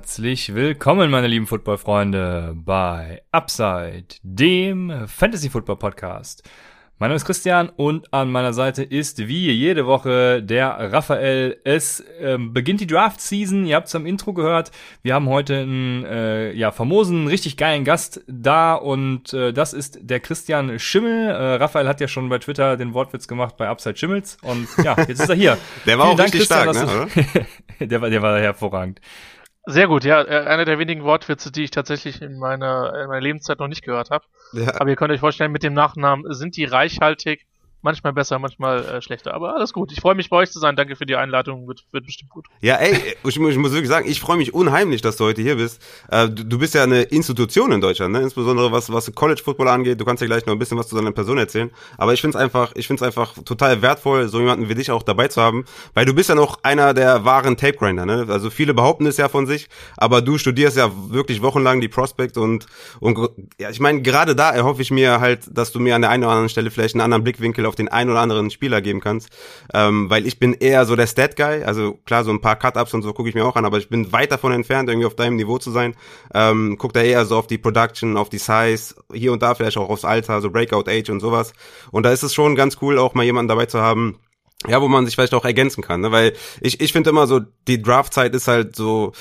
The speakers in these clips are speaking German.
Herzlich willkommen, meine lieben Football-Freunde, bei Upside, dem Fantasy-Football-Podcast. Mein Name ist Christian und an meiner Seite ist wie jede Woche der Raphael. Es ähm, beginnt die Draft-Season, ihr habt es am Intro gehört. Wir haben heute einen äh, ja, famosen, richtig geilen Gast da und äh, das ist der Christian Schimmel. Äh, Raphael hat ja schon bei Twitter den Wortwitz gemacht bei Upside Schimmels und ja, jetzt ist er hier. der war Vielen auch Dank, richtig Christian, stark, ne? der, war, der war hervorragend. Sehr gut, ja. Äh, einer der wenigen Wortwitze, die ich tatsächlich in meiner, in meiner Lebenszeit noch nicht gehört habe. Ja. Aber ihr könnt euch vorstellen, mit dem Nachnamen sind die reichhaltig manchmal besser, manchmal äh, schlechter. Aber alles gut. Ich freue mich, bei euch zu sein. Danke für die Einladung. Wird, wird bestimmt gut. Ja, ey, ich, ich muss wirklich sagen, ich freue mich unheimlich, dass du heute hier bist. Äh, du, du, bist ja eine Institution in Deutschland, ne? insbesondere was, was College Football angeht. Du kannst ja gleich noch ein bisschen was zu deiner Person erzählen. Aber ich finde es einfach, ich finde einfach total wertvoll, so jemanden wie dich auch dabei zu haben, weil du bist ja noch einer der wahren Tape Grinder. Ne? Also viele behaupten es ja von sich, aber du studierst ja wirklich wochenlang die Prospect und und ja, ich meine, gerade da erhoffe ich mir halt, dass du mir an der einen oder anderen Stelle vielleicht einen anderen Blickwinkel auf den einen oder anderen Spieler geben kannst, ähm, weil ich bin eher so der Stat-Guy, also klar, so ein paar Cut-Ups und so gucke ich mir auch an, aber ich bin weit davon entfernt, irgendwie auf deinem Niveau zu sein. Ähm, guck da eher so auf die Production, auf die Size, hier und da vielleicht auch aufs Alter, so Breakout-Age und sowas. Und da ist es schon ganz cool, auch mal jemanden dabei zu haben, ja, wo man sich vielleicht auch ergänzen kann, ne? weil ich, ich finde immer so, die Draftzeit ist halt so,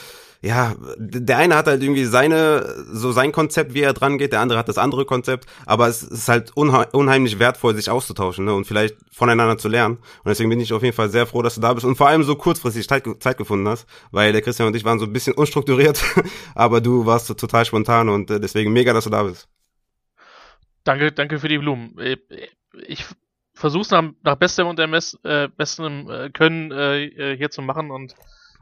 ja, der eine hat halt irgendwie seine, so sein Konzept, wie er dran geht, der andere hat das andere Konzept, aber es ist halt unheimlich wertvoll, sich auszutauschen ne, und vielleicht voneinander zu lernen. Und deswegen bin ich auf jeden Fall sehr froh, dass du da bist und vor allem so kurzfristig Zeit, Zeit gefunden hast, weil der Christian und ich waren so ein bisschen unstrukturiert, aber du warst so total spontan und äh, deswegen mega, dass du da bist. Danke, danke für die Blumen. Äh, ich versuch's nach, nach bestem und Ermess, äh, bestem äh, Können äh, hier zu machen und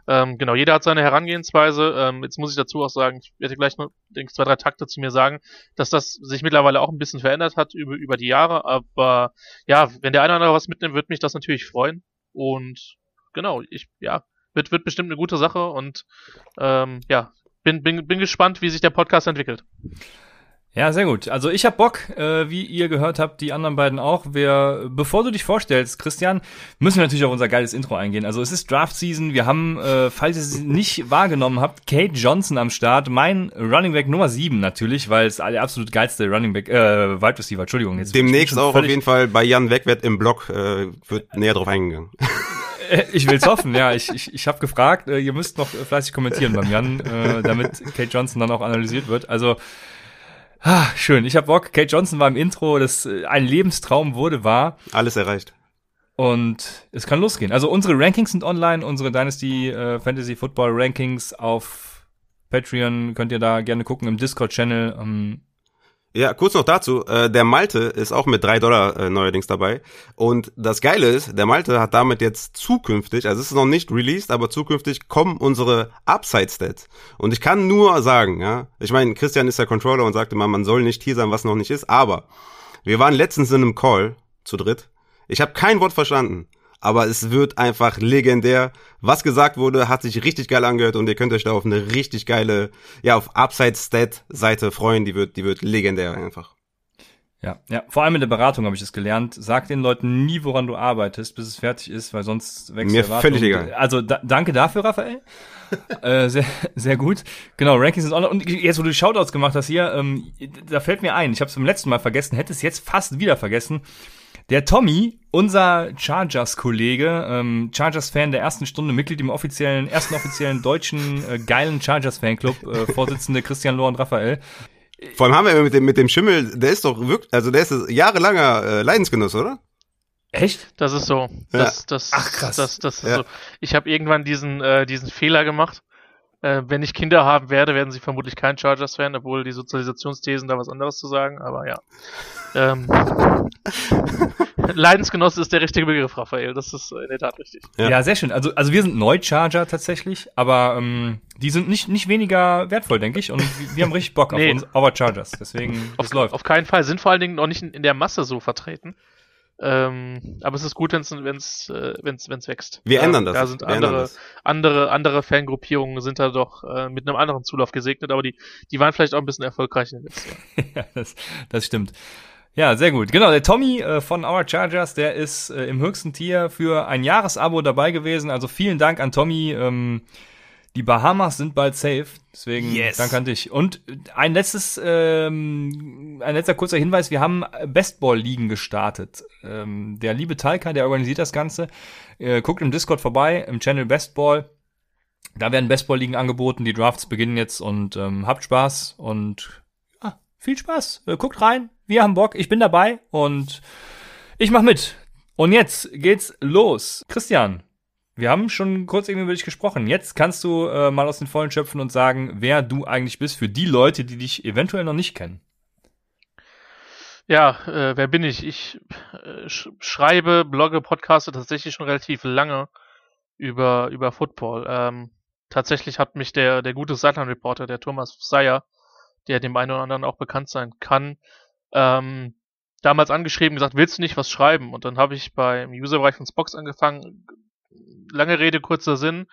ähm, genau, jeder hat seine Herangehensweise. Ähm, jetzt muss ich dazu auch sagen, ich werde gleich noch denke, zwei, drei Takte zu mir sagen, dass das sich mittlerweile auch ein bisschen verändert hat über, über die Jahre. Aber ja, wenn der eine oder andere was mitnimmt, wird mich das natürlich freuen. Und genau, ich, ja, wird, wird bestimmt eine gute Sache und ähm, ja, bin, bin, bin gespannt, wie sich der Podcast entwickelt. Ja, sehr gut. Also ich hab Bock, äh, wie ihr gehört habt, die anderen beiden auch. Wir, bevor du dich vorstellst, Christian, müssen wir natürlich auf unser geiles Intro eingehen. Also es ist Draft Season. Wir haben, äh, falls ihr es nicht wahrgenommen habt, Kate Johnson am Start. Mein Running Back Nummer 7 natürlich, weil es der absolut geilste Running Back, äh, Wide Receiver, Entschuldigung. Jetzt Demnächst auch auf jeden Fall bei Jan Wegwert im Blog äh, wird näher drauf eingegangen. Ich will's hoffen, ja. Ich, ich, ich habe gefragt, äh, ihr müsst noch fleißig kommentieren beim Jan, äh, damit Kate Johnson dann auch analysiert wird. Also Ah, schön. Ich hab Bock. Kate Johnson war im Intro, das äh, ein Lebenstraum wurde wahr. Alles erreicht. Und es kann losgehen. Also unsere Rankings sind online, unsere Dynasty äh, Fantasy Football Rankings auf Patreon könnt ihr da gerne gucken im Discord-Channel. Ähm, ja, kurz noch dazu, äh, der Malte ist auch mit drei Dollar äh, neuerdings dabei. Und das Geile ist, der Malte hat damit jetzt zukünftig, also es ist noch nicht released, aber zukünftig kommen unsere Upside-Stats. Und ich kann nur sagen, ja, ich meine, Christian ist der Controller und sagte mal, man soll nicht hier sein, was noch nicht ist, aber wir waren letztens in einem Call zu dritt. Ich habe kein Wort verstanden aber es wird einfach legendär. Was gesagt wurde, hat sich richtig geil angehört und ihr könnt euch da auf eine richtig geile, ja, auf Upside Stat Seite freuen. Die wird, die wird legendär einfach. Ja, ja, vor allem in der Beratung habe ich das gelernt. Sag den Leuten nie, woran du arbeitest, bis es fertig ist, weil sonst wächst Mir völlig egal. Also da, danke dafür, Raphael. äh, sehr, sehr gut. Genau, Rankings sind online. Und jetzt, wo du die Shoutouts gemacht hast hier, ähm, da fällt mir ein, ich habe es beim letzten Mal vergessen, hätte es jetzt fast wieder vergessen. Der Tommy, unser Chargers-Kollege, ähm, Chargers-Fan der ersten Stunde, Mitglied im offiziellen, ersten offiziellen deutschen äh, geilen Chargers-Fanclub, äh, Vorsitzende Christian Lohr und Raphael. Vor allem haben wir mit dem, mit dem Schimmel, der ist doch wirklich, also der ist jahrelanger äh, Leidensgenuss, oder? Echt? Das ist so. Das, ja. das, Ach krass. Das, das ist ja. so. Ich habe irgendwann diesen, äh, diesen Fehler gemacht Äh, wenn ich Kinder haben werde, werden sie vermutlich kein Chargers-Fan, obwohl die Sozialisationsthesen da was anderes zu sagen, aber ja. Ähm, Leidensgenosse ist der richtige Begriff, Raphael. Das ist in der Tat richtig. Ja, ja sehr schön. Also, also wir sind Neu-Charger tatsächlich, aber ähm, die sind nicht, nicht weniger wertvoll, denke ich. Und wir haben richtig Bock nee. auf uns, our Chargers. Deswegen, auf, läuft. Auf keinen Fall. Sind vor allen Dingen noch nicht in, in der Masse so vertreten. Ähm, aber es ist gut, wenn es wenn's, äh, wenn's, wenn's wächst. Wir ändern das. Da sind Wir andere, andere, andere Fangruppierungen sind da doch äh, mit einem anderen Zulauf gesegnet, aber die, die waren vielleicht auch ein bisschen erfolgreich in den letzten Jahren. ja, das, das stimmt. Ja, sehr gut. Genau, der Tommy äh, von Our Chargers, der ist äh, im höchsten Tier für ein Jahresabo dabei gewesen. Also vielen Dank an Tommy. Ähm, die Bahamas sind bald safe, deswegen yes. danke an dich. Und ein letztes, ähm, ein letzter kurzer Hinweis: Wir haben Bestball-Ligen gestartet. Ähm, der liebe Talca, der organisiert das Ganze, äh, guckt im Discord vorbei, im Channel Bestball. Da werden Bestball-Ligen angeboten. Die Drafts beginnen jetzt und ähm, habt Spaß und ah, viel Spaß. Äh, guckt rein, wir haben Bock, ich bin dabei und ich mach mit. Und jetzt geht's los. Christian, wir haben schon kurz irgendwie über dich gesprochen. Jetzt kannst du äh, mal aus den Vollen schöpfen und sagen, wer du eigentlich bist für die Leute, die dich eventuell noch nicht kennen. Ja, äh, wer bin ich? Ich äh, sch schreibe, blogge, podcaste tatsächlich schon relativ lange über, über Football. Ähm, tatsächlich hat mich der, der gute Sideline-Reporter, der Thomas Seyer, der dem einen oder anderen auch bekannt sein kann, ähm, damals angeschrieben, gesagt, willst du nicht was schreiben? Und dann habe ich beim Userbereich von Spox angefangen. Lange Rede, kurzer Sinn.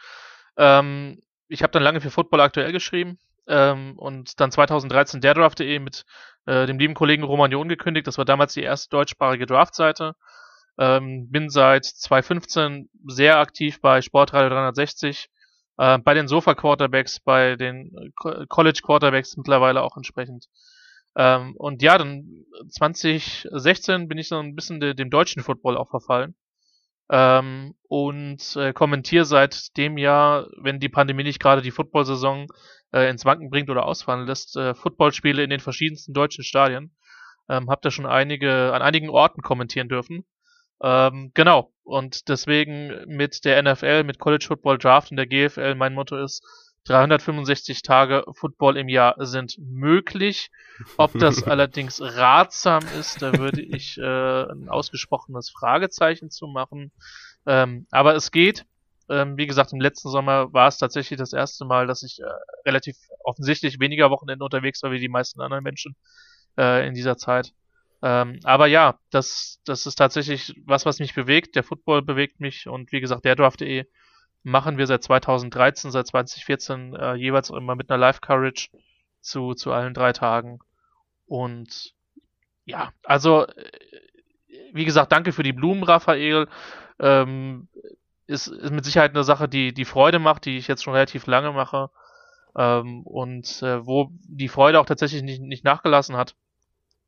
Ähm, ich habe dann lange für Football aktuell geschrieben ähm, und dann 2013 derdraft.de mit äh, dem lieben Kollegen Romagnon gekündigt. Das war damals die erste deutschsprachige Draftseite. Ähm, bin seit 2015 sehr aktiv bei Sportradio 360, äh, bei den Sofa Quarterbacks, bei den College Quarterbacks mittlerweile auch entsprechend ähm, und ja, dann 2016 bin ich so ein bisschen de dem deutschen Football auch verfallen. Ähm, und äh, kommentiere seit dem Jahr, wenn die Pandemie nicht gerade die Football-Saison äh, ins Wanken bringt oder ausfallen lässt, äh, Footballspiele in den verschiedensten deutschen Stadien. Ähm, hab da schon einige, an einigen Orten kommentieren dürfen. Ähm, genau. Und deswegen mit der NFL, mit College Football Draft und der GFL, mein Motto ist, 365 Tage Football im Jahr sind möglich. Ob das allerdings ratsam ist, da würde ich äh, ein ausgesprochenes Fragezeichen zu machen. Ähm, aber es geht. Ähm, wie gesagt, im letzten Sommer war es tatsächlich das erste Mal, dass ich äh, relativ offensichtlich weniger Wochenenden unterwegs war wie die meisten anderen Menschen äh, in dieser Zeit. Ähm, aber ja, das, das ist tatsächlich was, was mich bewegt. Der Football bewegt mich und wie gesagt, der Draft.de machen wir seit 2013, seit 2014 äh, jeweils immer mit einer Live-Courage zu, zu allen drei Tagen. Und ja, also äh, wie gesagt, danke für die Blumen, Raphael. Ähm, ist, ist mit Sicherheit eine Sache, die, die Freude macht, die ich jetzt schon relativ lange mache. Ähm, und äh, wo die Freude auch tatsächlich nicht, nicht nachgelassen hat.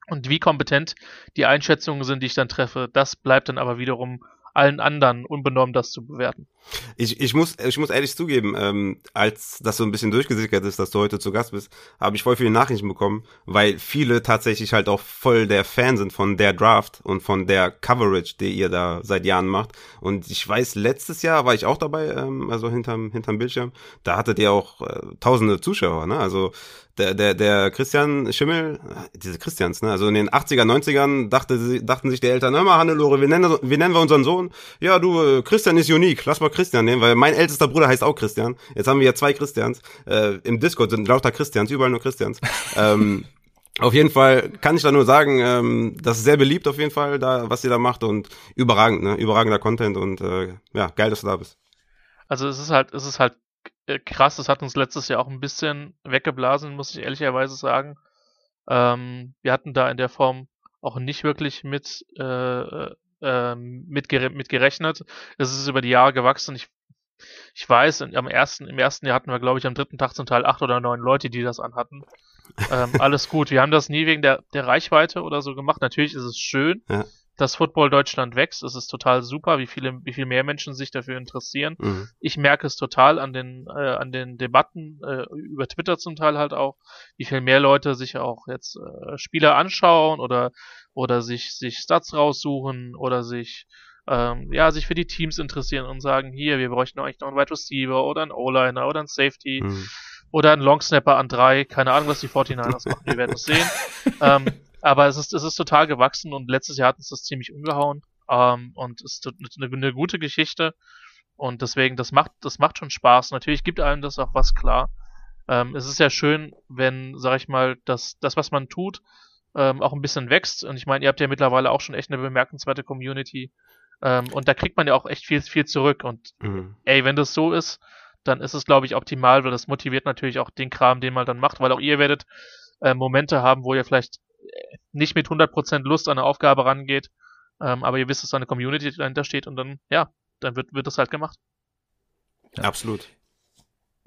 Und wie kompetent die Einschätzungen sind, die ich dann treffe, das bleibt dann aber wiederum allen anderen unbenommen das zu bewerten. Ich, ich, muss, ich muss ehrlich zugeben, ähm, als das so ein bisschen durchgesickert ist, dass du heute zu Gast bist, habe ich voll viele Nachrichten bekommen, weil viele tatsächlich halt auch voll der Fan sind von der Draft und von der Coverage, die ihr da seit Jahren macht. Und ich weiß, letztes Jahr war ich auch dabei, ähm, also hinterm, hinterm Bildschirm, da hattet ihr auch äh, tausende Zuschauer, ne? Also der, der, der Christian Schimmel, diese Christians, ne? Also in den 80er, 90ern dachte, dachten sich die Eltern, hör mal, Hannelore, wie nennen, wie nennen wir unseren Sohn? Ja, du, äh, Christian ist unique, lass mal Christian nehmen, weil mein ältester Bruder heißt auch Christian. Jetzt haben wir ja zwei Christians. Äh, Im Discord sind lauter Christians, überall nur Christians. ähm, auf jeden Fall kann ich da nur sagen, ähm, das ist sehr beliebt auf jeden Fall, da was ihr da macht und überragend, ne? Überragender Content und äh, ja, geil, dass du da bist. Also es ist halt, es ist halt äh, krass, das hat uns letztes Jahr auch ein bisschen weggeblasen, muss ich ehrlicherweise sagen. Ähm, wir hatten da in der Form auch nicht wirklich mit, äh, äh, mit, mit gerechnet. Es ist über die Jahre gewachsen. Ich, ich weiß, am ersten, im ersten Jahr hatten wir, glaube ich, am dritten Tag zum Teil acht oder neun Leute, die das anhatten. ähm, alles gut. Wir haben das nie wegen der, der Reichweite oder so gemacht. Natürlich ist es schön. Ja dass Football Deutschland wächst. Es ist total super, wie viele, wie viel mehr Menschen sich dafür interessieren. Mhm. Ich merke es total an den, äh, an den Debatten, äh, über Twitter zum Teil halt auch, wie viel mehr Leute sich auch jetzt äh, Spieler anschauen oder, oder sich, sich Stats raussuchen oder sich ähm, ja, sich für die Teams interessieren und sagen, hier, wir bräuchten eigentlich noch einen Wide Receiver oder einen O-Liner oder einen Safety mhm. oder einen Longsnapper an drei. Keine Ahnung, was die 49ers machen, wir werden es sehen. ähm, aber es ist, es ist total gewachsen und letztes Jahr hat uns das ziemlich umgehauen. Ähm, und es ist eine, eine gute Geschichte. Und deswegen, das macht, das macht schon Spaß. Natürlich gibt einem das auch was klar. Ähm, es ist ja schön, wenn, sag ich mal, das, das was man tut, ähm, auch ein bisschen wächst. Und ich meine, ihr habt ja mittlerweile auch schon echt eine bemerkenswerte Community. Ähm, und da kriegt man ja auch echt viel, viel zurück. Und mhm. ey, wenn das so ist, dann ist es, glaube ich, optimal, weil das motiviert natürlich auch den Kram, den man dann macht, weil auch ihr werdet äh, Momente haben, wo ihr vielleicht nicht mit 100% Lust an eine Aufgabe rangeht, ähm, aber ihr wisst, dass da eine Community dahinter steht und dann, ja, dann wird, wird das halt gemacht. Ja. Absolut.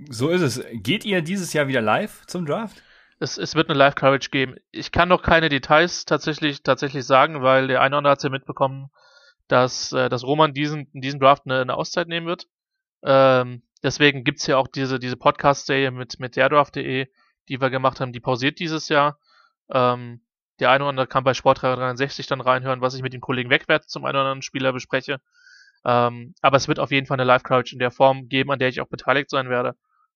So ist es. Geht ihr dieses Jahr wieder live zum Draft? Es, es wird eine Live-Coverage geben. Ich kann noch keine Details tatsächlich, tatsächlich sagen, weil der eine oder andere hat ja mitbekommen, dass, äh, dass Roman diesen, in diesem Draft eine, eine Auszeit nehmen wird. Ähm, deswegen gibt's ja auch diese, diese Podcast-Serie mit, mit derdraft.de, die wir gemacht haben, die pausiert dieses Jahr. Ähm, der eine oder andere kann bei Sport 363 dann reinhören, was ich mit dem Kollegen Wegwert zum einen oder anderen Spieler bespreche. Ähm, aber es wird auf jeden Fall eine Live-Coverage in der Form geben, an der ich auch beteiligt sein werde.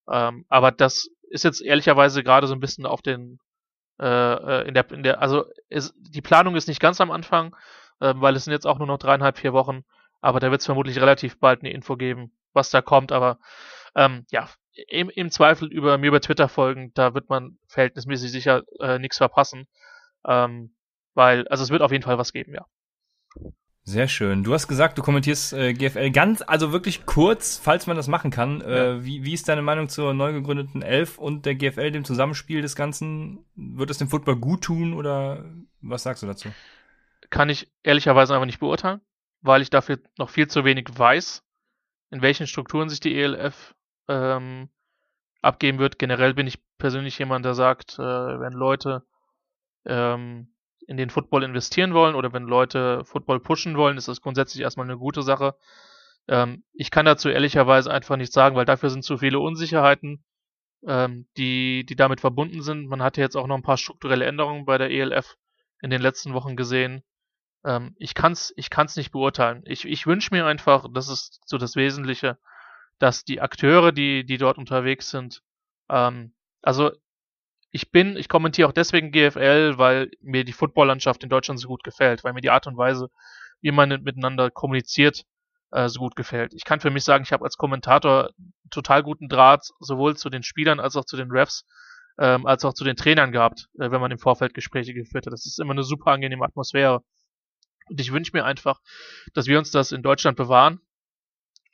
Ähm, aber das ist jetzt ehrlicherweise gerade so ein bisschen auf den äh, äh in der in der also ist, die Planung ist nicht ganz am Anfang, äh, weil es sind jetzt auch nur noch dreieinhalb vier Wochen, aber da wird es vermutlich relativ bald eine Info geben, was da kommt. Aber ähm, ja, im, im Zweifel über mir über Twitter folgen, da wird man verhältnismäßig sicher äh, nichts verpassen, ähm, weil also es wird auf jeden Fall was geben, ja. Sehr schön. Du hast gesagt, du kommentierst äh, GFL ganz, also wirklich kurz, falls man das machen kann. Äh, ja. Wie, wie ist deine Meinung zur neu gegründeten Elf und der GFL, dem Zusammenspiel des Ganzen? Wird es dem Football gut tun oder was sagst du dazu? Kann ich ehrlicherweise einfach nicht beurteilen, weil ich dafür noch viel zu wenig weiß, in welchen Strukturen sich die ELF ähm, abgeben wird. Generell bin ich persönlich jemand, der sagt, äh, wenn Leute ähm, in den Football investieren wollen oder wenn Leute Football pushen wollen, ist das grundsätzlich erstmal eine gute Sache. Ähm, ich kann dazu ehrlicherweise einfach nichts sagen, weil dafür sind zu viele Unsicherheiten, ähm, die, die damit verbunden sind. Man hatte jetzt auch noch ein paar strukturelle Änderungen bei der ELF in den letzten Wochen gesehen. Ähm, ich kann's, ich kann's nicht beurteilen. Ich, ich wünsche mir einfach, das ist so das Wesentliche, dass die Akteure, die, die dort unterwegs sind, ähm, also ich bin, ich kommentiere auch deswegen GFL, weil mir die Footballlandschaft in Deutschland so gut gefällt, weil mir die Art und Weise, wie man miteinander kommuniziert, äh, so gut gefällt. Ich kann für mich sagen, ich habe als Kommentator total guten Draht sowohl zu den Spielern als auch zu den Refs, ähm, als auch zu den Trainern gehabt, äh, wenn man im Vorfeld Gespräche geführt hat. Das ist immer eine super angenehme Atmosphäre. Und ich wünsche mir einfach, dass wir uns das in Deutschland bewahren.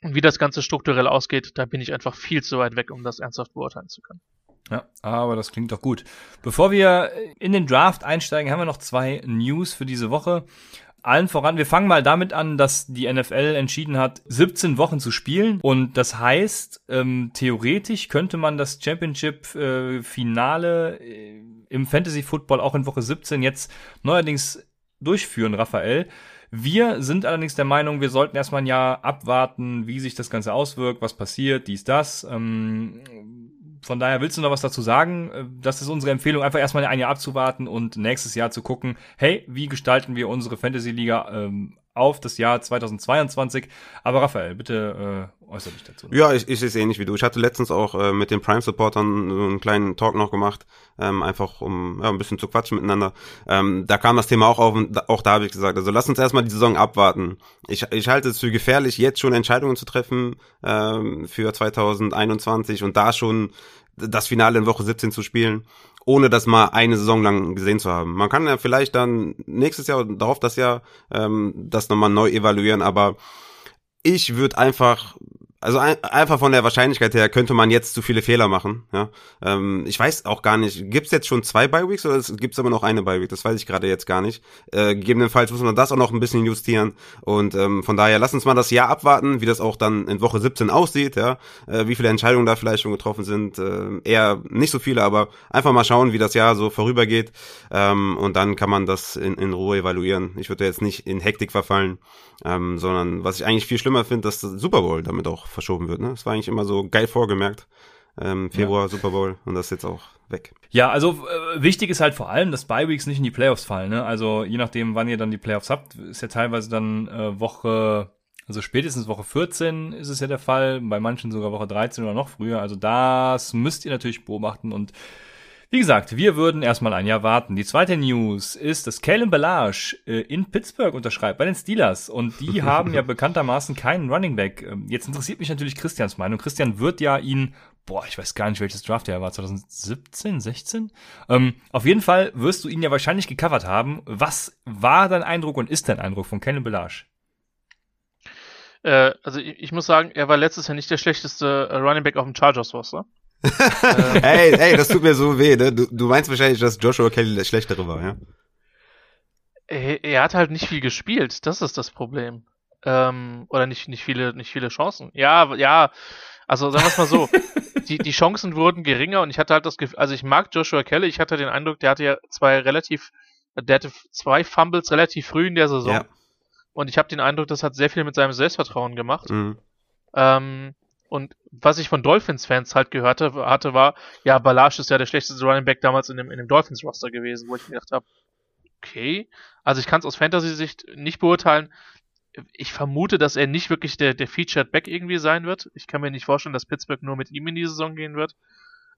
Und wie das Ganze strukturell ausgeht, da bin ich einfach viel zu weit weg, um das ernsthaft beurteilen zu können. Ja, aber das klingt doch gut. Bevor wir in den Draft einsteigen, haben wir noch zwei News für diese Woche. Allen voran, wir fangen mal damit an, dass die NFL entschieden hat, 17 Wochen zu spielen. Und das heißt, ähm, theoretisch könnte man das Championship-Finale äh, im Fantasy Football auch in Woche 17 jetzt neuerdings durchführen, Raphael. Wir sind allerdings der Meinung, wir sollten erstmal ein Jahr abwarten, wie sich das Ganze auswirkt, was passiert, dies, das. Ähm, von daher willst du noch was dazu sagen? Äh, das ist unsere Empfehlung, einfach erstmal ein Jahr abzuwarten und nächstes Jahr zu gucken, hey, wie gestalten wir unsere Fantasy-Liga ähm, auf das Jahr 2022. Aber Raphael, bitte äh, äußere dich dazu. Ja, ich, ich sehe es ähnlich wie du. Ich hatte letztens auch äh, mit den Prime-Supportern so einen kleinen Talk noch gemacht, ähm, einfach um ja, ein bisschen zu quatschen miteinander. Ähm, da kam das Thema auch auf und auch da habe ich gesagt, also lass uns erstmal die Saison abwarten. Ich, ich halte es für gefährlich, jetzt schon Entscheidungen zu treffen ähm, für 2021 und da schon das Finale in Woche 17 zu spielen ohne das mal eine Saison lang gesehen zu haben. Man kann ja vielleicht dann nächstes Jahr darauf das Jahr ähm, das nochmal neu evaluieren, aber ich würde einfach also ein, einfach von der Wahrscheinlichkeit her könnte man jetzt zu viele Fehler machen. Ja? Ähm, ich weiß auch gar nicht, gibt's jetzt schon zwei Bye-Weeks oder gibt's aber noch eine Bye-Week? Das weiß ich gerade jetzt gar nicht. Äh, gegebenenfalls muss man das auch noch ein bisschen justieren. Und ähm, von daher, lass uns mal das Jahr abwarten, wie das auch dann in Woche 17 aussieht. Ja? Äh, wie viele Entscheidungen da vielleicht schon getroffen sind. Äh, eher nicht so viele, aber einfach mal schauen, wie das Jahr so vorübergeht. Ähm, und dann kann man das in, in Ruhe evaluieren. Ich würde jetzt nicht in Hektik verfallen, ähm, sondern was ich eigentlich viel schlimmer finde, dass Super Bowl damit auch verschoben wird. Ne? Das war eigentlich immer so geil vorgemerkt. Ähm, Februar ja. Super Bowl und das ist jetzt auch weg. Ja, also äh, wichtig ist halt vor allem, dass Bye Weeks nicht in die Playoffs fallen. Ne? Also je nachdem, wann ihr dann die Playoffs habt, ist ja teilweise dann äh, Woche, also spätestens Woche 14 ist es ja der Fall, bei manchen sogar Woche 13 oder noch früher. Also das müsst ihr natürlich beobachten und wie gesagt, wir würden erstmal ein Jahr warten. Die zweite News ist, dass Kalen Ballage äh, in Pittsburgh unterschreibt, bei den Steelers. Und die haben ja bekanntermaßen keinen Running Back. Ähm, jetzt interessiert mich natürlich Christians Meinung. Christian wird ja ihn, boah, ich weiß gar nicht, welches Draft er war, 2017, 16? Ähm, auf jeden Fall wirst du ihn ja wahrscheinlich gecovert haben. Was war dein Eindruck und ist dein Eindruck von Kalen Ballage? Äh, also ich, ich, muss sagen, er war letztes Jahr nicht der schlechteste äh, Running Back auf dem Chargers-Roster. hey, hey, das tut mir so weh, ne? Du, du meinst wahrscheinlich, dass Joshua Kelly der schlechtere war, ja? Er, er hat halt nicht viel gespielt, das ist das Problem. Ähm, oder nicht, nicht viele, nicht viele Chancen. Ja, ja, also sagen wir es mal so. die, die Chancen wurden geringer und ich hatte halt das Gefühl, also ich mag Joshua Kelly, ich hatte den Eindruck, der hatte ja zwei relativ, der hatte zwei Fumbles relativ früh in der Saison. Ja. Und ich habe den Eindruck, das hat sehr viel mit seinem Selbstvertrauen gemacht. Mhm. Ähm, und was ich von Dolphins-Fans halt gehört hatte, war, ja, Balash ist ja der schlechteste Running Back damals in dem, in dem Dolphins-Roster gewesen, wo ich mir gedacht habe, okay. Also ich kann es aus Fantasy-Sicht nicht beurteilen. Ich vermute, dass er nicht wirklich der, der Featured Back irgendwie sein wird. Ich kann mir nicht vorstellen, dass Pittsburgh nur mit ihm in die Saison gehen wird.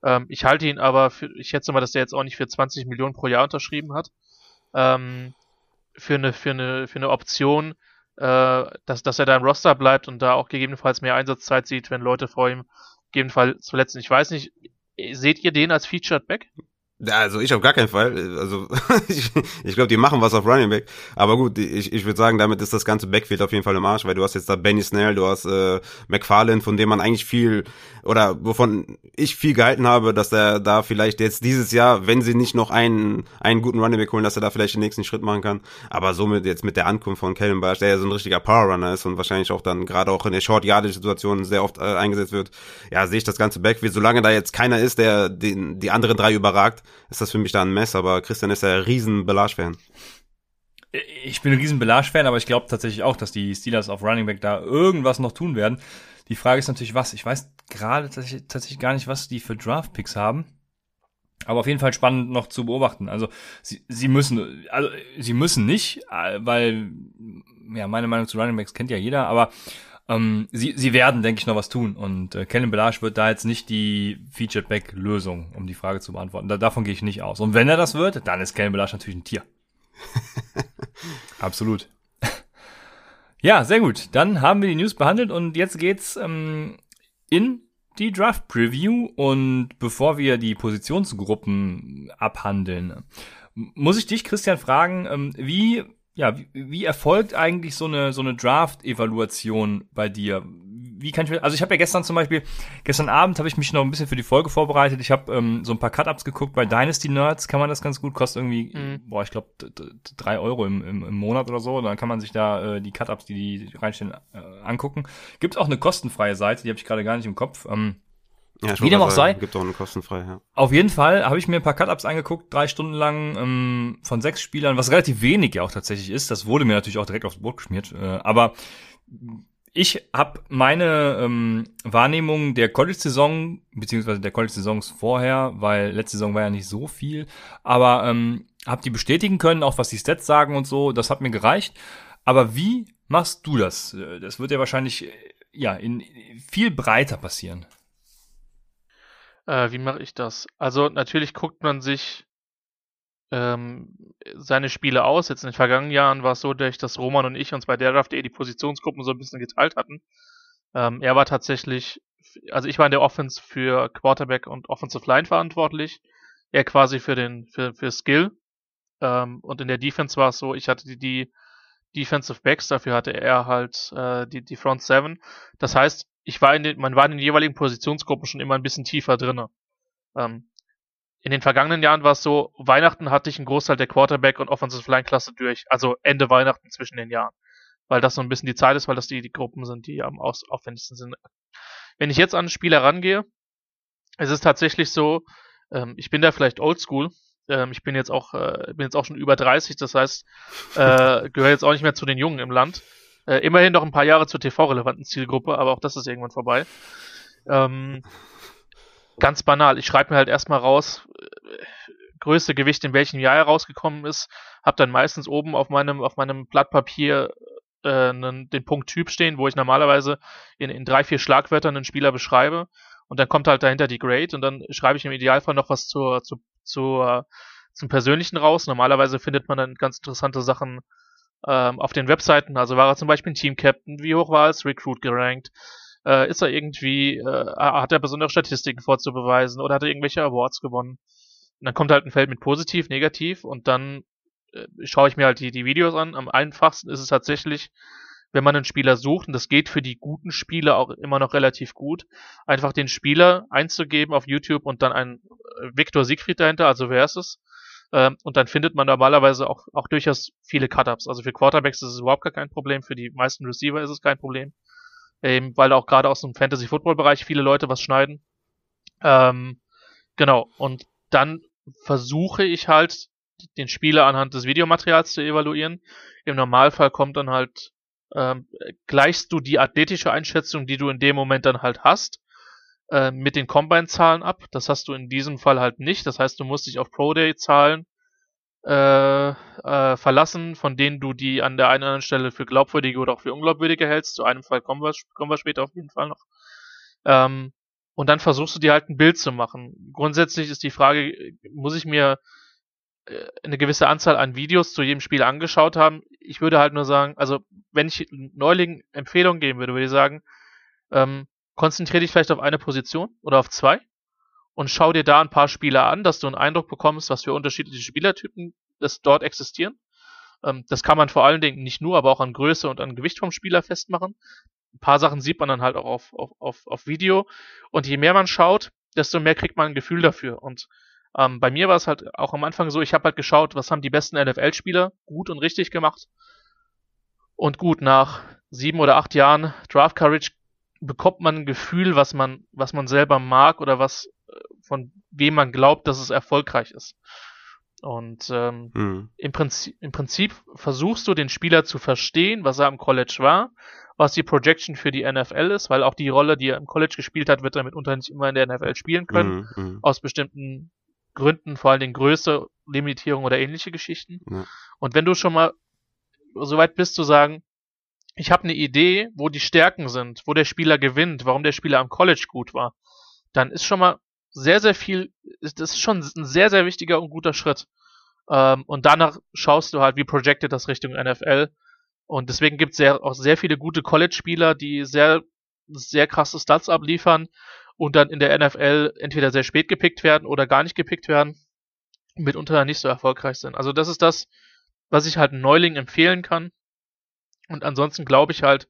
Ähm, ich halte ihn aber für, ich schätze mal, dass er jetzt auch nicht für 20 Millionen pro Jahr unterschrieben hat. Ähm, für eine, für eine, für eine Option, äh, dass, dass er da im Roster bleibt und da auch gegebenenfalls mehr Einsatzzeit sieht, wenn Leute vor ihm gegebenenfalls verletzen. Ich weiß nicht, seht ihr den als Featured Back? Also ich auf gar keinen Fall. Also ich, ich glaube, die machen was auf Running Back. Aber gut, ich, ich würde sagen, damit ist das ganze Backfield auf jeden Fall im Arsch, weil du hast jetzt da Benny Snell, du hast äh, McFarlane, von dem man eigentlich viel oder wovon ich viel gehalten habe, dass er da vielleicht jetzt dieses Jahr, wenn sie nicht noch einen einen guten Running Back holen, dass er da vielleicht den nächsten Schritt machen kann. Aber somit jetzt mit der Ankunft von Kellen Bash, der ja so ein richtiger Power Runner ist und wahrscheinlich auch dann gerade auch in der Short Yardage Situation sehr oft äh, eingesetzt wird, ja sehe ich das ganze Backfield. Solange da jetzt keiner ist, der den die anderen drei überragt ist das für mich da ein Mess, aber Christian ist ja ein riesen Belage-Fan. Ich bin ein riesen Belage-Fan, aber ich glaube tatsächlich auch, dass die Steelers auf Running Back da irgendwas noch tun werden. Die Frage ist natürlich, was. Ich weiß gerade tatsächlich, gar nicht, was die für Draft-Picks haben. Aber auf jeden Fall spannend noch zu beobachten. Also sie, sie müssen, also sie müssen nicht, weil ja meine Meinung zu Running Backs kennt ja jeder, aber ähm, sie, sie werden, denke ich, noch was tun. Und äh, Kellen Belage wird da jetzt nicht die Featured Back Lösung, um die Frage zu beantworten. Da, davon gehe ich nicht aus. Und wenn er das wird, dann ist Kellen Belage natürlich ein Tier. Absolut. ja, sehr gut. Dann haben wir die News behandelt und jetzt geht's ähm, in die Draft Preview. Und bevor wir die Positionsgruppen abhandeln, muss ich dich, Christian, fragen, ähm, wie ja, wie, wie erfolgt eigentlich so eine, so eine Draft-Evaluation bei dir? Wie kann ich mir, also ich habe ja gestern zum Beispiel, gestern Abend habe ich mich noch ein bisschen für die Folge vorbereitet. Ich habe ähm, so ein paar Cut-Ups geguckt bei Dynasty Nerds, kann man das ganz gut, kostet irgendwie, mhm. boah, ich glaube drei Euro im, im, im Monat oder so. dann kann man sich da äh, die Cut-Ups, die die reinstellen, äh, angucken. Gibt auch eine kostenfreie Seite, die habe ich gerade gar nicht im Kopf. Ähm, ja, Wie dem auch sei. Gibt auch eine kostenfreie, ja. Auf jeden Fall habe ich mir ein paar Cut-Ups angeguckt, drei Stunden lang ähm, von sechs Spielern, was relativ wenig ja auch tatsächlich ist. Das wurde mir natürlich auch direkt aufs Boot geschmiert. Äh, aber ich habe meine ähm, Wahrnehmung der College-Saison, beziehungsweise der College-Saisons vorher, weil letzte Saison war ja nicht so viel, aber ähm, habe die bestätigen können, auch was die Stats sagen und so, das hat mir gereicht. Aber wie machst du das? Das wird ja wahrscheinlich äh, ja in viel breiter passieren. Äh, wie mache ich das? Also natürlich guckt man sich ähm, seine Spiele aus. Jetzt in den vergangenen Jahren war es so, dass Roman und ich uns bei der Draft.de die Positionsgruppen so ein bisschen geteilt hatten. Ähm, er war tatsächlich, also ich war in der Offense für Quarterback und Offensive Line verantwortlich. Er quasi für den, für, für Skill. Ähm, und in der Defense war es so, ich hatte die, die Defensive Backs, dafür hatte er halt äh, die, die Front Seven. Das heißt, ich war in den, man war in den jeweiligen Positionsgruppen schon immer ein bisschen tiefer drinne. Ähm, in den vergangenen Jahren war es so, Weihnachten hatte ich einen Großteil der Quarterback und Offensive Line Klasse durch, also Ende Weihnachten zwischen den Jahren. Weil das so ein bisschen die Zeit ist, weil das die, die Gruppen sind, die am aufwendigsten sind. Wenn ich jetzt an Spieler rangehe, es ist tatsächlich so, ähm, ich bin da vielleicht oldschool, ähm, ich bin jetzt auch, äh, bin jetzt auch schon über 30, das heißt, äh, gehöre jetzt auch nicht mehr zu den Jungen im Land. Äh, immerhin noch ein paar Jahre zur TV-relevanten Zielgruppe, aber auch das ist irgendwann vorbei. Ähm, ganz banal. Ich schreibe mir halt erstmal raus, äh, größte Gewicht, in welchem Jahr er rausgekommen ist, habe dann meistens oben auf meinem, auf meinem Blatt Papier äh, den Punkt Typ stehen, wo ich normalerweise in, in drei, vier Schlagwörtern einen Spieler beschreibe und dann kommt halt dahinter die Grade und dann schreibe ich im Idealfall noch was zur, zur, zur, zum Persönlichen raus. Normalerweise findet man dann ganz interessante Sachen ähm, auf den Webseiten. Also war er zum Beispiel ein Team-Captain, wie hoch war als Recruit gerankt, äh, ist er irgendwie, äh, hat er besondere Statistiken vorzubeweisen oder hat er irgendwelche Awards gewonnen. Und dann kommt halt ein Feld mit positiv, negativ und dann äh, schaue ich mir halt die, die Videos an. Am einfachsten ist es tatsächlich, wenn man einen Spieler sucht, und das geht für die guten Spieler auch immer noch relativ gut, einfach den Spieler einzugeben auf YouTube und dann ein äh, Victor Siegfried dahinter, also wer ist es? Ähm, und dann findet man normalerweise auch, auch durchaus viele Cut-Ups. Also für Quarterbacks ist es überhaupt gar kein Problem, für die meisten Receiver ist es kein Problem. Ähm, weil auch gerade aus dem Fantasy-Football-Bereich viele Leute was schneiden. Ähm, genau, und dann versuche ich halt, den Spieler anhand des Videomaterials zu evaluieren. Im Normalfall kommt dann halt, ähm, gleichst du die athletische Einschätzung, die du in dem Moment dann halt hast, äh, mit den Combine-Zahlen ab. Das hast du in diesem Fall halt nicht. Das heißt, du musst dich auf Pro-Day-Zahlen äh, äh, verlassen, von denen du die an der einen oder anderen Stelle für glaubwürdige oder auch für unglaubwürdige hältst. Zu einem Fall kommen wir, kommen wir später auf jeden Fall noch. Ähm, und dann versuchst du dir halt ein Bild zu machen. Grundsätzlich ist die Frage, muss ich mir äh, eine gewisse Anzahl an Videos zu jedem Spiel angeschaut haben? Ich würde halt nur sagen, also wenn ich Neulingen Empfehlungen geben würde, würde ich sagen, ähm, konzentriere dich vielleicht auf eine Position oder auf zwei und schau dir da ein paar Spieler an, dass du einen Eindruck bekommst, was für unterschiedliche Spielertypen das dort existieren. Ähm, das kann man vor allen Dingen nicht nur, aber auch an Größe und an Gewicht vom Spieler festmachen. Ein paar Sachen sieht man dann halt auch auf, auf, auf, auf Video. Und je mehr man schaut, desto mehr kriegt man ein Gefühl dafür. Und ähm, bei mir war es halt auch am Anfang so, ich habe halt geschaut, was haben die besten NFL-Spieler gut und richtig gemacht. Und gut, nach sieben oder acht Jahren Draft Courage bekommt man ein Gefühl, was man, was man selber mag oder was äh, von wem man glaubt, dass es erfolgreich ist. Und ähm, mhm. im, Prinzip, im Prinzip versuchst du den Spieler zu verstehen, was er am College war, was die Projection für die NFL ist, weil auch die Rolle, die er im College gespielt hat, wird er mitunter nicht immer in der NFL spielen können, mhm. mhm. aus bestimmten Gründen, vor allen Dingen Größe, Limitierung oder ähnliche Geschichten. Ja. Und wenn du schon mal so weit bist zu sagen, ich habe eine Idee, wo die Stärken sind, wo der Spieler gewinnt, warum der Spieler am College gut war, dann ist schon mal sehr, sehr viel, das ist schon ein sehr, sehr wichtiger und guter Schritt. Ähm, und danach schaust du halt, wie projected das Richtung NFL. Und deswegen gibt es auch sehr viele gute College-Spieler, die sehr, sehr krasse Stats abliefern und dann in der NFL entweder sehr spät gepickt werden oder gar nicht gepickt werden mitunter nicht so erfolgreich sind. Also das ist das, was ich halt Neuling empfehlen kann. Und ansonsten glaube ich halt,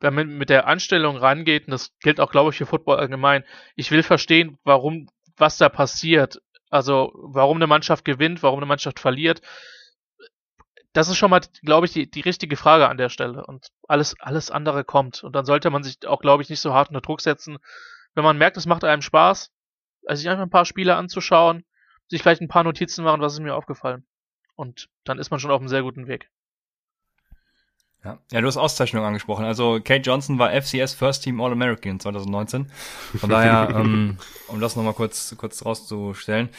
wenn man mit der Anstellung rangeht, und das gilt auch, glaube ich, für Football allgemein, ich will verstehen, warum, was da passiert. Also, warum eine Mannschaft gewinnt, warum eine Mannschaft verliert. Das ist schon mal, glaube ich, die, die richtige Frage an der Stelle. Und alles, alles andere kommt. Und dann sollte man sich auch, glaube ich, nicht so hart unter Druck setzen. Wenn man merkt, es macht einem Spaß, also sich einfach ein paar Spiele anzuschauen, sich vielleicht ein paar Notizen machen, was ist mir aufgefallen. Und dann ist man schon auf einem sehr guten Weg. Ja. ja, du hast Auszeichnungen angesprochen. Also Kate Johnson war FCS First Team All-American 2019. Von daher, ähm, um das nochmal kurz, kurz rauszustellen.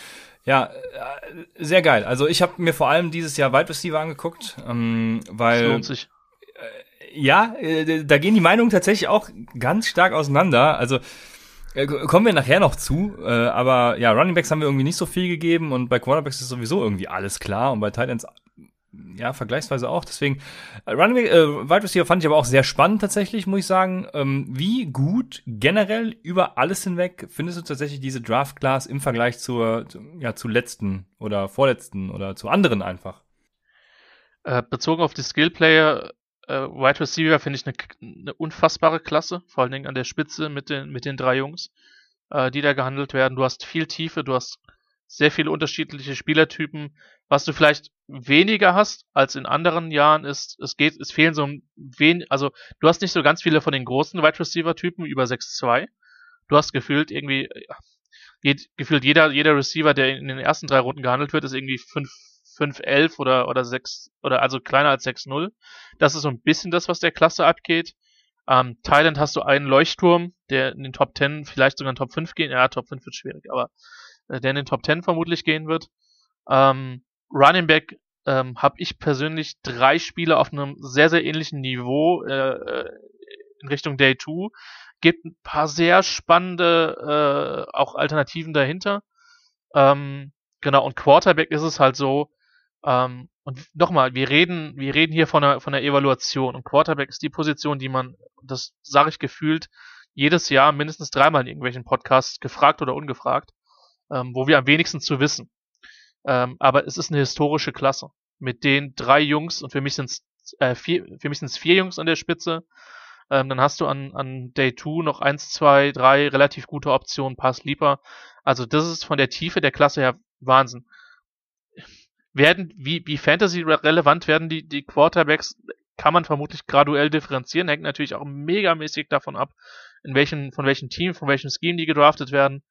Ja, äh, sehr geil. Also ich habe mir vor allem dieses Jahr Wide Receiver angeguckt, ähm, weil... Das lohnt sich. Äh, ja, äh, da gehen die Meinungen tatsächlich auch ganz stark auseinander. Also äh, kommen wir nachher noch zu, äh, aber ja, Running Backs haben wir irgendwie nicht so viel gegeben und bei Quarterbacks ist sowieso irgendwie alles klar und bei Titans ja, vergleichsweise auch. Deswegen, äh, Running äh, Wide Receiver fand ich aber auch sehr spannend tatsächlich, muss ich sagen. Ähm, wie gut generell über alles hinweg findest du tatsächlich diese Draft Class im Vergleich zur, zu, ja, zu letzten oder vorletzten oder zu anderen einfach? Äh, bezogen auf die Skill Player, äh, Wide Receiver finde ich eine ne unfassbare Klasse, vor allen Dingen an der Spitze mit den, mit den drei Jungs, äh, die da gehandelt werden. Du hast viel Tiefe, du hast sehr viele unterschiedliche Spielertypen. Was du vielleicht weniger hast als in anderen Jahren ist, es geht, es fehlen so wen, also du hast nicht so ganz viele von den großen Wide Receiver Typen über 6-2. Du hast gefühlt irgendwie, jed, gefühlt jeder, jeder Receiver, der in den ersten drei Runden gehandelt wird, ist irgendwie 5, 5, 11 oder, oder 6, oder also kleiner als 6-0. Das ist so ein bisschen das, was der Klasse abgeht. Ähm, Thailand hast du einen Leuchtturm, der in den Top 10, vielleicht sogar in den Top 5 gehen. Ja, Top 5 wird schwierig, aber der in den Top 10 vermutlich gehen wird. Ähm, Running Back ähm, habe ich persönlich drei Spieler auf einem sehr, sehr ähnlichen Niveau äh, äh in Richtung Day 2. Gibt ein paar sehr spannende äh, auch Alternativen dahinter. Ähm, genau, und Quarterback ist es halt so, ähm, und nochmal, wir reden, wir reden hier von einer, von einer Evaluation und Quarterback ist die Position, die man, das sage ich gefühlt, jedes Jahr mindestens dreimal in irgendwelchen Podcasts gefragt oder ungefragt, ähm, wo wir am wenigsten zu wissen. Ähm, aber es ist eine historische Klasse. Mit den drei Jungs, und für mich sind es äh, vier, für mich sind es vier Jungs an der Spitze, ähm, dann hast du an, an Day 2 noch eins, zwei, drei relativ gute Optionen, Pass Sleeper. Also das ist von der Tiefe der Klasse her Wahnsinn werden, wie, wie Fantasy-relevant werden die, die Quarterbacks, kann man vermutlich graduell differenzieren, hängt natürlich auch megamäßig davon ab, in welchen, von welchem Team, von welchem Scheme die gedraftet werden,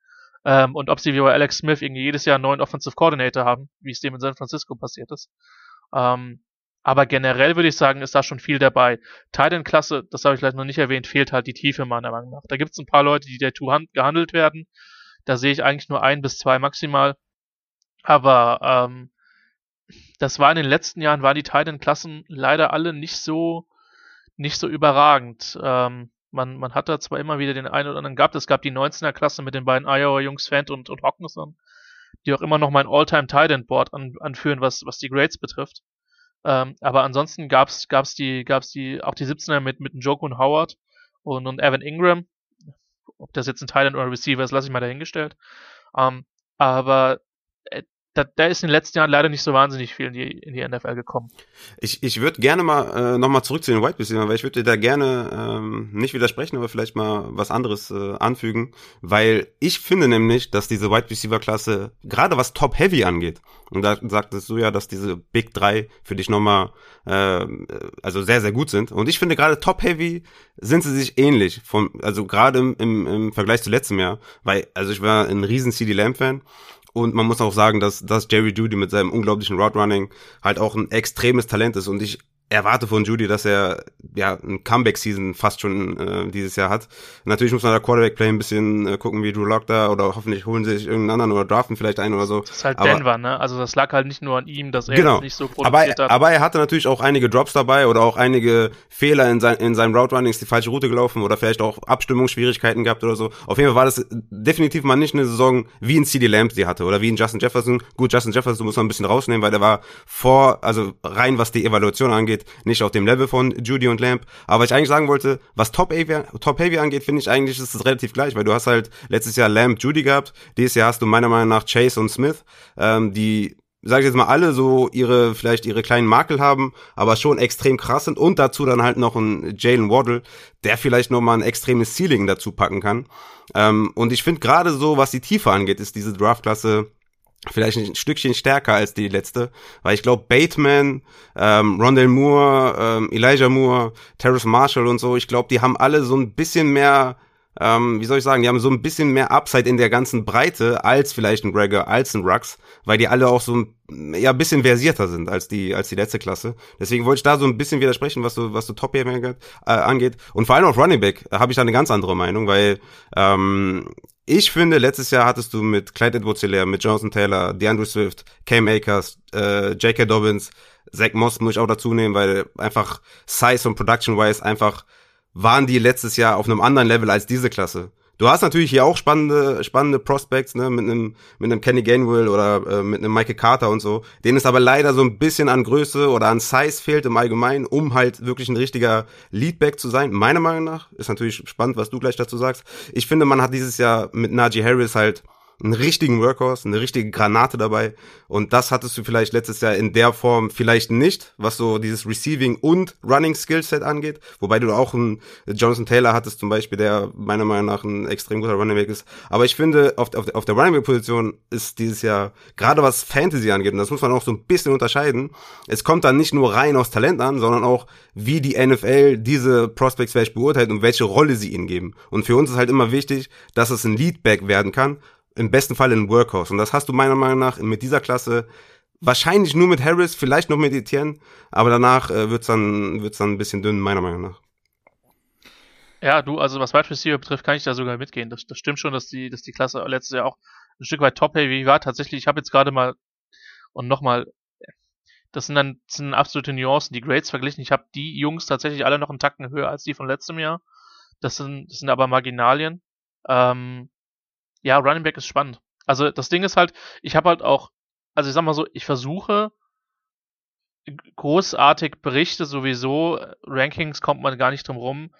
ähm, und ob sie wie bei Alex Smith irgendwie jedes Jahr einen neuen Offensive Coordinator haben, wie es dem in San Francisco passiert ist. Ähm, aber generell würde ich sagen, ist da schon viel dabei. Titan-Klasse, das habe ich vielleicht noch nicht erwähnt, fehlt halt die Tiefe meiner Meinung nach. Da gibt es ein paar Leute, die der Two gehandelt werden. Da sehe ich eigentlich nur ein bis zwei maximal. Aber ähm, das war in den letzten Jahren, waren die Titan-Klassen leider alle nicht so, nicht so überragend. Ähm, man, man hat da zwar immer wieder den einen oder anderen gehabt, es gab die 19er-Klasse mit den beiden Iowa-Jungs, Fant und, und Hawkinson, die auch immer noch mein All-Time Titan-Board an, anführen, was, was die Grades betrifft. Ähm, aber ansonsten gab's, gab's die, gab's die, auch die 17er mit, mit Njoku und Howard und, und Evan Ingram. Ob das jetzt ein Titan oder ein Receiver ist, lasse ich mal dahingestellt. Ähm, aber da, da ist in den letzten Jahren leider nicht so wahnsinnig viel in die, in die NFL gekommen. Ich, ich würde gerne mal äh, nochmal zurück zu den White Receiver, weil ich würde dir da gerne ähm, nicht widersprechen, aber vielleicht mal was anderes äh, anfügen, weil ich finde nämlich, dass diese White Receiver Klasse, gerade was Top Heavy angeht, und da sagtest du ja, dass diese Big 3 für dich nochmal äh, also sehr, sehr gut sind. Und ich finde gerade Top Heavy sind sie sich ähnlich, vom, also gerade im, im, im Vergleich zu letztem Jahr, weil, also ich war ein riesen CD Lamb Fan und man muss auch sagen, dass, dass Jerry Judy mit seinem unglaublichen Route Running halt auch ein extremes Talent ist. Und ich erwarte von Judy, dass er ja ein Comeback-Season fast schon äh, dieses Jahr hat. Natürlich muss man da Quarterback-Play ein bisschen äh, gucken, wie Drew Lock da oder hoffentlich holen sie sich irgendeinen anderen oder draften vielleicht einen oder so. Das ist halt aber, Denver, ne? Also das lag halt nicht nur an ihm, dass er genau. nicht so produziert aber, hat. Aber er hatte natürlich auch einige Drops dabei oder auch einige Fehler in, sein, in seinem Route Running, ist die falsche Route gelaufen oder vielleicht auch Abstimmungsschwierigkeiten gehabt oder so. Auf jeden Fall war das definitiv mal nicht eine Saison, wie ein CD Lamb die hatte oder wie ein Justin Jefferson. Gut, Justin Jefferson muss man ein bisschen rausnehmen, weil der war vor, also rein was die Evaluation angeht, nicht auf dem Level Level von Judy und Lamp. Aber was ich eigentlich sagen wollte, was Top Heavy, Top Heavy angeht, finde ich eigentlich ist es relativ gleich, weil du hast halt letztes Jahr Lamp, Judy gehabt. Dieses Jahr hast du meiner Meinung nach Chase und Smith, ähm, die sag ich jetzt mal, alle so ihre, vielleicht ihre kleinen Makel haben, aber schon extrem krass sind und dazu dann halt noch ein Jalen Waddle, der vielleicht nochmal ein extremes Ceiling dazu packen kann. Ähm, und ich finde gerade so, was die Tiefe angeht, ist diese Draftklasse vielleicht ein Stückchen stärker als die letzte, weil ich glaube Bateman, ähm, Rondell Moore, ähm, Elijah Moore, Terrace Marshall und so, ich glaube, die haben alle so ein bisschen mehr, ähm, wie soll ich sagen, die haben so ein bisschen mehr Upside in der ganzen Breite als vielleicht ein Gregor, als ein Rux, weil die alle auch so ein ja ein bisschen versierter sind als die als die letzte Klasse. Deswegen wollte ich da so ein bisschen widersprechen, was du was du Top äh, angeht und vor allem auf Running Back habe ich da eine ganz andere Meinung, weil ähm, ich finde, letztes Jahr hattest du mit Clyde edwards mit Jonathan Taylor, DeAndre Swift, Cam Akers, äh, J.K. Dobbins, Zach Moss muss ich auch dazu nehmen, weil einfach Size und Production-wise einfach waren die letztes Jahr auf einem anderen Level als diese Klasse. Du hast natürlich hier auch spannende, spannende Prospects, ne, mit einem, mit einem Kenny Gainwell oder äh, mit einem Michael Carter und so, denen es aber leider so ein bisschen an Größe oder an Size fehlt im Allgemeinen, um halt wirklich ein richtiger Leadback zu sein. Meiner Meinung nach ist natürlich spannend, was du gleich dazu sagst. Ich finde, man hat dieses Jahr mit Najee Harris halt einen richtigen Workhorse, eine richtige Granate dabei. Und das hattest du vielleicht letztes Jahr in der Form vielleicht nicht, was so dieses Receiving und Running Skillset angeht. Wobei du auch einen Jonathan Taylor hattest zum Beispiel, der meiner Meinung nach ein extrem guter Running Back ist. Aber ich finde, auf, auf, auf der Running Back Position ist dieses Jahr, gerade was Fantasy angeht, und das muss man auch so ein bisschen unterscheiden, es kommt dann nicht nur rein aus Talent an, sondern auch, wie die NFL diese Prospects vielleicht beurteilt und welche Rolle sie ihnen geben. Und für uns ist halt immer wichtig, dass es ein Leadback werden kann im besten Fall in Workhorse. Und das hast du meiner Meinung nach mit dieser Klasse wahrscheinlich nur mit Harris, vielleicht noch mit Etienne, aber danach äh, wird's dann wird's dann ein bisschen dünn, meiner Meinung nach. Ja, du, also was Wide Receiver betrifft, kann ich da sogar mitgehen. Das, das stimmt schon, dass die, dass die Klasse letztes Jahr auch ein Stück weit top-heavy war. Tatsächlich, ich habe jetzt gerade mal und nochmal, das sind dann das sind absolute Nuancen, die Grades verglichen. Ich habe die Jungs tatsächlich alle noch einen Tacken höher als die von letztem Jahr. Das sind, das sind aber Marginalien. Ähm, ja, Running Back ist spannend. Also das Ding ist halt, ich habe halt auch, also ich sag mal so, ich versuche großartig Berichte sowieso, Rankings kommt man gar nicht drum rum,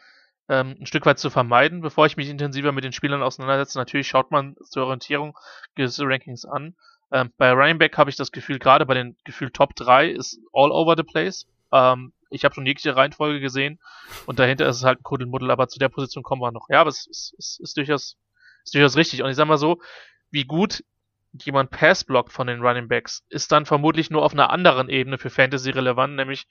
ähm, ein Stück weit zu vermeiden, bevor ich mich intensiver mit den Spielern auseinandersetze. Natürlich schaut man zur Orientierung gewisse Rankings an. Ähm, bei Running Back habe ich das Gefühl, gerade bei den Gefühl Top 3 ist all over the place. Ähm, ich habe schon jegliche Reihenfolge gesehen und dahinter ist es halt ein Kuddelmuddel, aber zu der Position kommen wir noch. Ja, aber es ist, ist, ist, durchaus, ist durchaus richtig. Und ich sag mal so, wie gut jemand Pass blockt von den Running Backs, ist dann vermutlich nur auf einer anderen Ebene für Fantasy relevant, nämlich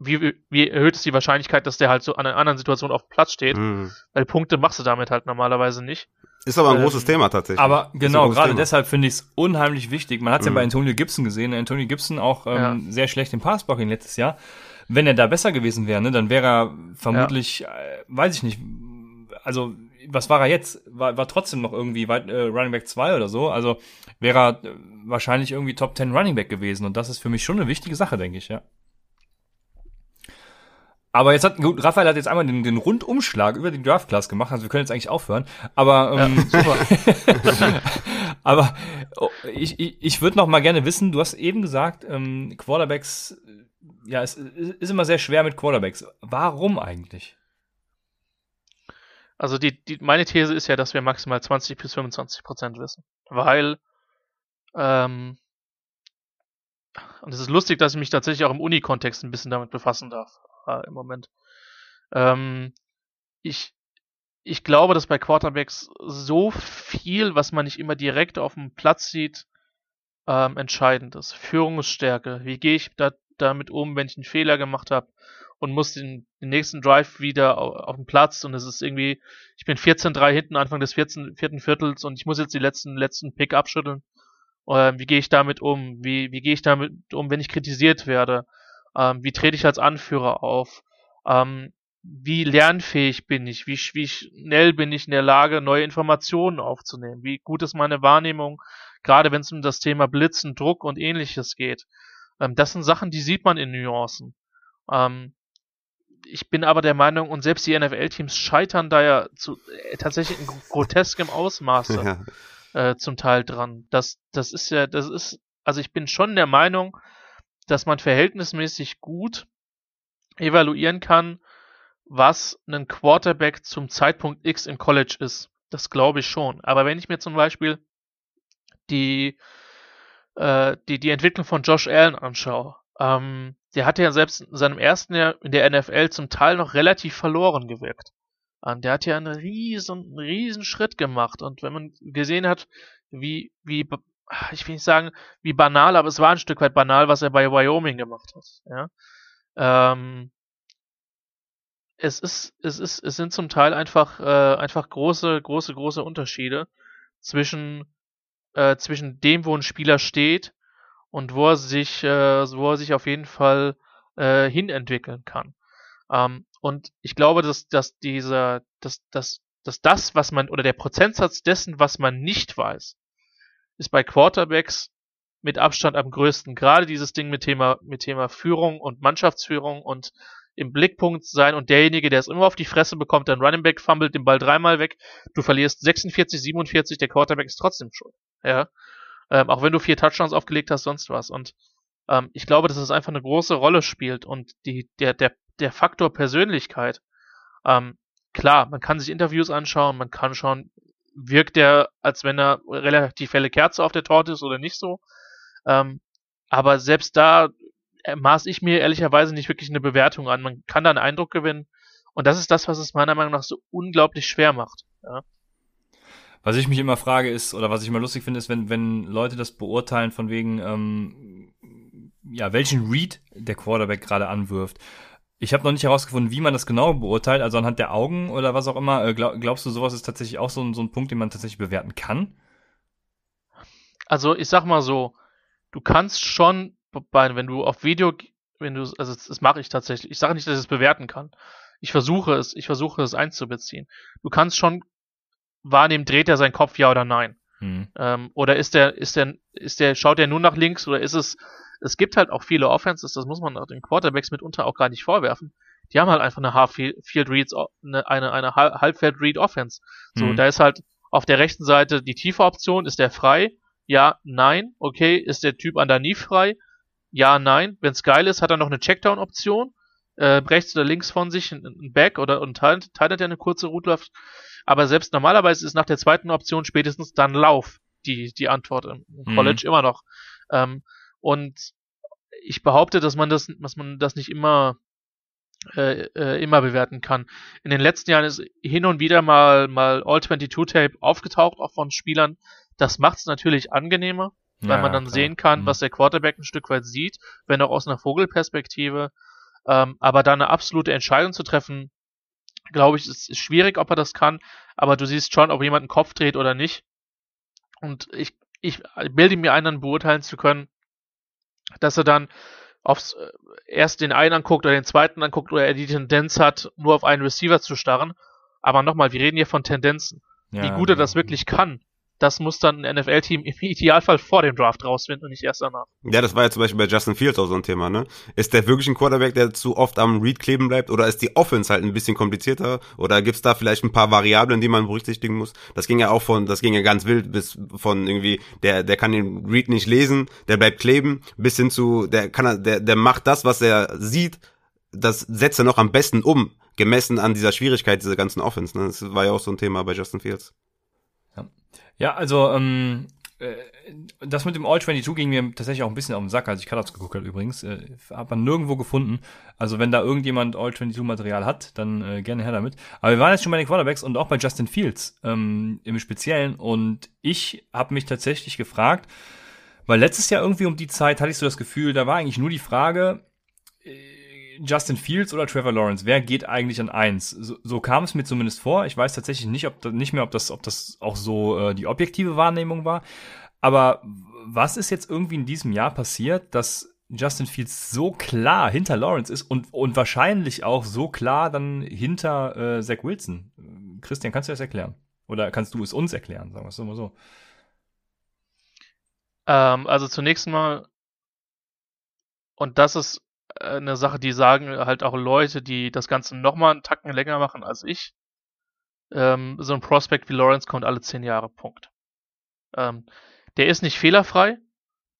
wie, wie erhöht es die Wahrscheinlichkeit, dass der halt so an einer anderen Situation auf dem Platz steht? Mhm. Weil Punkte machst du damit halt normalerweise nicht. Ist aber ein ähm, großes Thema tatsächlich. Aber genau, gerade Thema. deshalb finde ich es unheimlich wichtig. Man hat es mhm. ja bei Antonio Gibson gesehen. Antonio Gibson auch ähm, ja. sehr schlecht im Passblocking letztes Jahr. Wenn er da besser gewesen wäre, ne, dann wäre er vermutlich, ja. äh, weiß ich nicht, also was war er jetzt? War, war trotzdem noch irgendwie weit, äh, Running Back 2 oder so. Also wäre er äh, wahrscheinlich irgendwie Top 10 Running Back gewesen. Und das ist für mich schon eine wichtige Sache, denke ich, ja. Aber jetzt hat, gut, Raphael hat jetzt einmal den, den Rundumschlag über die Draft Class gemacht, also wir können jetzt eigentlich aufhören. Aber, ähm, ja, super. aber oh, ich, ich, ich würde noch mal gerne wissen, du hast eben gesagt, ähm, Quarterbacks, ja, es ist immer sehr schwer mit Quarterbacks. Warum eigentlich? Also die, die, meine These ist ja, dass wir maximal 20 bis 25 Prozent wissen. Weil, ähm, und es ist lustig, dass ich mich tatsächlich auch im Uni-Kontext ein bisschen damit befassen darf äh, im Moment. Ähm, ich, ich glaube, dass bei Quarterbacks so viel, was man nicht immer direkt auf dem Platz sieht, ähm, entscheidend ist. Führungsstärke. Wie gehe ich da, damit um, wenn ich einen Fehler gemacht habe und muss den, den nächsten Drive wieder auf, auf den Platz und es ist irgendwie, ich bin 14-3 hinten Anfang des 14, vierten Viertels und ich muss jetzt die letzten, letzten Pick abschütteln. Ähm, wie gehe ich damit um? Wie, wie gehe ich damit um, wenn ich kritisiert werde? Ähm, wie trete ich als Anführer auf? Ähm, wie lernfähig bin ich? Wie, wie schnell bin ich in der Lage, neue Informationen aufzunehmen? Wie gut ist meine Wahrnehmung, gerade wenn es um das Thema Blitzen, Druck und ähnliches geht? Ähm, das sind Sachen, die sieht man in Nuancen. Ähm, ich bin aber der Meinung, und selbst die NFL-Teams scheitern da ja zu, äh, tatsächlich in groteskem Ausmaße ja. äh, zum Teil dran. Das, das ist ja, das ist, also ich bin schon der Meinung, dass man verhältnismäßig gut evaluieren kann, was ein Quarterback zum Zeitpunkt X im College ist. Das glaube ich schon. Aber wenn ich mir zum Beispiel die, äh, die, die Entwicklung von Josh Allen anschaue, ähm, der hat ja selbst in seinem ersten Jahr in der NFL zum Teil noch relativ verloren gewirkt. Ähm, der hat ja einen riesen, riesen Schritt gemacht. Und wenn man gesehen hat, wie, wie ich will nicht sagen, wie banal, aber es war ein Stück weit banal, was er bei Wyoming gemacht hat. Ja? Ähm, es ist, es ist, es sind zum Teil einfach, äh, einfach große, große, große Unterschiede zwischen, äh, zwischen dem, wo ein Spieler steht und wo er sich, äh, wo er sich auf jeden Fall äh, hinentwickeln kann. Ähm, und ich glaube, dass, dass dieser, dass, dass, dass das, was man, oder der Prozentsatz dessen, was man nicht weiß, ist bei Quarterbacks mit Abstand am größten. Gerade dieses Ding mit Thema, mit Thema Führung und Mannschaftsführung und im Blickpunkt sein und derjenige, der es immer auf die Fresse bekommt, dann Running Back fummelt den Ball dreimal weg, du verlierst 46, 47, der Quarterback ist trotzdem schuld. Ja. Ähm, auch wenn du vier Touchdowns aufgelegt hast, sonst was. Und ähm, ich glaube, dass es einfach eine große Rolle spielt und die, der, der, der Faktor Persönlichkeit. Ähm, klar, man kann sich Interviews anschauen, man kann schauen, wirkt er, als wenn er relativ helle Kerze auf der Torte ist oder nicht so. Ähm, aber selbst da äh, maß ich mir ehrlicherweise nicht wirklich eine Bewertung an. Man kann da einen Eindruck gewinnen. Und das ist das, was es meiner Meinung nach so unglaublich schwer macht. Ja. Was ich mich immer frage ist, oder was ich immer lustig finde, ist, wenn, wenn Leute das beurteilen von wegen, ähm, ja, welchen Read der Quarterback gerade anwirft. Ich habe noch nicht herausgefunden, wie man das genau beurteilt, also anhand der Augen oder was auch immer. Äh, glaub, glaubst du, sowas ist tatsächlich auch so ein, so ein Punkt, den man tatsächlich bewerten kann? Also ich sag mal so, du kannst schon, wenn du auf Video, wenn du, also das mache ich tatsächlich, ich sage nicht, dass ich es bewerten kann. ich versuche es, ich versuche es einzubeziehen. Du kannst schon wahrnehmen, dreht er seinen Kopf ja oder nein? Hm. Ähm, oder ist der, ist der, ist der, schaut er nur nach links oder ist es, es gibt halt auch viele Offenses, das muss man auch den Quarterbacks mitunter auch gar nicht vorwerfen. Die haben halt einfach eine Half-Field Reads, eine, eine, eine Halbfeld Read Offense. So, Mhm. da ist halt auf der rechten Seite die tiefe Option, ist der frei? Ja, nein. Okay, ist der Typ underneath frei? Ja, nein. Wenn's geil ist, hat er noch eine Checkdown-Option. Äh, rechts oder links von sich ein, ein Back oder ein Tight der eine kurze Route läuft. Aber selbst normalerweise ist nach der zweiten Option spätestens dann Lauf die, die Antwort im Mhm. College immer noch. Ähm, und ich behaupte, dass man das, dass man das nicht immer äh, äh, immer bewerten kann. In den letzten Jahren ist hin und wieder mal mal All-22-Tape aufgetaucht, auch von Spielern. Das macht es natürlich angenehmer, weil Ja, man dann klar. sehen kann, Mhm. was der Quarterback ein Stück weit sieht, wenn auch aus einer Vogelperspektive. Ähm, aber da eine absolute Entscheidung zu treffen, glaube ich, ist, ist schwierig, ob er das kann. Aber du siehst schon, ob jemand einen Kopf dreht oder nicht. Und ich, ich bilde mir ein, dann beurteilen zu können, dass er dann aufs, äh, erst den einen anguckt oder den zweiten anguckt oder er die Tendenz hat, nur auf einen Receiver zu starren. Aber nochmal, wir reden hier von Tendenzen. Wie Ja, gut er genau. das wirklich kann, das muss dann ein NFL-Team im Idealfall vor dem Draft rausfinden und nicht erst danach. Ja, das war ja zum Beispiel bei Justin Fields auch so ein Thema, ne? Ist der wirklich ein Quarterback, der zu oft am Read kleben bleibt? Oder ist die Offense halt ein bisschen komplizierter? Oder gibt's da vielleicht ein paar Variablen, die man berücksichtigen muss? Das ging ja auch von, das ging ja ganz wild bis von irgendwie, der, der kann den Read nicht lesen, der bleibt kleben, bis hin zu, der kann, der, der macht das, was er sieht, das setzt er noch am besten um, gemessen an dieser Schwierigkeit dieser ganzen Offense, ne? Das war ja auch so ein Thema bei Justin Fields. Ja, also ähm, äh, das mit dem All-22 ging mir tatsächlich auch ein bisschen auf den Sack, als ich Cutout geguckt habe übrigens. Äh, hat man nirgendwo gefunden. Also wenn da irgendjemand All-22-Material hat, dann äh, gerne her damit. Aber wir waren jetzt schon bei den Quarterbacks und auch bei Justin Fields ähm, im Speziellen. Und ich habe mich tatsächlich gefragt, weil letztes Jahr irgendwie um die Zeit hatte ich so das Gefühl, da war eigentlich nur die Frage, äh, Justin Fields oder Trevor Lawrence, wer geht eigentlich an eins? So, so kam es mir zumindest vor. Ich weiß tatsächlich nicht, ob da, nicht mehr, ob das, ob das auch so äh, die objektive Wahrnehmung war. Aber was ist jetzt irgendwie in diesem Jahr passiert, dass Justin Fields so klar hinter Lawrence ist und, und wahrscheinlich auch so klar dann hinter äh, Zach Wilson? Christian, kannst du das erklären? Oder kannst du es uns erklären, sagen wir es mal so. Ähm, also zunächst mal, und das ist eine Sache, die sagen halt auch Leute, die das Ganze nochmal einen Tacken länger machen als ich. Ähm, so ein Prospect wie Lawrence kommt alle zehn Jahre, Punkt. Ähm, der ist nicht fehlerfrei.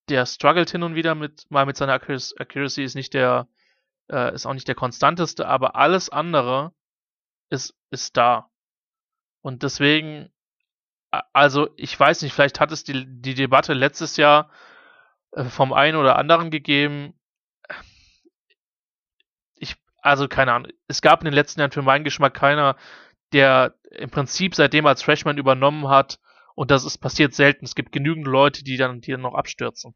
Der struggelt hin und wieder mit, mal mit seiner Accuracy, ist nicht der, äh, ist auch nicht der konstanteste, aber alles andere ist, ist da. Und deswegen, also ich weiß nicht, vielleicht hat es die, die Debatte letztes Jahr äh, vom einen oder anderen gegeben. Also keine Ahnung. Es gab in den letzten Jahren für meinen Geschmack keiner, der im Prinzip seitdem als Freshman übernommen hat. Und das ist passiert selten. Es gibt genügend Leute, die dann, die dann noch abstürzen.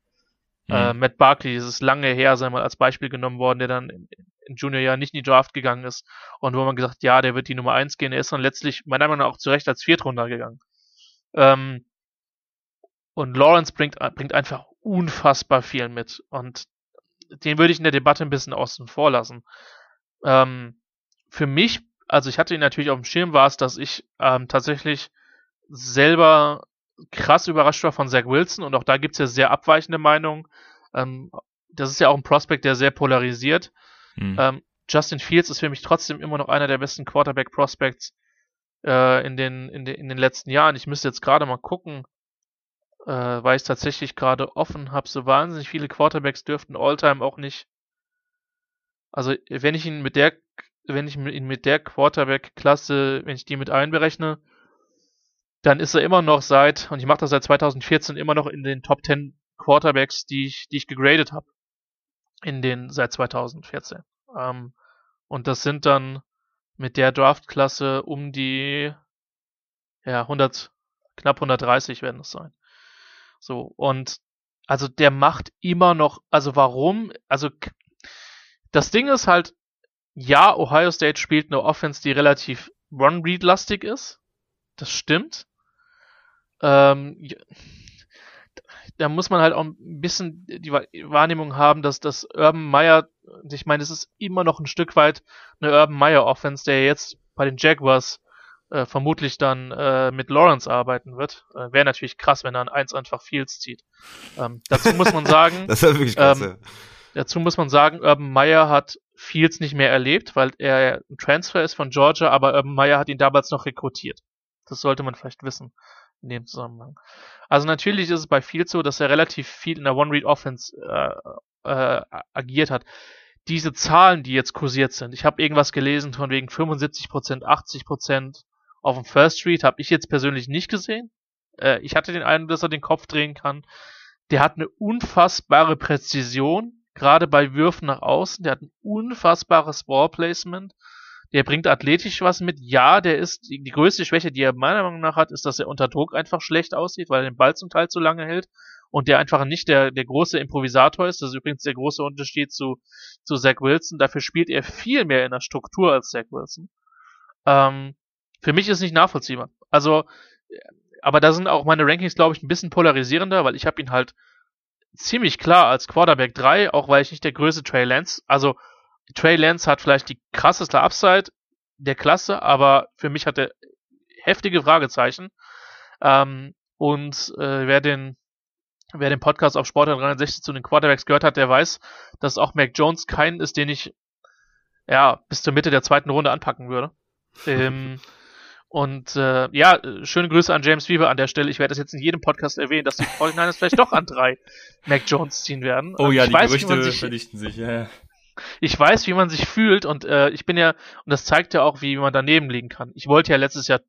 Mhm. Äh, Matt Barkley, das ist lange her, sei mal als Beispiel genommen worden, der dann im, im Juniorjahr nicht in die Draft gegangen ist und wo man gesagt, ja, der wird die Nummer eins gehen. Er ist dann letztlich meiner Meinung nach auch zu Recht als Viertrunder gegangen. Ähm, und Lawrence bringt, bringt einfach unfassbar viel mit. Und den würde ich in der Debatte ein bisschen außen vor lassen. Ähm, für mich, also ich hatte ihn natürlich auf dem Schirm, war es, dass ich ähm, tatsächlich selber krass überrascht war von Zach Wilson und auch da gibt's ja sehr abweichende Meinungen. Ähm, das ist ja auch ein Prospect, der sehr polarisiert. Hm. Ähm, Justin Fields ist für mich trotzdem immer noch einer der besten Quarterback-Prospects äh, in, den, in, den, in den letzten Jahren. Ich müsste jetzt gerade mal gucken, äh, weil ich tatsächlich gerade offen habe. So wahnsinnig viele Quarterbacks dürften Alltime auch nicht. Also wenn ich ihn mit der, wenn ich ihn mit der Quarterback-Klasse, wenn ich die mit einberechne, dann ist er immer noch seit, und ich mache das seit 2014, immer noch in den Top 10 Quarterbacks, die ich, die ich gegradet habe. In den seit 2014. Ähm, und das sind dann mit der Draftklasse um die ja 100 knapp 130 werden es sein. So und also der macht immer noch also warum also das Ding ist halt ja Ohio State spielt eine Offense die relativ Run Read lastig ist das stimmt ähm, da muss man halt auch ein bisschen die Wahrnehmung haben, dass das Urban Meyer, ich meine, es ist immer noch ein Stück weit eine Urban Meyer Offense, der jetzt bei den Jaguars äh, vermutlich dann äh, mit Lawrence arbeiten wird. Äh, Wäre natürlich krass, wenn er an eins einfach Fields zieht. Ähm, dazu muss man sagen, das wäre wirklich krass, ähm, ja. Dazu muss man sagen, Urban Meyer hat Fields nicht mehr erlebt, weil er ein Transfer ist von Georgia, aber Urban Meyer hat ihn damals noch rekrutiert. Das sollte man vielleicht wissen in dem Zusammenhang. Also natürlich ist es bei Fields so, dass er relativ viel in der One-Read-Offense äh, äh, agiert hat. Diese Zahlen, die jetzt kursiert sind, ich habe irgendwas gelesen von wegen 75%, 80%, auf dem First Street habe ich jetzt persönlich nicht gesehen. Äh, ich hatte den Eindruck, dass er den Kopf drehen kann. Der hat eine unfassbare Präzision, gerade bei Würfen nach außen. Der hat ein unfassbares Ballplacement. Der bringt athletisch was mit. Ja, der ist die, größte Schwäche, die er meiner Meinung nach hat, ist, dass er unter Druck einfach schlecht aussieht, weil er den Ball zum Teil zu lange hält und der einfach nicht der, der große Improvisator ist. Das ist übrigens der große Unterschied zu, zu Zach Wilson. Dafür spielt er viel mehr in der Struktur als Zach Wilson. Ähm, für mich ist nicht nachvollziehbar. Also, aber da sind auch meine Rankings, glaube ich, ein bisschen polarisierender, weil ich habe ihn halt ziemlich klar als Quarterback 3, auch weil ich nicht der größte Trey Lance, also Trey Lance hat vielleicht die krasseste Upside der Klasse, aber für mich hat er heftige Fragezeichen. Ähm, und äh, wer den wer den Podcast auf Sport 360 zu den Quarterbacks gehört hat, der weiß, dass auch Mac Jones kein ist, den ich ja bis zur Mitte der zweiten Runde anpacken würde. ähm, und äh, ja, schöne Grüße an James Weaver an der Stelle. Ich werde das jetzt in jedem Podcast erwähnen, dass die 49ers vielleicht doch an drei Mac Jones ziehen werden. Oh ja, ich die weiß, Gerüchte sich, verdichten sich. Ja. Ich weiß, wie man sich fühlt und äh, ich bin ja, und das zeigt ja auch, wie man daneben liegen kann. Ich wollte ja letztes Jahr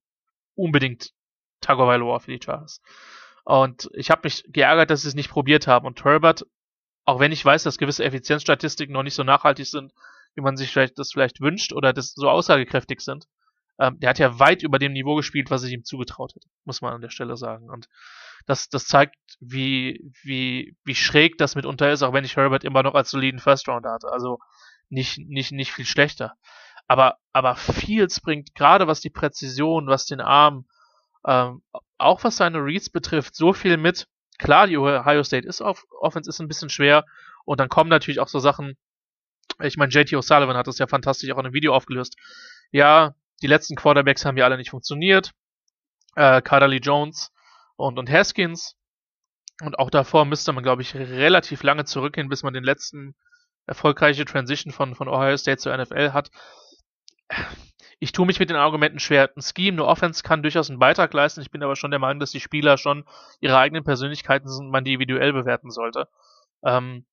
unbedingt Tagovailoa für die Chargers. Und ich habe mich geärgert, dass sie es nicht probiert haben. Und Herbert, auch wenn ich weiß, dass gewisse Effizienzstatistiken noch nicht so nachhaltig sind, wie man sich vielleicht das vielleicht wünscht oder das so aussagekräftig sind, ähm, der hat ja weit über dem Niveau gespielt, was ich ihm zugetraut hätte, muss man an der Stelle sagen. Und das, das zeigt, wie, wie, wie schräg das mitunter ist, auch wenn ich Herbert immer noch als soliden First Rounder hatte. Also nicht, nicht, nicht viel schlechter. Aber, aber Fields bringt gerade was die Präzision, was den Arm, ähm, auch was seine Reads betrifft, so viel mit. Klar, die Ohio State ist auf Offense ist ein bisschen schwer und dann kommen natürlich auch so Sachen. Ich meine, JT O'Sullivan hat das ja fantastisch auch in einem Video aufgelöst. Ja, die letzten Quarterbacks haben ja alle nicht funktioniert. Äh, Carly Jones und, und Haskins. Und auch davor müsste man, glaube ich, relativ lange zurückgehen, bis man den letzten erfolgreiche Transition von, von Ohio State zur NFL hat. Ich tue mich mit den Argumenten schwer. Ein Scheme, eine Offense kann durchaus einen Beitrag leisten. Ich bin aber schon der Meinung, dass die Spieler schon ihre eigenen Persönlichkeiten sind und man die individuell bewerten sollte. Ähm,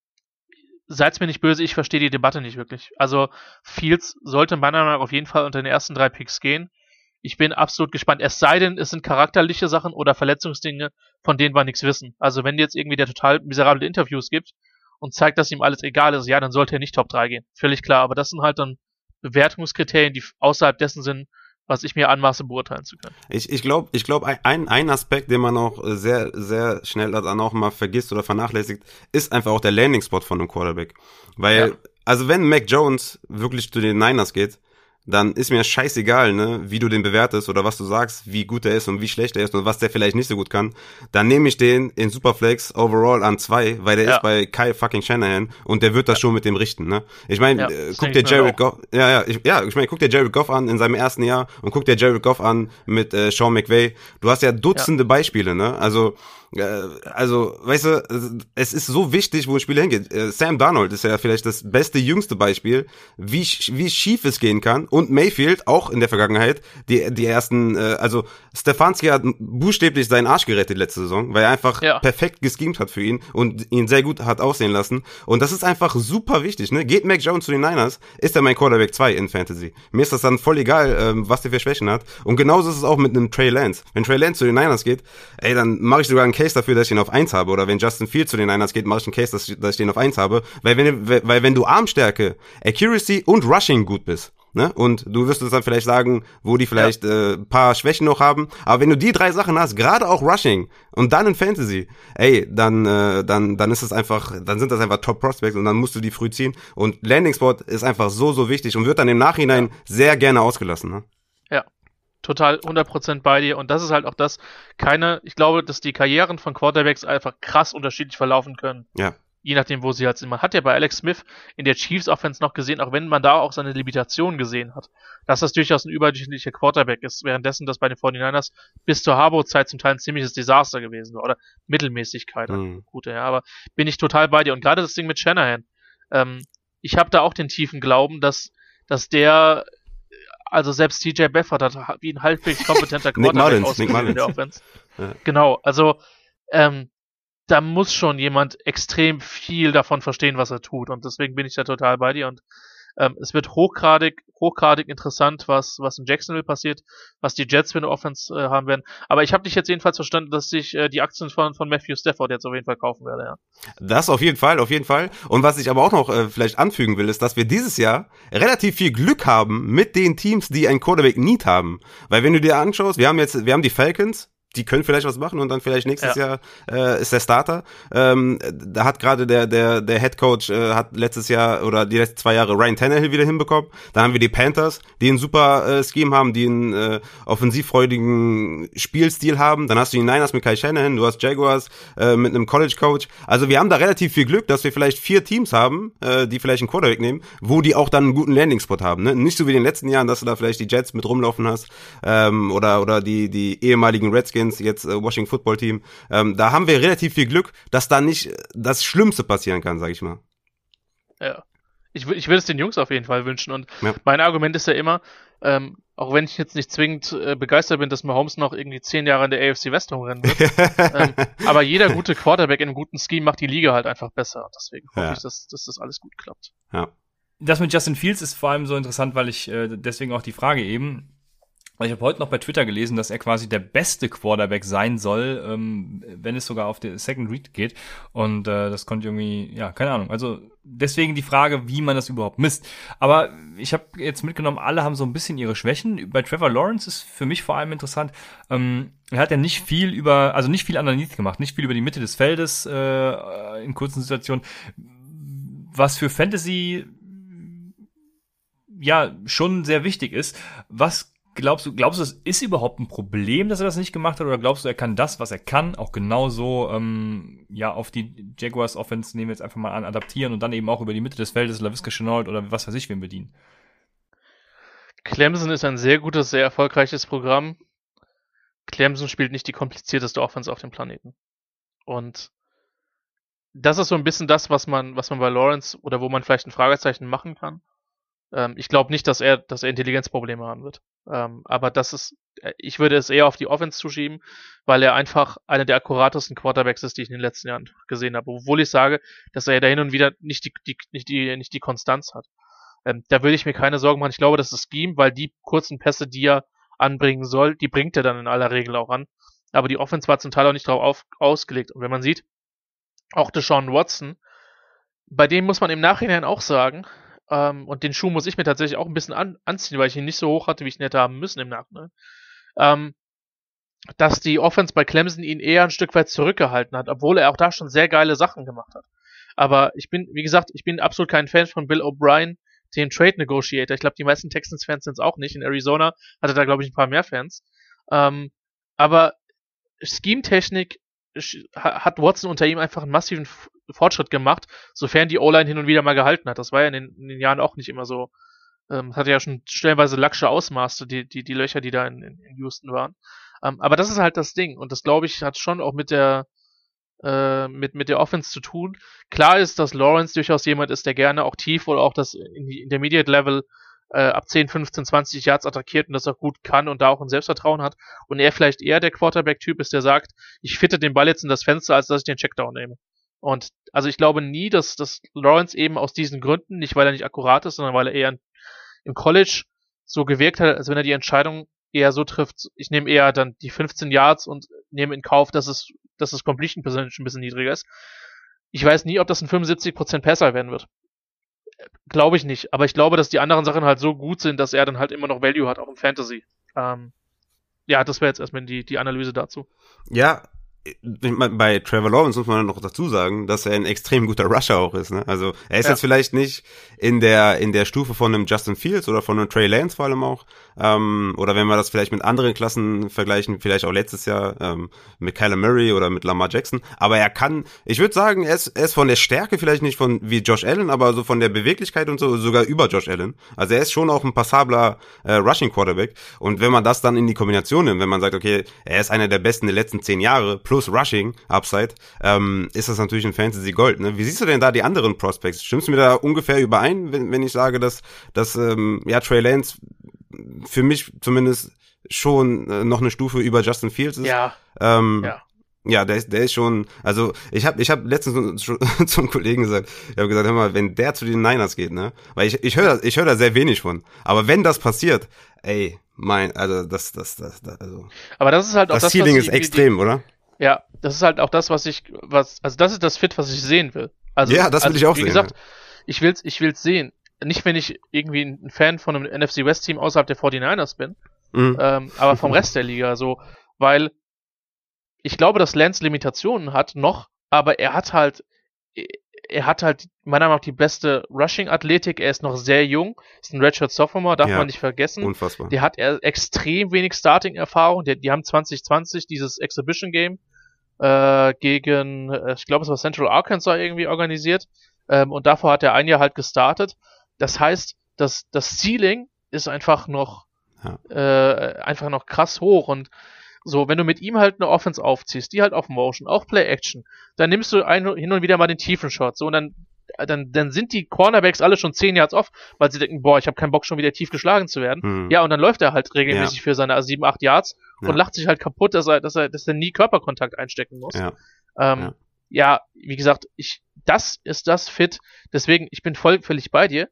seid's mir nicht böse, ich verstehe die Debatte nicht wirklich. Also Fields sollte meiner Meinung nach auf jeden Fall unter den ersten drei Picks gehen. Ich bin absolut gespannt. Es sei denn, es sind charakterliche Sachen oder Verletzungsdinge, von denen wir nichts wissen. Also wenn jetzt irgendwie der total miserable Interviews gibt und zeigt, dass ihm alles egal ist, ja, dann sollte er nicht Top 3 gehen. Völlig klar. Aber das sind halt dann Bewertungskriterien, die außerhalb dessen sind, was ich mir anmaße beurteilen zu können. Ich, ich glaube, ich glaub, ein, ein Aspekt, den man auch sehr, sehr schnell dann auch mal vergisst oder vernachlässigt, ist einfach auch der Landing-Spot von einem Quarterback. Weil, ja. also wenn Mac Jones wirklich zu den Niners geht, dann ist mir scheißegal, ne, wie du den bewertest oder was du sagst, wie gut er ist und wie schlecht er ist und was der vielleicht nicht so gut kann. Dann nehme ich den in Superflex overall an zwei, weil der ja. ist bei Kyle fucking Shanahan und der wird das ja. schon mit dem richten, ne? Ich meine, ja, äh, guck dir Jared Goff, ja, ja, ich, ja, ich meine, guck dir Jared Goff an in seinem ersten Jahr und guck dir Jared Goff an mit äh, Sean McVay. Du hast ja Dutzende Beispiele, ne? Also also, weißt du, es ist so wichtig, wo ein Spieler hingeht. Äh, Sam Darnold ist ja vielleicht das beste, jüngste Beispiel, wie, wie schief es gehen kann. Und Mayfield, auch in der Vergangenheit, die, die ersten, äh, also Stefanski hat buchstäblich seinen Arsch gerettet letzte Saison, weil er einfach ja. perfekt geschemt hat für ihn und ihn sehr gut hat aussehen lassen. Und das ist einfach super wichtig, ne? Geht Mac Jones zu den Niners, ist er mein Quarterback 2 in Fantasy. Mir ist das dann voll egal, ähm, was der für Schwächen hat. Und genauso ist es auch mit einem Trey Lance. Wenn Trey Lance zu den Niners geht, ey, dann mache ich sogar einen Case dafür, dass ich ihn auf 1 habe. Oder wenn Justin Fields zu den Niners geht, mache ich einen Case, dass ich, dass ich den auf 1 habe. Weil wenn, weil wenn du Armstärke, Accuracy und Rushing gut bist, Ne? Und du wirst uns dann vielleicht sagen, wo die vielleicht ja. äh, paar Schwächen noch haben. Aber wenn du die drei Sachen hast, gerade auch Rushing und dann in Fantasy, ey, dann äh, dann dann ist es einfach, dann sind das einfach Top Prospects und dann musst du die früh ziehen. Und Landing Spot ist einfach so so wichtig und wird dann im Nachhinein ja. sehr gerne ausgelassen. Ne? Total 100% bei dir und das ist halt auch das, keine, ich glaube, dass die Karrieren von Quarterbacks einfach krass unterschiedlich verlaufen können. Ja. Je nachdem, wo sie halt sind. Man hat ja bei Alex Smith in der Chiefs Offense noch gesehen, auch wenn man da auch seine Limitationen gesehen hat, dass das durchaus ein überdurchschnittlicher Quarterback ist, währenddessen das bei den 49ers bis zur Harbaugh-Zeit zum Teil ein ziemliches Desaster gewesen war oder Mittelmäßigkeit. Mhm. Gute, ja, aber bin ich total bei dir und gerade das Ding mit Shanahan, ähm, ich habe da auch den tiefen Glauben, dass, dass der also selbst TJ Beffert hat wie ein halbwegs kompetenter Quarterback ausgesehen in der. Offense. Ja. Genau, also ähm, da muss schon jemand extrem viel davon verstehen, was er tut. Und deswegen bin ich da total bei dir. Und ähm, es wird hochgradig, hochgradig interessant, was, was in Jacksonville passiert, was die Jets für eine Offense äh, haben werden. Aber ich habe dich jetzt jedenfalls verstanden, dass ich äh, die Aktien von, von Matthew Stafford jetzt auf jeden Fall kaufen werde, ja. Das auf jeden Fall, auf jeden Fall. Und was ich aber auch noch äh, vielleicht anfügen will, ist, dass wir dieses Jahr relativ viel Glück haben mit den Teams, die ein Quarterback Need haben. Weil wenn du dir anschaust, wir haben jetzt, wir haben die Falcons, die können vielleicht was machen und dann vielleicht nächstes Ja. Jahr äh, ist der Starter. Ähm, da hat gerade der der der Head Coach äh, hat letztes Jahr oder die letzten zwei Jahre Ryan Tannehill wieder hinbekommen. Dann haben wir die Panthers, die einen super äh, Scheme haben, die einen äh, offensivfreudigen Spielstil haben. Dann hast du die Niners mit Kai Shanahan, du hast Jaguars äh, mit einem College Coach. Also wir haben da relativ viel Glück, dass wir vielleicht vier Teams haben, äh, die vielleicht einen Quarterback nehmen, wo die auch dann einen guten Landing Spot haben. Ne? Nicht so wie in den letzten Jahren, dass du da vielleicht die Jets mit rumlaufen hast ähm, oder oder die die ehemaligen Redskins jetzt äh, Washington Football Team. Ähm, da haben wir relativ viel Glück, dass da nicht das Schlimmste passieren kann, sag ich mal. Ja. Ich, ich würde es den Jungs auf jeden Fall wünschen. Und Ja. mein Argument ist ja immer, ähm, auch wenn ich jetzt nicht zwingend äh, begeistert bin, dass Mahomes noch irgendwie zehn Jahre in der AFC West rumrennen wird. ähm, aber jeder gute Quarterback in einem guten Scheme macht die Liga halt einfach besser. Deswegen hoffe Ja. ich, dass, dass das alles gut klappt. ja. Das mit Justin Fields ist vor allem so interessant, weil ich äh, deswegen auch die Frage eben, ich habe heute noch bei Twitter gelesen, dass er quasi der beste Quarterback sein soll, ähm, wenn es sogar auf die Second Read geht. Und äh, das konnte irgendwie, ja, keine Ahnung. Also deswegen die Frage, wie man das überhaupt misst. Aber ich habe jetzt mitgenommen, alle haben so ein bisschen ihre Schwächen. Bei Trevor Lawrence ist für mich vor allem interessant. Ähm, er hat ja nicht viel über, also nicht viel underneath gemacht, nicht viel über die Mitte des Feldes äh, in kurzen Situationen. Was für Fantasy ja schon sehr wichtig ist. Was glaubst du, glaubst du, es ist überhaupt ein Problem, dass er das nicht gemacht hat, oder glaubst du, er kann das, was er kann, auch genauso ähm, ja auf die Jaguars Offense nehmen wir jetzt einfach mal an, adaptieren und dann eben auch über die Mitte des Feldes LaVisca Chenault oder was weiß ich wen bedienen? Clemson ist ein sehr gutes, sehr erfolgreiches Programm. Clemson spielt nicht die komplizierteste Offense auf dem Planeten. Und das ist so ein bisschen das, was man, was man bei Lawrence oder wo man vielleicht ein Fragezeichen machen kann. Ähm, ich glaube nicht, dass er, dass er Intelligenzprobleme haben wird. Ähm, aber das ist, äh, ich würde es eher auf die Offense zuschieben, weil er einfach einer der akkuratesten Quarterbacks ist, die ich in den letzten Jahren gesehen habe. Obwohl ich sage, dass er da hin und wieder nicht die, die, nicht die, nicht die Konstanz hat. Ähm, da würde ich mir keine Sorgen machen. Ich glaube, das ist Scheme, weil die kurzen Pässe, die er anbringen soll, die bringt er dann in aller Regel auch an. Aber die Offense war zum Teil auch nicht darauf auf, ausgelegt. Und wenn man sieht, auch Deshaun Watson, bei dem muss man im Nachhinein auch sagen, ähm, und den Schuh muss ich mir tatsächlich auch ein bisschen an, anziehen, weil ich ihn nicht so hoch hatte, wie ich ihn hätte haben müssen im Nachhinein, ähm, dass die Offense bei Clemson ihn eher ein Stück weit zurückgehalten hat, obwohl er auch da schon sehr geile Sachen gemacht hat. Aber ich bin, wie gesagt, ich bin absolut kein Fan von Bill O'Brien, dem Trade Negotiator. Ich glaube, die meisten Texans-Fans sind es auch nicht. In Arizona hatte da, glaube ich, ein paar mehr Fans. Ähm, aber Scheme-Technik hat Watson unter ihm einfach einen massiven Fortschritt gemacht, sofern die O-Line hin und wieder mal gehalten hat. Das war ja in den, in den Jahren auch nicht immer so. Ähm, hatte ja schon stellenweise lacksche Ausmaße, die, die, die Löcher, die da in, in, Houston waren. Ähm, aber das ist halt das Ding. Und das, glaube ich, hat schon auch mit der, äh, mit, mit der Offense zu tun. Klar ist, dass Lawrence durchaus jemand ist, der gerne auch tief oder auch das Intermediate Level äh, ab 10, 15, 20 Yards attackiert und das auch gut kann und da auch ein Selbstvertrauen hat. Und er vielleicht eher der Quarterback-Typ ist, der sagt, ich fitte den Ball jetzt in das Fenster, als dass ich den Checkdown nehme. Und also ich glaube nie, dass, dass Lawrence eben aus diesen Gründen, nicht weil er nicht akkurat ist, sondern weil er eher im College so gewirkt hat, als wenn er die Entscheidung eher so trifft, ich nehme eher dann die 15 Yards und nehme in Kauf, dass es, dass das Completion Percentage ein bisschen niedriger ist. Ich weiß nie, ob das ein 75% Passer werden wird. Glaube ich nicht, aber ich glaube, dass die anderen Sachen halt so gut sind, dass er dann halt immer noch Value hat, auch im Fantasy. Ähm, ja, das wäre jetzt erstmal die, die Analyse dazu. Ja, bei Trevor Lawrence muss man noch dazu sagen, dass er ein extrem guter Rusher auch ist. Ne? Also er ist ja. jetzt vielleicht nicht in der in der Stufe von einem Justin Fields oder von einem Trey Lance vor allem auch. Ähm, oder wenn wir das vielleicht mit anderen Klassen vergleichen, vielleicht auch letztes Jahr ähm, mit Kyler Murray oder mit Lamar Jackson. Aber er kann, ich würde sagen, er ist, er ist von der Stärke vielleicht nicht von wie Josh Allen, aber so von der Beweglichkeit und so sogar über Josh Allen. Also er ist schon auch ein passabler äh, Rushing Quarterback. Und wenn man das dann in die Kombination nimmt, wenn man sagt, okay, er ist einer der besten der letzten zehn Jahre plus Rushing Upside, ähm, ist das natürlich ein Fantasy Gold. Ne? Wie siehst du denn da die anderen Prospects? Stimmst du mir da ungefähr überein, wenn, wenn ich sage, dass, dass ähm, ja, Trey Lance für mich zumindest schon äh, noch eine Stufe über Justin Fields ist? Ja. Ähm, ja. Ja, der ist, der ist schon, also ich habe ich hab letztens schon zum Kollegen gesagt, ich habe gesagt, hör mal, wenn der zu den Niners geht, ne? Weil ich, ich höre ich hör da sehr wenig von. Aber wenn das passiert, ey, mein, also das, das, das, das also. Aber das ist halt auch das, das Ceiling ist extrem, die, oder? Ja, das ist halt auch das, was ich, was, also das ist das Fit, was ich sehen will. Also, ja, das will also, ich auch wie sehen. Wie gesagt, ich will's, ich will's sehen. Nicht, wenn ich irgendwie ein Fan von einem NFC West Team außerhalb der 49ers bin, mhm. ähm, aber vom Rest der Liga, so, weil ich glaube, dass Lance Limitationen hat noch, aber er hat halt, er hat halt meiner Meinung nach die beste Rushing-Athletik. Er ist noch sehr jung, ist ein Redshirt Sophomore, darf ja, man nicht vergessen. Unfassbar. Der hat extrem wenig Starting-Erfahrung. Die, die haben 2020 dieses Exhibition-Game äh, gegen, äh, ich glaube, es war Central Arkansas irgendwie organisiert. Ähm, und davor hat er ein Jahr halt gestartet. Das heißt, dass das Ceiling ist einfach noch ja. äh, einfach noch krass hoch und so, wenn du mit ihm halt eine Offense aufziehst, die halt auf Motion, auch Play Action, dann nimmst du ein, hin und wieder mal den tiefen Shot, so und dann dann, dann sind die Cornerbacks alle schon 10 Yards off, weil sie denken, boah, ich habe keinen Bock schon wieder tief geschlagen zu werden. Hm. Ja, und dann läuft er halt regelmäßig ja. für seine 7, 8 Yards ja. und lacht sich halt kaputt, dass er, dass er, dass er nie Körperkontakt einstecken muss. Ja. Ähm, ja. wie gesagt, ich, das ist das Fit. Deswegen, ich bin voll, völlig bei dir.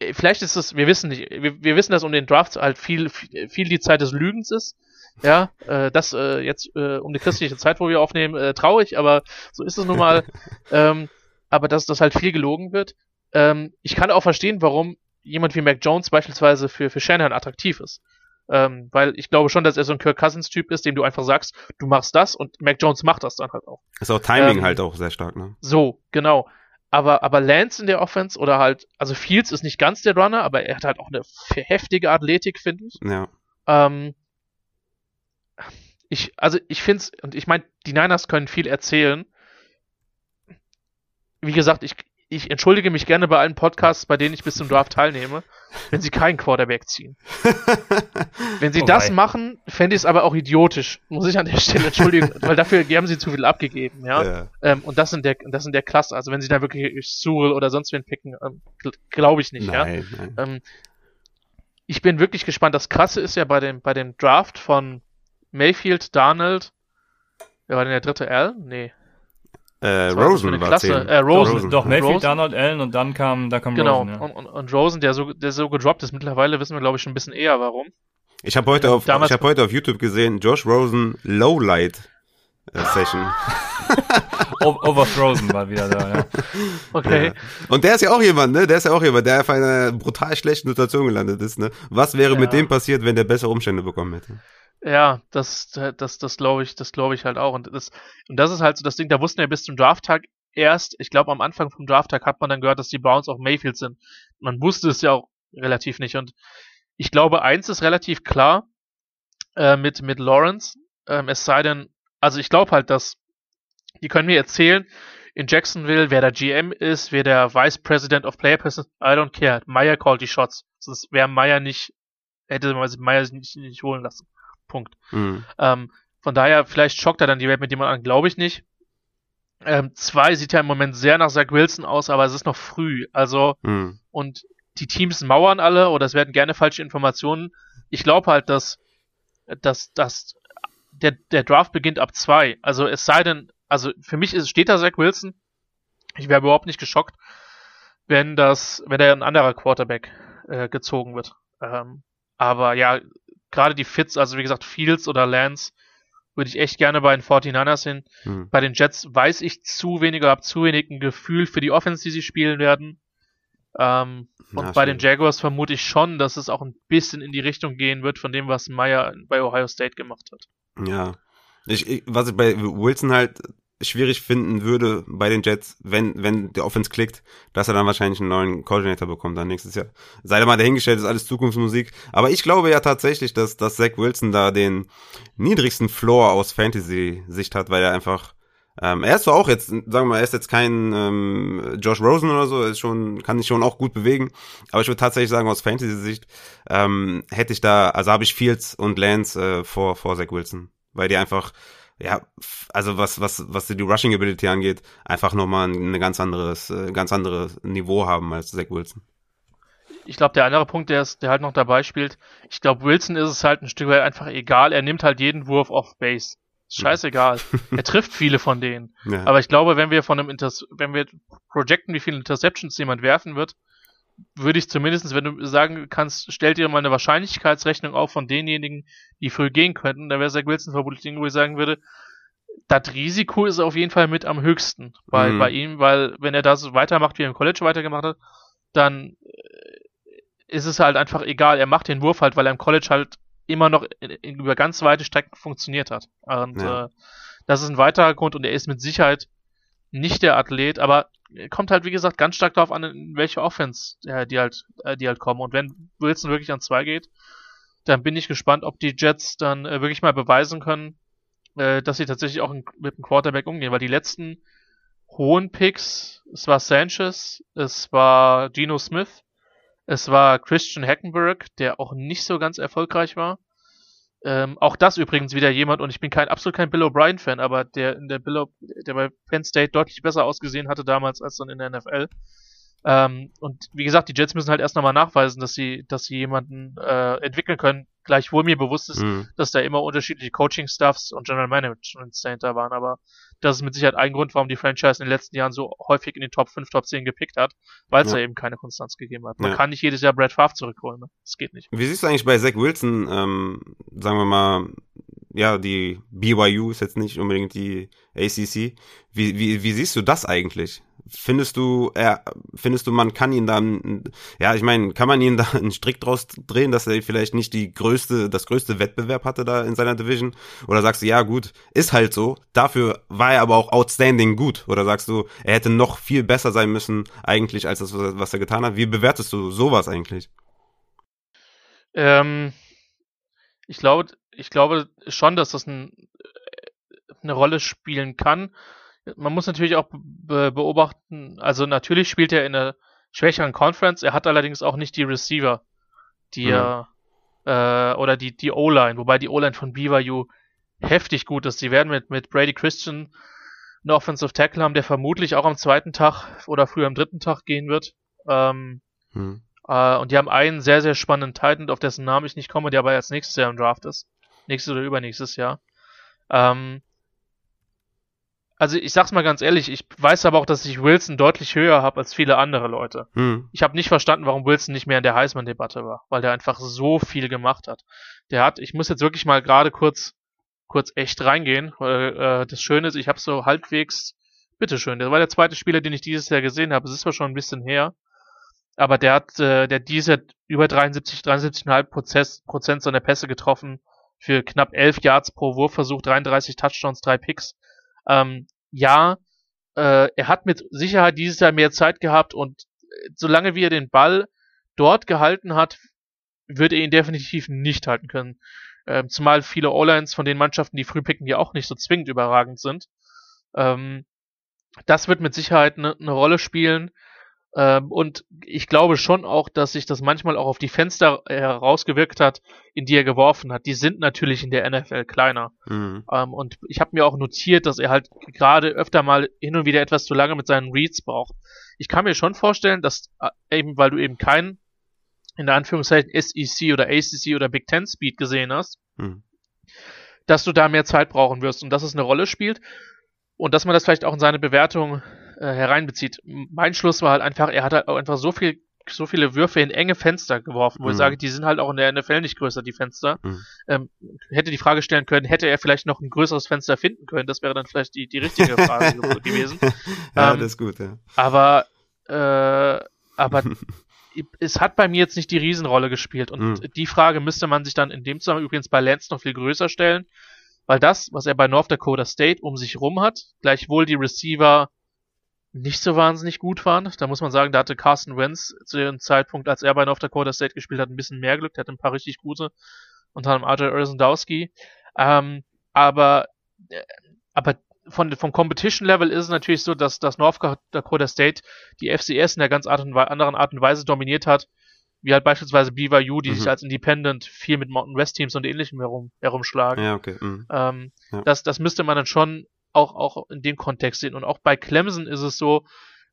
Äh, vielleicht ist es, wir wissen nicht, wir, wir wissen, dass um den Draft halt viel, viel, viel die Zeit des Lügens ist. Ja, äh, das äh, jetzt äh, um die christliche Zeit, wo wir aufnehmen, äh, traurig, aber so ist es nun mal. ähm, aber dass das halt viel gelogen wird. Ähm, ich kann auch verstehen, warum jemand wie Mac Jones beispielsweise für, für Shanahan attraktiv ist. Ähm, weil ich glaube schon, dass er so ein Kirk Cousins-Typ ist, dem du einfach sagst, du machst das und Mac Jones macht das dann halt auch. Ist auch Timing ähm, halt auch sehr stark, ne? So, genau. Aber, aber Lance in der Offense oder halt, also Fields ist nicht ganz der Runner, aber er hat halt auch eine heftige Athletik, finde ich. Ja. Ähm, ich, also ich finde es, und ich meine, die Niners können viel erzählen. Wie gesagt, ich, ich entschuldige mich gerne bei allen Podcasts, bei denen ich bis zum Draft teilnehme, wenn sie keinen Quarterback ziehen. wenn sie oh das machen, fände ich es aber auch idiotisch, muss ich an der Stelle entschuldigen, weil dafür haben sie zu viel abgegeben, ja. ja. Ähm, und das in der, das in der Klasse, also wenn sie da wirklich Sewell oder sonst wen picken, ähm, glaube ich nicht, nein, ja. Nein. Ähm, ich bin wirklich gespannt. Das Krasse ist ja bei dem, bei dem Draft von Mayfield, Darnold, wer war denn der dritte L? Nee. Äh, Rosen war Klasse. Äh, Rosen. Rosen. Doch, Mayfield, Rosen. Donald, Allen und dann kam, da kam genau. Rosen. Genau, ja. und, und, und, Rosen, der so, der so gedroppt ist, mittlerweile wissen wir, glaube ich, schon ein bisschen eher, warum. Ich habe heute, auf, ich hab heute auf YouTube gesehen, Josh Rosen Lowlight äh, Session. Overfrozen war wieder da, ja. Okay. Ja. Und der ist ja auch jemand, ne? Der ist ja auch jemand, der auf einer brutal schlechten Situation gelandet ist, ne? Was wäre ja. mit dem passiert, wenn der bessere Umstände bekommen hätte? Ja, das, das, das glaube ich, das glaube ich halt auch. Und das, und das ist halt so das Ding, da wussten wir bis zum Drafttag erst, ich glaube am Anfang vom Drafttag hat man dann gehört, dass die Browns auch Mayfield sind. Man wusste es ja auch relativ nicht. Und ich glaube, eins ist relativ klar äh, mit, mit Lawrence, ähm, es sei denn, also ich glaube halt, dass die können mir erzählen, in Jacksonville, wer der GM ist, wer der Vice President of Player Person, I don't care. Meyer called die Shots. Sonst wäre Meyer nicht, hätte man Meyer nicht, nicht holen lassen. Punkt. Mhm. Ähm, von daher, vielleicht schockt er dann die Welt mit jemand an, glaube ich nicht. Ähm, zwei sieht ja im Moment sehr nach Zach Wilson aus, aber es ist noch früh. Also, mhm. und die Teams mauern alle oder es werden gerne falsche Informationen. Ich glaube halt, dass, dass, dass der, der Draft beginnt ab zwei. Also es sei denn, also für mich ist, steht da Zach Wilson. Ich wäre überhaupt nicht geschockt, wenn das, wenn da ein anderer Quarterback äh, gezogen wird. Ähm, aber ja, gerade die Fits, also wie gesagt, Fields oder Lance, würde ich echt gerne bei den 49ers hin. Hm. Bei den Jets weiß ich zu wenig oder habe zu wenig ein Gefühl für die Offense, die sie spielen werden. Ähm, und Na, bei schön. den Jaguars vermute ich schon, dass es auch ein bisschen in die Richtung gehen wird von dem, was Meyer bei Ohio State gemacht hat. Ja. Ich, ich, was ich bei Wilson halt schwierig finden würde bei den Jets, wenn, wenn der Offense klickt, dass er dann wahrscheinlich einen neuen Coordinator bekommt dann nächstes Jahr. Sei da mal dahingestellt, ist alles Zukunftsmusik. Aber ich glaube ja tatsächlich, dass, dass Zach Wilson da den niedrigsten Floor aus Fantasy-Sicht hat, weil er einfach ähm, er ist zwar auch jetzt, sagen wir mal, er ist jetzt kein ähm, Josh Rosen oder so, ist schon, kann sich schon auch gut bewegen, aber ich würde tatsächlich sagen, aus Fantasy-Sicht ähm, hätte ich da, also habe ich Fields und Lance äh, vor, vor Zach Wilson, weil die einfach, ja, also was, was, was die Rushing Ability angeht, einfach nochmal ein, ein ganz anderes, äh, ganz anderes Niveau haben als Zach Wilson. Ich glaube, der andere Punkt, der, ist, der halt noch dabei spielt, ich glaube, Wilson ist es halt ein Stück weit einfach egal, er nimmt halt jeden Wurf auf Base. Scheißegal. er trifft viele von denen. Ja. Aber ich glaube, wenn wir von einem Inters wenn wir projecten, wie viele Interceptions jemand werfen wird, würde ich zumindest, wenn du sagen kannst, stell dir mal eine Wahrscheinlichkeitsrechnung auf von denjenigen, die früh gehen könnten, dann wäre Zach Wilson vermutlich Ding, wo ich sagen würde, das Risiko ist auf jeden Fall mit am höchsten bei, mhm. bei ihm, weil wenn er das weitermacht, wie er im College weitergemacht hat, dann äh, ist es halt einfach egal. Er macht den Wurf halt, weil er im College halt immer noch über ganz weite Strecken funktioniert hat. Und ja. äh, das ist ein weiterer Grund und er ist mit Sicherheit nicht der Athlet, aber kommt halt wie gesagt ganz stark darauf an, in welche Offense äh, die halt, äh, die halt kommen. Und wenn Wilson wirklich an zwei geht, dann bin ich gespannt, ob die Jets dann äh, wirklich mal beweisen können, äh, dass sie tatsächlich auch mit dem Quarterback umgehen, weil die letzten hohen Picks, es war Sanchez, es war Geno Smith es war Christian Hackenberg, der auch nicht so ganz erfolgreich war. Ähm, auch das übrigens wieder jemand, und ich bin kein absolut kein Bill O'Brien-Fan, aber der in der Bill der bei Penn State deutlich besser ausgesehen hatte damals als dann in der NFL. Ähm, und wie gesagt, die Jets müssen halt erst nochmal nachweisen, dass sie, dass sie jemanden äh, entwickeln können. Gleichwohl mir bewusst ist, mhm. dass da immer unterschiedliche Coaching-Staffs und General Management dahinter waren, aber das ist mit Sicherheit ein Grund, warum die Franchise in den letzten Jahren so häufig in den Top 5, Top 10 gepickt hat, weil es ja. da eben keine Konstanz gegeben hat. Man ja. kann nicht jedes Jahr Brad Favre zurückholen. Ne? Das geht nicht. Wie siehst du eigentlich bei Zach Wilson, ähm, sagen wir mal, ja, die BYU ist jetzt nicht unbedingt die ACC. Wie, wie, wie siehst du das eigentlich? Findest du, er, findest du, man kann ihn dann, ja, ich meine, kann man ihn da einen Strick draus drehen, dass er vielleicht nicht die größte, das größte Wettbewerb hatte da in seiner Division? Oder sagst du, ja, gut, ist halt so. Dafür war er aber auch outstanding gut. Oder sagst du, er hätte noch viel besser sein müssen, eigentlich, als das, was er getan hat? Wie bewertest du sowas eigentlich? Ähm, ich glaube, ich glaube schon, dass das ein, eine Rolle spielen kann man muss natürlich auch be beobachten, also natürlich spielt er in einer schwächeren Conference, er hat allerdings auch nicht die Receiver, die mhm. er, äh, oder die, die O-Line, wobei die O-Line von BYU heftig gut ist. Sie werden mit, mit Brady Christian einen Offensive Tackle haben, der vermutlich auch am zweiten Tag oder früher am dritten Tag gehen wird. Ähm, mhm. äh, und die haben einen sehr, sehr spannenden Titan, auf dessen Namen ich nicht komme, der aber als nächstes Jahr im Draft ist. Nächstes oder übernächstes Jahr. Ähm, also ich sag's mal ganz ehrlich, ich weiß aber auch, dass ich Wilson deutlich höher habe als viele andere Leute. Hm. Ich habe nicht verstanden, warum Wilson nicht mehr in der Heisman-Debatte war, weil der einfach so viel gemacht hat. Der hat, ich muss jetzt wirklich mal gerade kurz, kurz echt reingehen, weil äh, das Schöne ist, ich habe so halbwegs, bitteschön, der war der zweite Spieler, den ich dieses Jahr gesehen habe. Es ist zwar schon ein bisschen her, aber der hat, äh, der dieses Jahr über 73, 73,5 Prozent seiner Pässe getroffen für knapp 11 Yards pro Wurfversuch, 33 Touchdowns, 3 Picks. Ähm, ja, äh, er hat mit Sicherheit dieses Jahr mehr Zeit gehabt und äh, solange wie er den Ball dort gehalten hat, wird er ihn definitiv nicht halten können. Ähm, zumal viele O-Lines von den Mannschaften, die früh picken, ja auch nicht so zwingend überragend sind. Ähm, das wird mit Sicherheit eine ne Rolle spielen. Ähm, und ich glaube schon auch, dass sich das manchmal auch auf die Fenster herausgewirkt hat, in die er geworfen hat. Die sind natürlich in der NFL kleiner. Mhm. Ähm, und ich habe mir auch notiert, dass er halt gerade öfter mal hin und wieder etwas zu lange mit seinen Reads braucht. Ich kann mir schon vorstellen, dass äh, eben, weil du eben keinen in der Anführungszeichen SEC oder ACC oder Big Ten Speed gesehen hast, mhm. dass du da mehr Zeit brauchen wirst und dass es eine Rolle spielt und dass man das vielleicht auch in seine Bewertung äh, hereinbezieht. Mein Schluss war halt einfach, er hat halt auch einfach so viel so viele Würfe in enge Fenster geworfen, wo mhm. ich sage, die sind halt auch in der NFL nicht größer, die Fenster. Mhm. Ähm, hätte die Frage stellen können, hätte er vielleicht noch ein größeres Fenster finden können? Das wäre dann vielleicht die, die richtige Frage gewesen. ja, ähm, das ist gut, ja. Aber, äh, aber es hat bei mir jetzt nicht die Riesenrolle gespielt und mhm. die Frage müsste man sich dann in dem Zusammenhang übrigens bei Lance noch viel größer stellen. weil das, was er bei North Dakota State um sich rum hat, gleichwohl die Receiver nicht so wahnsinnig gut waren. Da muss man sagen, da hatte Carson Wentz zu dem Zeitpunkt, als er bei North Dakota State gespielt hat, ein bisschen mehr Glück. Der hatte ein paar richtig gute, unter anderem RJ Urzendowski. Ähm, aber, äh, aber von, vom Competition Level ist es natürlich so, dass, dass North Dakota State die FCS in der ganz Art und, anderen Art und Weise dominiert hat, wie halt beispielsweise BYU, die mhm. sich als Independent viel mit Mountain West Teams und ähnlichem herum, herumschlagen. Ja, okay. Mhm. Ähm, ja. Das, das müsste man dann schon auch, auch in dem Kontext sehen. Und auch bei Clemson ist es so,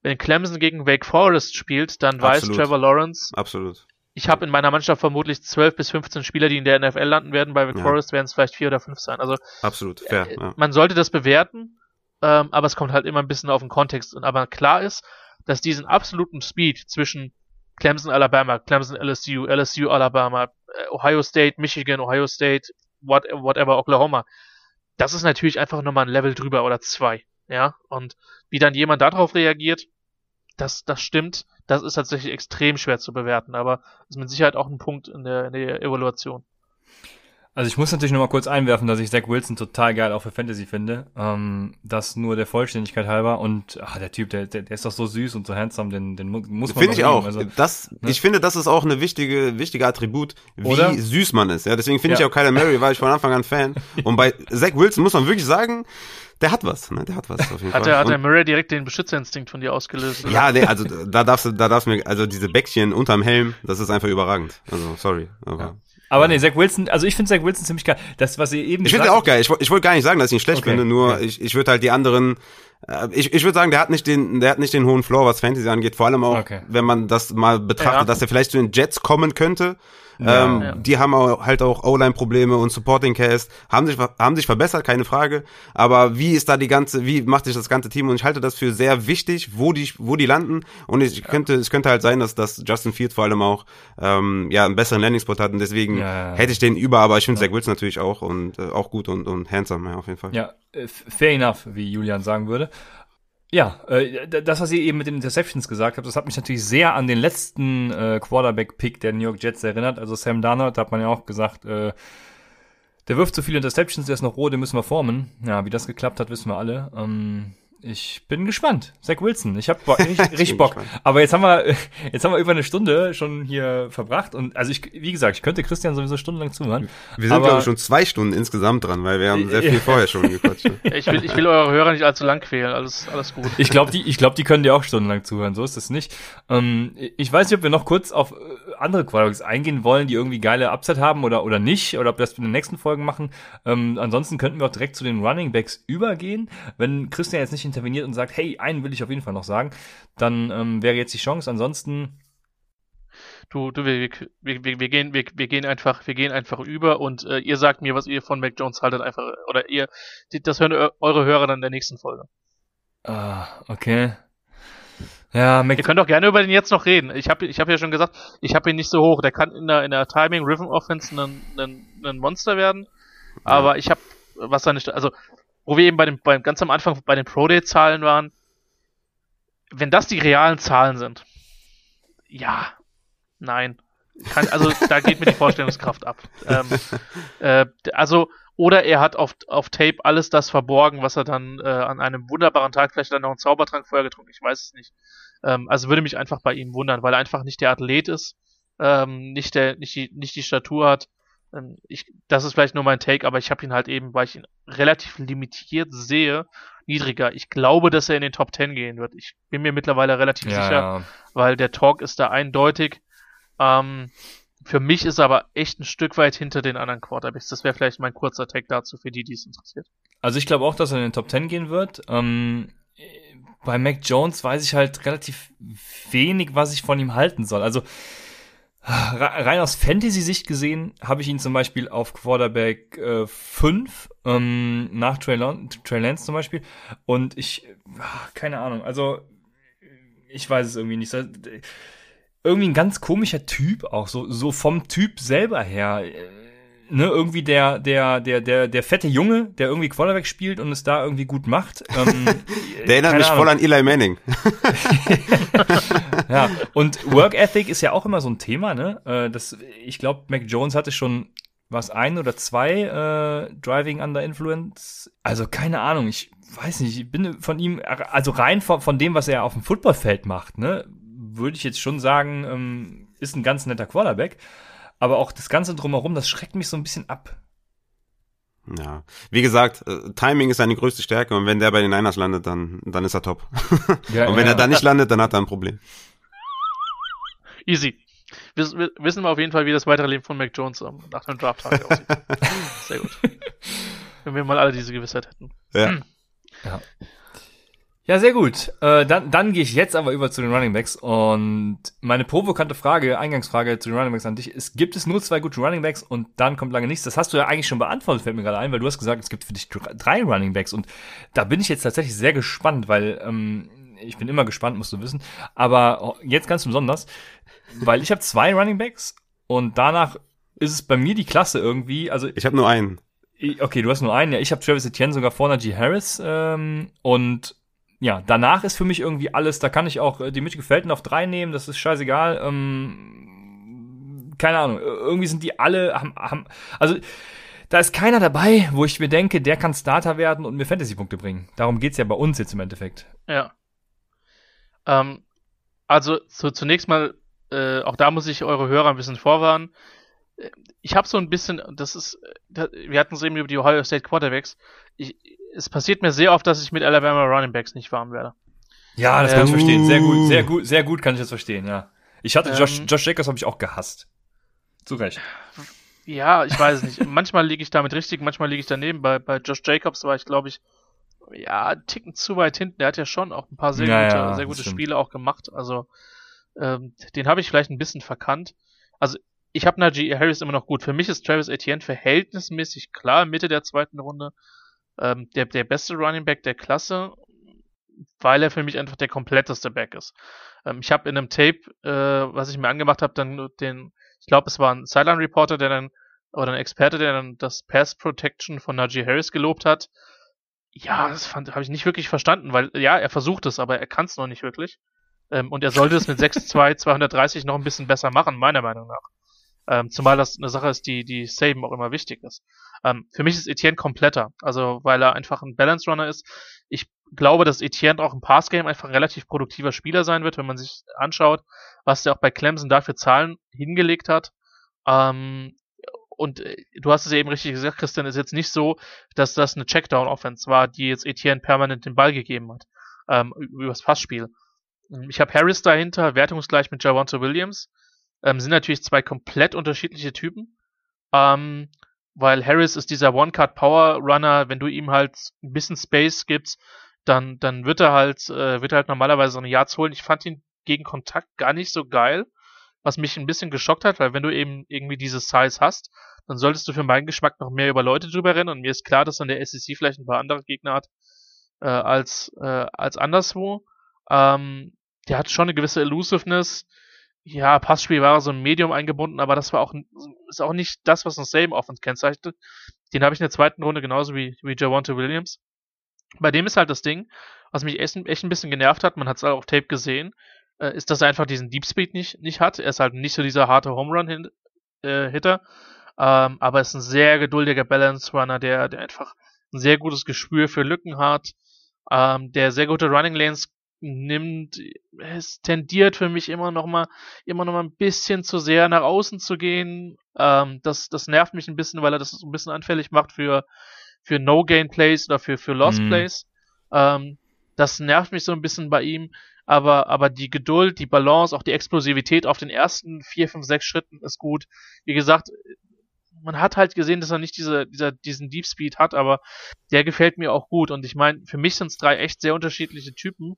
wenn Clemson gegen Wake Forest spielt, dann Absolut. weiß Trevor Lawrence. Absolut. Ich habe in meiner Mannschaft vermutlich 12 bis 15 Spieler, die in der NFL landen werden. Bei Wake ja. Forest werden es vielleicht vier oder fünf sein. Also absolut fair. Äh, ja. Man sollte das bewerten, ähm, aber es kommt halt immer ein bisschen auf den Kontext. Und aber klar ist, dass diesen absoluten Speed zwischen Clemson, Alabama, Clemson, LSU, LSU, Alabama, äh, Ohio State, Michigan, Ohio State, what, whatever, Oklahoma, das ist natürlich einfach nochmal ein Level drüber oder zwei. Ja, und wie dann jemand darauf reagiert, das, das stimmt, das ist tatsächlich extrem schwer zu bewerten, aber ist mit Sicherheit auch ein Punkt in der, in der Evaluation. Also ich muss natürlich noch mal kurz einwerfen, dass ich Zach Wilson total geil auch für Fantasy finde. Ähm, das nur der Vollständigkeit halber. Und ach, der Typ, der, der, der ist doch so süß und so handsome, den, den muss man Finde ich auch. Also, das, ne? Ich finde, das ist auch eine wichtige, wichtige Attribut, wie Oder? süß man ist. Ja, deswegen finde ja. ich auch Kyler Murray, war ich von Anfang an Fan. Und bei Zach Wilson muss man wirklich sagen, der hat was, ne? Der hat was auf jeden hat Fall. Er, hat der Murray direkt den Beschützerinstinkt von dir ausgelöst? Oder? Ja, nee, also da darfst du, da darfst du mir, also diese Bäckchen unterm Helm, das ist einfach überragend. Also sorry, aber. Ja. Aber nee, Zach Wilson, also ich finde Zach Wilson ziemlich geil. Das, was ihr eben Ich finde auch geil. Ich, ich wollte gar nicht sagen, dass ich ihn schlecht okay. finde, nur okay. ich, ich würde halt die anderen, äh, ich, ich würde sagen, der hat nicht den, der hat nicht den hohen Floor, was Fantasy angeht. Vor allem auch, okay. wenn man das mal betrachtet, ja. dass er vielleicht zu den Jets kommen könnte. Ja, ähm, ja. Die haben auch, halt auch O-Line-Probleme und Supporting Cast, haben sich, haben sich verbessert, keine Frage. Aber wie ist da die ganze, wie macht sich das ganze Team? Und ich halte das für sehr wichtig, wo die, wo die landen. Und ich ja. könnte, es könnte halt sein, dass, dass Justin Fields vor allem auch ähm, ja einen besseren Landing-Spot hat. Und deswegen hätte ich den über, aber ich finde Zach Wilson natürlich auch und äh, auch gut und, und handsome, ja, auf jeden Fall. Ja, äh, fair enough, wie Julian sagen würde. Ja, äh, das, was ihr eben mit den Interceptions gesagt habt, das hat mich natürlich sehr an den letzten äh, Quarterback-Pick der New York Jets erinnert. Also Sam Darnold, da hat man ja auch gesagt, äh, der wirft so viele Interceptions, der ist noch roh, den müssen wir formen. Ja, wie das geklappt hat, wissen wir alle. Ähm, ich bin gespannt. Zach Wilson, ich habe richtig, richtig Bock. Aber jetzt haben wir jetzt haben wir über eine Stunde schon hier verbracht und also ich wie gesagt, ich könnte Christian sowieso stundenlang zuhören. Wir sind glaube ich schon zwei Stunden insgesamt dran, weil wir haben sehr viel vorher schon gequatscht. Ich will ich will eure Hörer nicht allzu lang quälen, alles alles gut. Ich glaube, die ich glaube, die können dir auch stundenlang zuhören, so ist es nicht. Ähm, ich weiß nicht, ob wir noch kurz auf äh, andere Quarterbacks eingehen wollen, die irgendwie geile Upside haben oder oder nicht oder ob wir das in den nächsten Folgen machen. Ähm, ansonsten könnten wir auch direkt zu den Running Backs übergehen, wenn Christian jetzt nicht interveniert und sagt, hey, einen will ich auf jeden Fall noch sagen, dann ähm, wäre jetzt die Chance. Ansonsten du, du, wir, wir, wir, wir, gehen, wir, wir gehen einfach, wir gehen einfach über und äh, ihr sagt mir, was ihr von Mac Jones haltet, einfach, oder ihr, das hören eure Hörer dann in der nächsten Folge. Ah, okay. Ja, Mac Ihr könnt auch gerne über den jetzt noch reden. Ich habe ich hab ja schon gesagt, ich habe ihn nicht so hoch. Der kann in der, in der Timing Rhythm Offense ein, ein, ein Monster werden. Aber ich habe, was da nicht, also wo wir eben bei dem, bei, ganz am Anfang bei den Pro-Day-Zahlen waren, wenn das die realen Zahlen sind, ja, nein. Kann, also da geht mir die Vorstellungskraft ab. Ähm, äh, also, oder er hat auf, auf Tape alles das verborgen, was er dann äh, an einem wunderbaren Tag, vielleicht dann noch einen Zaubertrank vorher getrunken, ich weiß es nicht. Ähm, also würde mich einfach bei ihm wundern, weil er einfach nicht der Athlet ist, ähm, nicht, der, nicht, die, nicht die Statur hat ich, das ist vielleicht nur mein Take, aber ich habe ihn halt eben, weil ich ihn relativ limitiert sehe, niedriger. Ich glaube, dass er in den Top 10 gehen wird. Ich bin mir mittlerweile relativ ja, sicher, ja. weil der Talk ist da eindeutig. Ähm, für mich ist er aber echt ein Stück weit hinter den anderen Quarterbacks. Das wäre vielleicht mein kurzer Take dazu für die, die es interessiert. Also ich glaube auch, dass er in den Top 10 gehen wird. Ähm, bei Mac Jones weiß ich halt relativ wenig, was ich von ihm halten soll. Also Rein aus Fantasy-Sicht gesehen habe ich ihn zum Beispiel auf Quarterback äh, 5 ähm, nach Trey, Trey Lance zum Beispiel. Und ich, ach, keine Ahnung, also ich weiß es irgendwie nicht. Irgendwie ein ganz komischer Typ auch, so, so vom Typ selber her ne, irgendwie der, der, der, der, der fette Junge, der irgendwie Quarterback spielt und es da irgendwie gut macht. Ähm, der erinnert mich Ahnung. voll an Eli Manning. ja, und Work Ethic ist ja auch immer so ein Thema, ne? Äh, das, ich glaube, Mac Jones hatte schon was ein oder zwei äh, Driving Under Influence. Also keine Ahnung, ich weiß nicht, ich bin von ihm, also rein von, von dem, was er auf dem Footballfeld macht, ne, würde ich jetzt schon sagen, ähm, ist ein ganz netter Quarterback. Aber auch das Ganze drumherum, das schreckt mich so ein bisschen ab. Ja, wie gesagt, äh, Timing ist seine größte Stärke und wenn der bei den Niners landet, dann, dann ist er top. Ja, und wenn ja. er da nicht landet, dann hat er ein Problem. Easy. Wiss, wissen wir auf jeden Fall, wie das weitere Leben von Mac Jones ähm, nach dem Draft-Tag aussieht. Sehr gut. Wenn wir mal alle diese Gewissheit hätten. Ja. ja. Ja, sehr gut. Äh, dann dann gehe ich jetzt aber über zu den Running Backs und meine provokante Frage, Eingangsfrage zu den Running Backs an dich ist, gibt es nur zwei gute Running Backs und dann kommt lange nichts? Das hast du ja eigentlich schon beantwortet, fällt mir gerade ein, weil du hast gesagt, es gibt für dich drei Running Backs und da bin ich jetzt tatsächlich sehr gespannt, weil ähm, ich bin immer gespannt, musst du wissen, aber jetzt ganz besonders, weil ich habe zwei Running Backs und danach ist es bei mir die Klasse irgendwie, also ich habe nur einen. Okay, du hast nur einen. Ja, ich habe Travis Etienne sogar vor Najee Harris ähm, und ja, danach ist für mich irgendwie alles, da kann ich auch äh, die Mitch Gefällten auf drei nehmen, das ist scheißegal. Ähm, keine Ahnung, irgendwie sind die alle, haben, haben, also da ist keiner dabei, wo ich mir denke, der kann Starter werden und mir Fantasy-Punkte bringen. Darum geht's ja bei uns jetzt im Endeffekt. Ja. Ähm, also so, zunächst mal, äh, auch da muss ich eure Hörer ein bisschen vorwarnen. Äh, ich habe so ein bisschen, das ist, äh, wir hatten es eben über die Ohio State Quarterbacks. Ich, es passiert mir sehr oft, dass ich mit Alabama Running Backs nicht warm werde. Ja, das kann ich verstehen. Sehr gut, sehr gut, sehr gut kann ich das verstehen, ja. Ich hatte Josh, ähm, Josh Jacobs habe ich auch gehasst. Zu Recht. Ja, ich weiß nicht. manchmal liege ich damit richtig, manchmal liege ich daneben. Bei, bei Josh Jacobs war ich, glaube ich, ja, einen Ticken zu weit hinten. Der hat ja schon auch ein paar sehr ja, gute, ja, sehr gute Spiele auch gemacht. Also, ähm, den habe ich vielleicht ein bisschen verkannt. Also, ich habe Najee Harris immer noch gut. Für mich ist Travis Etienne verhältnismäßig klar Mitte der zweiten Runde ähm, der, der beste Running Back der Klasse, weil er für mich einfach der kompletteste Back ist. Ähm, ich habe in einem Tape, äh, was ich mir angemacht habe, dann den, ich glaube, es war ein Sideline Reporter, der dann, oder ein Experte, der dann das Pass Protection von Najee Harris gelobt hat. Ja, das habe ich nicht wirklich verstanden, weil ja, er versucht es, aber er kann es noch nicht wirklich. Ähm, und er sollte es mit 6'2, 230 noch ein bisschen besser machen, meiner Meinung nach. Ähm, zumal das eine Sache ist, die, die Saben auch immer wichtig ist. Ähm, für mich ist Etienne kompletter, also weil er einfach ein Balance Runner ist. Ich glaube, dass Etienne auch im Passgame einfach ein relativ produktiver Spieler sein wird, wenn man sich anschaut, was der auch bei Clemson dafür Zahlen hingelegt hat. Ähm, und äh, du hast es eben richtig gesagt, Christian, ist jetzt nicht so, dass das eine Checkdown-Offense war, die jetzt Etienne permanent den Ball gegeben hat, ähm, über das Passspiel. Ich habe Harris dahinter, wertungsgleich mit Javonte Williams ähm, sind natürlich zwei komplett unterschiedliche Typen. Ähm, weil Harris ist dieser One-Cut-Power-Runner, wenn du ihm halt ein bisschen Space gibst, dann, dann wird er halt, äh, wird er halt normalerweise so eine Yards holen. Ich fand ihn gegen Kontakt gar nicht so geil, was mich ein bisschen geschockt hat, weil wenn du eben irgendwie diese Size hast, dann solltest du für meinen Geschmack noch mehr über Leute drüber rennen und mir ist klar, dass dann der SEC vielleicht ein paar andere Gegner hat äh, als, äh, als anderswo. Ähm, der hat schon eine gewisse Elusiveness, ja, Passspiel war so ein Medium eingebunden, aber das war auch, ist auch nicht das, was uns Saban Offense kennzeichnet. Den habe ich in der zweiten Runde genauso wie, wie Javante Williams. Bei dem ist halt das Ding, was mich echt, echt ein bisschen genervt hat, man hat es auch auf Tape gesehen, äh, ist, dass er einfach diesen Deep Speed nicht, nicht hat. Er ist halt nicht so dieser harte Home Run äh, Hitter, ähm, aber ist ein sehr geduldiger Balance Runner, der, der einfach ein sehr gutes Gespür für Lücken hat, ähm, der sehr gute Running Lanes nimmt, es tendiert für mich immer noch mal, immer noch mal ein bisschen zu sehr nach außen zu gehen. Ähm, das, das nervt mich ein bisschen, weil er das so ein bisschen anfällig macht für, für No-Gain-Plays oder für, für Lost-Plays. Mhm. Ähm, das nervt mich so ein bisschen bei ihm. Aber, aber die Geduld, die Balance, auch die Explosivität auf den ersten vier, fünf, sechs Schritten ist gut. Wie gesagt, man hat halt gesehen, dass er nicht diese, dieser, diesen Deep Speed hat, aber der gefällt mir auch gut. Und ich meine, für mich sind es drei echt sehr unterschiedliche Typen.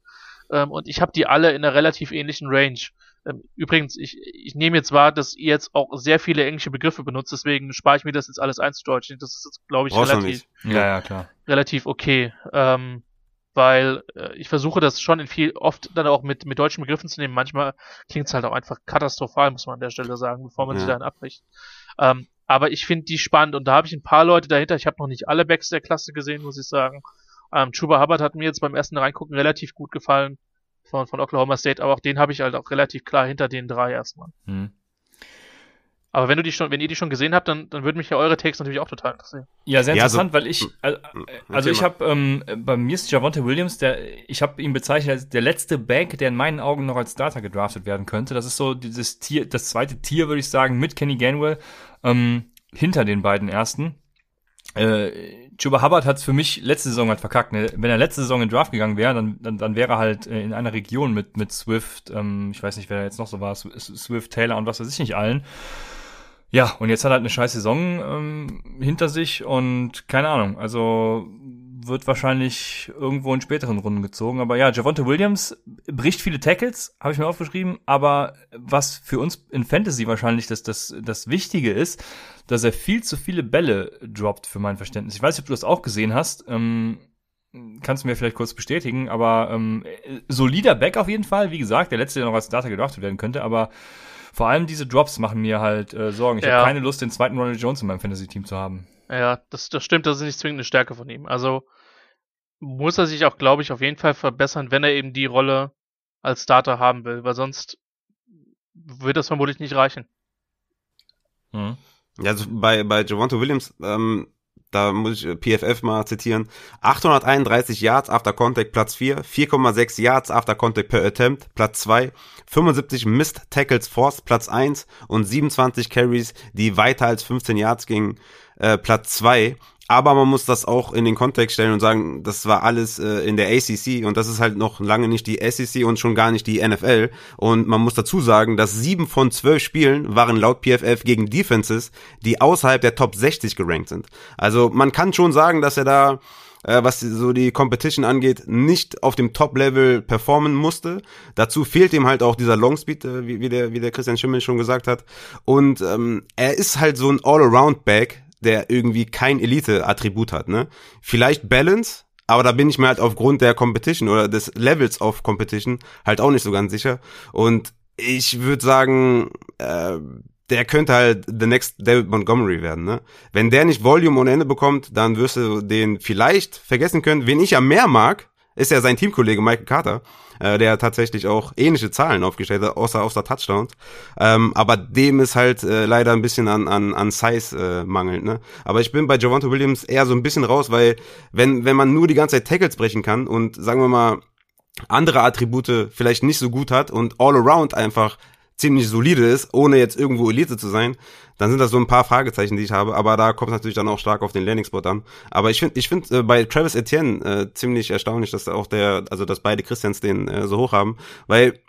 Ähm, und ich habe die alle in einer relativ ähnlichen Range. Ähm, übrigens, ich, ich nehme jetzt wahr, dass ihr jetzt auch sehr viele englische Begriffe benutzt, deswegen spare ich mir das jetzt alles einzudeutschen. Das ist glaube ich, relativ, ja, ja, relativ okay. Ähm, weil äh, ich versuche das schon in viel oft dann auch mit mit deutschen Begriffen zu nehmen. Manchmal klingt es halt auch einfach katastrophal, muss man an der Stelle sagen, bevor man ja. sich dann abbricht. Ähm, aber ich finde die spannend und da habe ich ein paar Leute dahinter. Ich habe noch nicht alle Backs der Klasse gesehen, muss ich sagen. Ähm, Chuba Hubbard hat mir jetzt beim ersten Reingucken relativ gut gefallen von, von Oklahoma State, aber auch den habe ich halt auch relativ klar hinter den drei erstmal. Hm. Aber wenn du die schon, wenn ihr die schon gesehen habt, dann, dann würden mich ja eure Takes natürlich auch total interessieren. Ja, sehr Ja, so- interessant, weil ich, also, also ich habe, ähm, bei mir ist Javonte Williams, der, ich habe ihn bezeichnet als der letzte Bank, der in meinen Augen noch als Starter gedraftet werden könnte. Das ist so dieses Tier, das zweite Tier, würde ich sagen, mit Kenny Gainwell, ähm, hinter den beiden ersten. Äh, Chuba Hubbard hat es für mich letzte Saison halt verkackt. Ne? Wenn er letzte Saison in Draft gegangen wäre, dann, dann, dann wäre er halt äh, in einer Region mit, mit Swift, ähm, ich weiß nicht, wer da jetzt noch so war, Sw- Swift, Taylor und was weiß ich nicht allen. Ja, und jetzt hat er halt eine scheiß Saison ähm, hinter sich und keine Ahnung, also wird wahrscheinlich irgendwo in späteren Runden gezogen. Aber ja, Javonte Williams bricht viele Tackles, habe ich mir aufgeschrieben, aber was für uns in Fantasy wahrscheinlich das, das, das Wichtige ist, dass er viel zu viele Bälle droppt für mein Verständnis. Ich weiß nicht, ob du das auch gesehen hast. Ähm, kannst du mir vielleicht kurz bestätigen, aber ähm, äh, solider Back auf jeden Fall. Wie gesagt, der letzte, der noch als Starter gedraftet werden könnte, aber vor allem diese Drops machen mir halt äh, Sorgen. Ich Ja. habe keine Lust, den zweiten Ronald Jones in meinem Fantasy-Team zu haben. Ja, das, das stimmt, das ist nicht zwingend eine Stärke von ihm. Also muss er sich auch, glaube ich, auf jeden Fall verbessern, wenn er eben die Rolle als Starter haben will, weil sonst wird das vermutlich nicht reichen. Mhm. Ja, also bei, bei Javonte Williams, ähm, da muss ich äh, PFF mal zitieren. 831 Yards after Contact, Platz 4. 4,6 Yards after Contact per Attempt, Platz 2. 75 Missed Tackles Force, Platz 1. Und 27 Carries, die weiter als 15 Yards gingen, äh, Platz 2. Aber man muss das auch in den Kontext stellen und sagen, das war alles äh, in der ACC und das ist halt noch lange nicht die SEC und schon gar nicht die NFL. Und man muss dazu sagen, dass sieben von zwölf Spielen waren laut PFF gegen Defenses, die außerhalb der Top 60 gerankt sind. Also man kann schon sagen, dass er da äh, was so die Competition angeht, nicht auf dem Top-Level performen musste. Dazu fehlt ihm halt auch dieser Longspeed, äh, wie, wie, der, wie der Christian Schimmel schon gesagt hat. Und ähm, er ist halt so ein All-Around-Back, der irgendwie kein Elite-Attribut hat. Ne? Vielleicht Balance, aber da bin ich mir halt aufgrund der Competition oder des Levels of Competition halt auch nicht so ganz sicher. Und ich würde sagen, äh, der könnte halt the next David Montgomery werden, ne? Wenn der nicht Volume ohne Ende bekommt, dann wirst du den vielleicht vergessen können. Wen ich ja mehr mag, ist ja sein Teamkollege Michael Carter, äh, der tatsächlich auch ähnliche Zahlen aufgestellt hat, außer außer Touchdowns. Ähm, aber dem ist halt äh, leider ein bisschen an an an Size äh, mangelnd, ne? Aber ich bin bei Javonte Williams eher so ein bisschen raus, weil wenn wenn man nur die ganze Zeit Tackles brechen kann und sagen wir mal andere Attribute vielleicht nicht so gut hat und all around einfach ziemlich solide ist, ohne jetzt irgendwo Elite zu sein, dann sind das so ein paar Fragezeichen, die ich habe, aber da kommt es natürlich dann auch stark auf den Landing-Spot an. Aber ich finde ich finde äh, bei Travis Etienne äh, ziemlich erstaunlich, dass auch der, also dass beide Christians den äh, so hoch haben, weil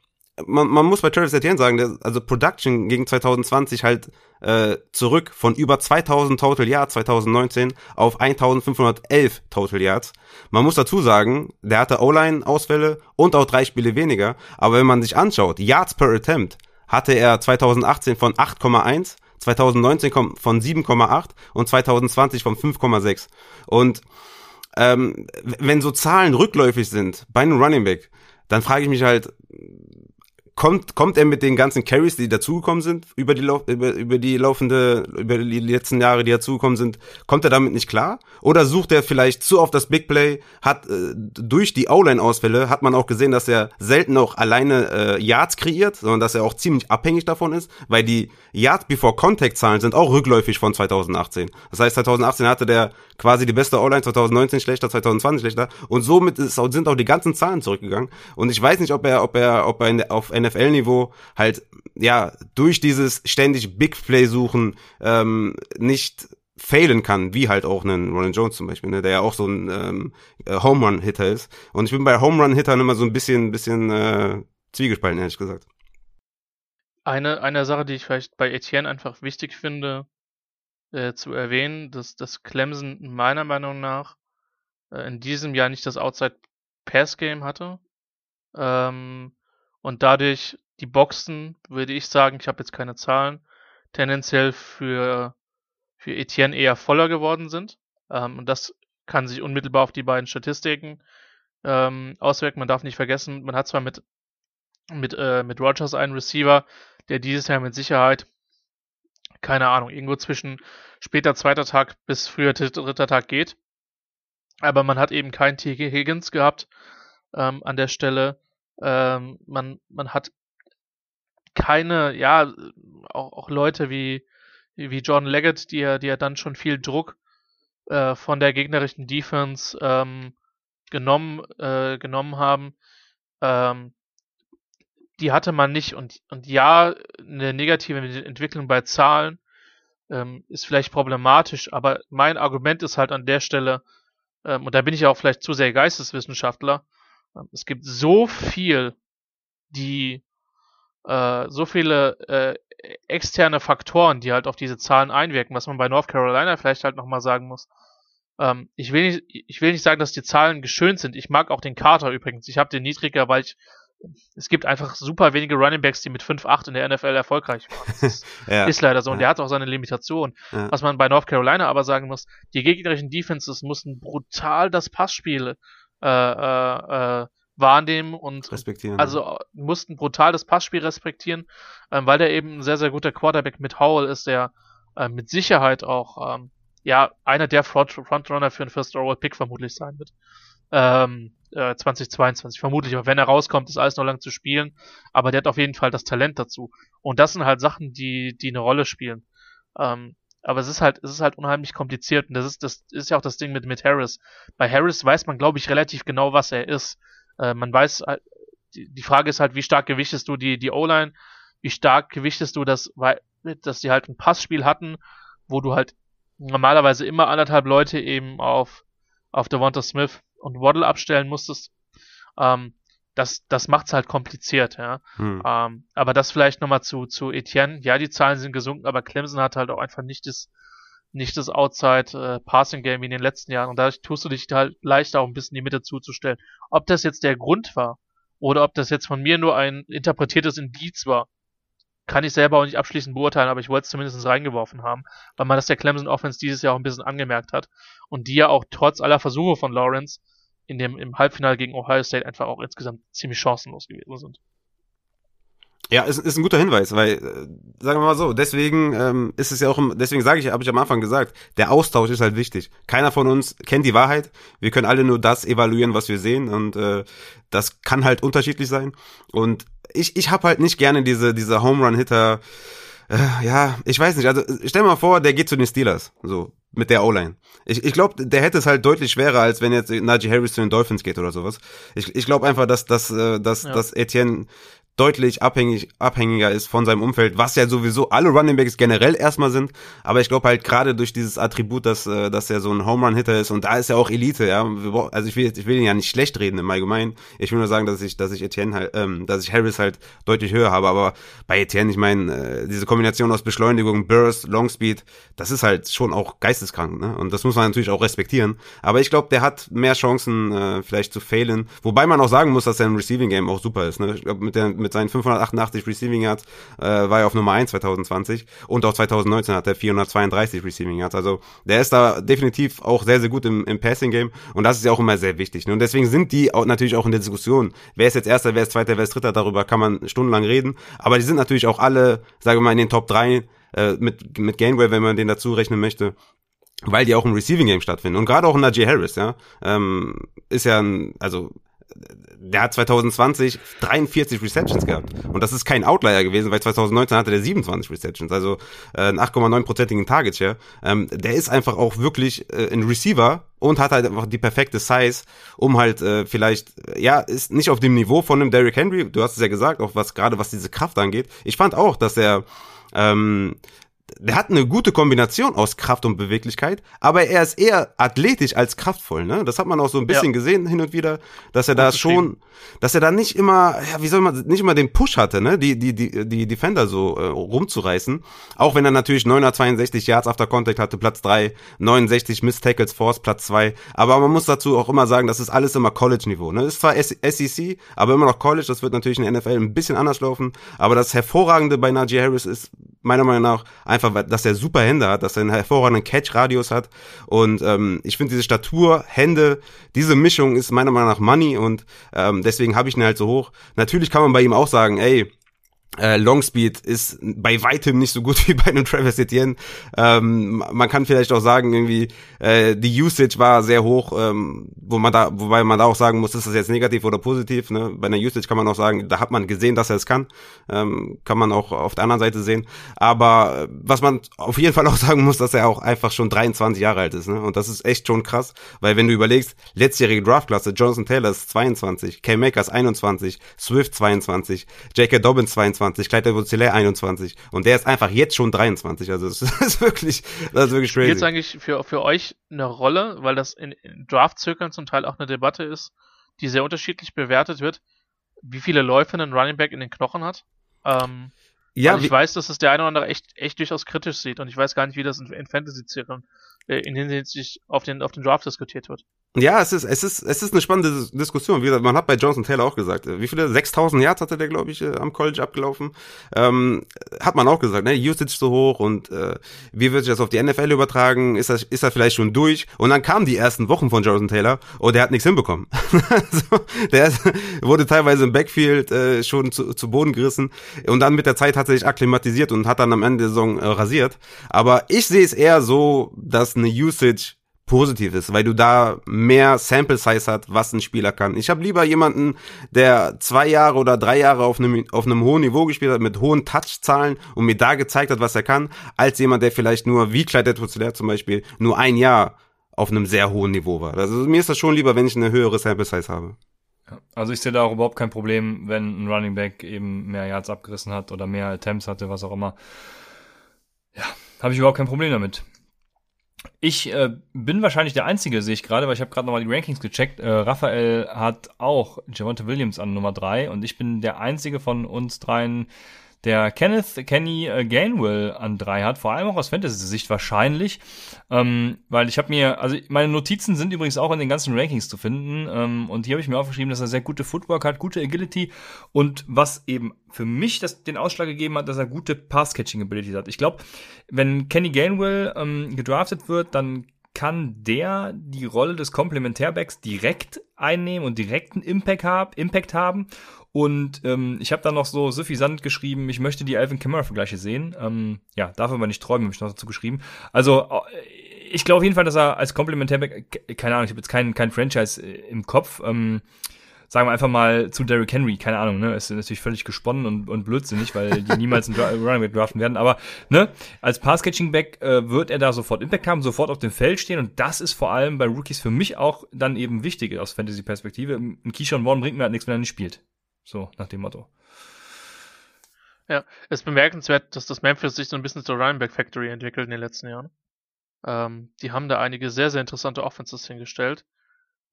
man, man muss bei Travis Etienne sagen, der, also Production gegen 2020 halt äh, zurück von über 2000 Total Yards 2019 auf 1511 Total Yards. Man muss dazu sagen, der hatte O-Line-Ausfälle und auch drei Spiele weniger. Aber wenn man sich anschaut, Yards per Attempt hatte er 2018 von 8,1, 2019 kommt von 7,8 und 2020 von 5,6. Und ähm, wenn so Zahlen rückläufig sind bei einem Running Back, dann frage ich mich halt, kommt, kommt er mit den ganzen Carries, die dazugekommen sind, über die, über, über die laufende, über die letzten Jahre, die dazugekommen sind, kommt er damit nicht klar? Oder sucht er vielleicht zu oft das Big Play, hat äh, durch die O-Line-Ausfälle, hat man auch gesehen, dass er selten auch alleine äh, Yards kreiert, sondern dass er auch ziemlich abhängig davon ist, weil die Yards before Contact Zahlen sind auch rückläufig von 2018. Das heißt, 2018 hatte der quasi die beste O-Line, 2019 schlechter, 2020 schlechter und somit ist, sind auch die ganzen Zahlen zurückgegangen und ich weiß nicht, ob er, ob er, ob er in, auf NFL-Niveau halt, ja, durch dieses ständig Big Play suchen, ähm, nicht failen kann, wie halt auch einen Ronald Jones zum Beispiel, ne, der ja auch so ein ähm, äh, Home Run Hitter ist. Und ich bin bei Home Run Hittern immer so ein bisschen, bisschen äh, zwiegespalten, ehrlich gesagt. Eine, eine Sache, die ich vielleicht bei Etienne einfach wichtig finde, äh, zu erwähnen, dass, dass Clemson meiner Meinung nach äh, in diesem Jahr nicht das Outside Pass Game hatte. Ähm, und dadurch die Boxen, würde ich sagen, ich habe jetzt keine Zahlen, tendenziell für, für Etienne eher voller geworden sind. Ähm, und das kann sich unmittelbar auf die beiden Statistiken ähm, auswirken. Man darf nicht vergessen, man hat zwar mit, mit, äh, mit Rogers einen Receiver, der dieses Jahr mit Sicherheit, keine Ahnung, irgendwo zwischen später zweiter Tag bis früher dritter Tag geht. Aber man hat eben keinen T.G. Higgins gehabt ähm, an der Stelle. Ähm, man, man hat keine, ja, auch, auch Leute wie, wie John Leggett, die ja, die ja dann schon viel Druck äh, von der gegnerischen Defense ähm, genommen, äh, genommen haben. Ähm, die hatte man nicht. Und, und ja, eine negative Entwicklung bei Zahlen ähm, ist vielleicht problematisch, aber mein Argument ist halt an der Stelle, ähm, und da bin ich auch vielleicht zu sehr Geisteswissenschaftler, ähm, es gibt so viel, die äh, so viele äh, externe Faktoren, die halt auf diese Zahlen einwirken, was man bei North Carolina vielleicht halt nochmal sagen muss. Ähm, ich, will nicht, ich will nicht sagen, dass die Zahlen geschönt sind. Ich mag auch den Carter übrigens. Ich habe den niedriger, weil ich es gibt einfach super wenige Runningbacks, die mit 5-8 in der NFL erfolgreich waren. Ja, ist leider so. Und ja. der hat auch seine Limitation. Ja. Was man bei North Carolina aber sagen muss, die gegnerischen Defenses mussten brutal das Passspiel äh, äh, äh, wahrnehmen und respektieren. Also mussten brutal das Passspiel respektieren, ähm, weil der eben ein sehr, sehr guter Quarterback mit Howell ist, der äh, mit Sicherheit auch ähm, ja einer der Front Frontrunner für einen First Overall Pick vermutlich sein wird. Ähm, äh, 2022 vermutlich, aber wenn er rauskommt, ist alles noch lang zu spielen. Aber der hat auf jeden Fall das Talent dazu. Und das sind halt Sachen, die, die eine Rolle spielen. Ähm, aber es ist halt, es ist halt unheimlich kompliziert und das ist, das ist ja auch das Ding mit, mit Harris. Bei Harris weiß man, glaube ich, relativ genau, was er ist. Äh, man weiß, halt, die, die Frage ist halt, wie stark gewichtest du die, die O-Line? Wie stark gewichtest du das, weil, dass die halt ein Passspiel hatten, wo du halt normalerweise immer anderthalb Leute eben auf, auf Devonta Smith und Waddle abstellen musstest. Ähm, das, das macht's halt kompliziert, ja. Hm. Ähm, aber das vielleicht nochmal zu, zu Etienne. Ja, die Zahlen sind gesunken, aber Clemson hat halt auch einfach nicht das, nicht das Outside äh, Passing Game wie in den letzten Jahren und dadurch tust du dich halt leichter auch ein bisschen die Mitte zuzustellen. Ob das jetzt der Grund war oder ob das jetzt von mir nur ein interpretiertes Indiz war, kann ich selber auch nicht abschließend beurteilen, aber ich wollte es zumindest reingeworfen haben, weil man das der Clemson Offense dieses Jahr auch ein bisschen angemerkt hat und die ja auch trotz aller Versuche von Lawrence in dem im Halbfinale gegen Ohio State einfach auch insgesamt ziemlich chancenlos gewesen sind. Ja, ist, ist ein guter Hinweis, weil, äh, sagen wir mal so, deswegen ähm, ist es ja auch, deswegen sage ich, habe ich am Anfang gesagt, der Austausch ist halt wichtig. Keiner von uns kennt die Wahrheit. Wir können alle nur das evaluieren, was wir sehen und äh, das kann halt unterschiedlich sein. Und ich, ich habe halt nicht gerne diese, diese Home Run Hitter. Ja, ich weiß nicht. Also stell mal vor, der geht zu den Steelers, so mit der O-Line. Ich, ich glaube, der hätte es halt deutlich schwerer, als wenn jetzt Najee Harris zu den Dolphins geht oder sowas. Ich, ich glaube einfach, dass, dass, äh, dass, ja. dass Etienne deutlich abhängig, abhängiger ist von seinem Umfeld, was ja sowieso alle Running Backs generell erstmal sind. Aber ich glaube halt gerade durch dieses Attribut, dass, äh, dass er so ein Home Run Hitter ist und da ist er auch Elite, ja. Also ich will, ich will ihn ja nicht schlecht reden im Allgemeinen. Ich will nur sagen, dass ich, dass ich Etienne halt, ähm, dass ich Harris halt deutlich höher habe. Aber bei Etienne, ich meine, äh, diese Kombination aus Beschleunigung, Burst, Long Speed, das ist halt schon auch geisteskrank, ne? Und das muss man natürlich auch respektieren. Aber ich glaube, der hat mehr Chancen, äh, vielleicht zu failen. Wobei man auch sagen muss, dass er im Receiving Game auch super ist, ne? Ich glaube, mit der mit seinen 588 Receiving Yards äh, war er auf Nummer 1 2020 und auch 2019 hat er 432 Receiving Yards. Also der ist da definitiv auch sehr, sehr gut im, im Passing Game und das ist ja auch immer sehr wichtig. Ne? Und deswegen sind die auch natürlich auch in der Diskussion. Wer ist jetzt Erster, wer ist Zweiter, wer ist Dritter, darüber kann man stundenlang reden. Aber die sind natürlich auch alle, sagen wir mal, in den Top 3 äh, mit, mit Gainwell, wenn man den dazu rechnen möchte weil die auch im Receiving Game stattfinden und gerade auch in Najee Harris, ja, ähm, ist ja ein, also der hat 2020 43 Receptions gehabt. Und das ist kein Outlier gewesen, weil 2019 hatte der 27 Receptions, also äh, einen 8,9-prozentigen Target Share. Ähm, der ist einfach auch wirklich äh, ein Receiver und hat halt einfach die perfekte Size, um halt äh, vielleicht, ja, ist nicht auf dem Niveau von einem Derrick Henry, du hast es ja gesagt, auch was gerade was diese Kraft angeht. Ich fand auch, dass er ähm, der hat eine gute Kombination aus Kraft und Beweglichkeit, aber er ist eher athletisch als kraftvoll, ne? Das hat man auch so ein bisschen ja. gesehen hin und wieder, dass er da schon, dass er da nicht immer, ja, wie soll man, nicht immer den Push hatte, ne? Die, die, die, die Defender so äh, rumzureißen. Auch wenn er natürlich 962 Yards after Contact hatte, Platz 3, 69 Miss Tackles Force, Platz 2. Aber man muss dazu auch immer sagen, das ist alles immer College-Niveau, ne? Ist zwar SEC, aber immer noch College, das wird natürlich in der NFL ein bisschen anders laufen. Aber das Hervorragende bei Najee Harris ist meiner Meinung nach einfach, dass er super Hände hat, dass er einen hervorragenden Catch-Radius hat. Und ähm, ich finde diese Statur, Hände, diese Mischung ist meiner Meinung nach Money und ähm, deswegen habe ich ihn halt so hoch. Natürlich kann man bei ihm auch sagen, ey, Äh, Longspeed ist bei weitem nicht so gut wie bei einem Travis Etienne. Ähm, man kann vielleicht auch sagen, irgendwie äh, die Usage war sehr hoch, ähm, wo man da, wobei man da auch sagen muss, ist das jetzt negativ oder positiv. Ne? Bei einer Usage kann man auch sagen, da hat man gesehen, dass er es kann. Ähm, kann man auch auf der anderen Seite sehen. Aber äh, was man auf jeden Fall auch sagen muss, dass er auch einfach schon 23 Jahre alt ist. Ne? Und das ist echt schon krass, weil wenn du überlegst, letztjährige Draftklasse, Jonathan Taylor ist 22, Cam Makers 21, Swift 22, J.K. Dobbins 22, 21, Clyde edwards 21 und der ist einfach jetzt schon 23, also das ist wirklich, das ist wirklich crazy. Jetzt eigentlich für, für euch eine Rolle, weil das in, in Draft-Zirkeln zum Teil auch eine Debatte ist, die sehr unterschiedlich bewertet wird, wie viele Läufe ein Running Back in den Knochen hat. Ähm, ja, ich weiß, dass es der eine oder andere echt, echt durchaus kritisch sieht und ich weiß gar nicht, wie das in, in Fantasy-Zirkeln äh, in Hinsicht auf den, auf den Draft diskutiert wird. Ja, es ist, es ist, es ist eine spannende Diskussion. Wie gesagt, man hat bei Johnson Taylor auch gesagt, äh, wie viele? 6000 Yards hatte der, glaube ich, äh, am College abgelaufen. Ähm, hat man auch gesagt, ne? Usage so hoch und äh, wie wird sich das auf die NFL übertragen? Ist das, ist er vielleicht schon durch? Und dann kamen die ersten Wochen von Johnson Taylor und der hat nichts hinbekommen. so, der ist, wurde teilweise im Backfield äh, schon zu, zu Boden gerissen und dann mit der Zeit hat er sich akklimatisiert und hat dann am Ende der Saison äh, rasiert. Aber ich sehe es eher so, dass eine Usage positiv ist, weil du da mehr Sample Size hat, was ein Spieler kann. Ich habe lieber jemanden, der zwei Jahre oder drei Jahre auf einem, auf einem hohen Niveau gespielt hat, mit hohen Touchzahlen und mir da gezeigt hat, was er kann, als jemand, der vielleicht nur, wie Clyde edwards zum Beispiel, nur ein Jahr auf einem sehr hohen Niveau war. Also mir ist das schon lieber, wenn ich eine höhere Sample Size habe. Also ich sehe da auch überhaupt kein Problem, wenn ein Running Back eben mehr Yards abgerissen hat oder mehr Attempts hatte, was auch immer. Ja, habe ich überhaupt kein Problem damit. Ich äh, bin wahrscheinlich der Einzige, sehe ich gerade, weil ich habe gerade nochmal die Rankings gecheckt. Äh, Raphael hat auch Javante Williams an Nummer drei und ich bin der Einzige von uns dreien, der Kenneth Kenny äh, Gainwell an drei hat, vor allem auch aus Fantasy-Sicht wahrscheinlich, ähm, weil ich habe mir, also meine Notizen sind übrigens auch in den ganzen Rankings zu finden ähm, und hier habe ich mir aufgeschrieben, dass er sehr gute Footwork hat, gute Agility und was eben für mich das, den Ausschlag gegeben hat, dass er gute Pass-Catching-Abilities hat. Ich glaube, wenn Kenny Gainwell ähm, gedraftet wird, dann kann der die Rolle des Komplementärbacks direkt einnehmen und direkten Impact, hab, Impact haben. Und ähm, ich habe da noch so suffisant geschrieben, ich möchte die Alvin Kamara-Vergleiche sehen. Ähm, ja, darf aber nicht träumen, habe ich noch dazu geschrieben. Also äh, ich glaube auf jeden Fall, dass er als Komplementärback, keine Ahnung, ich habe jetzt kein, kein Franchise äh, im Kopf. Ähm, sagen wir einfach mal zu Derrick Henry, keine Ahnung, ne, ist natürlich völlig gesponnen und, und blödsinnig, weil die niemals einen Running Back draften werden, aber, ne, als Pass-Catching-Back äh, wird er da sofort Impact haben, sofort auf dem Feld stehen und das ist vor allem bei Rookies für mich auch dann eben wichtig aus Fantasy-Perspektive. Ein Keyshawn Vaughn bringt mir halt nichts, wenn er nicht spielt. So, nach dem Motto. Ja, es ist bemerkenswert, dass das Memphis sich so ein bisschen zur Running Back Factory entwickelt in den letzten Jahren. Ähm, die haben da einige sehr, sehr interessante Offenses hingestellt.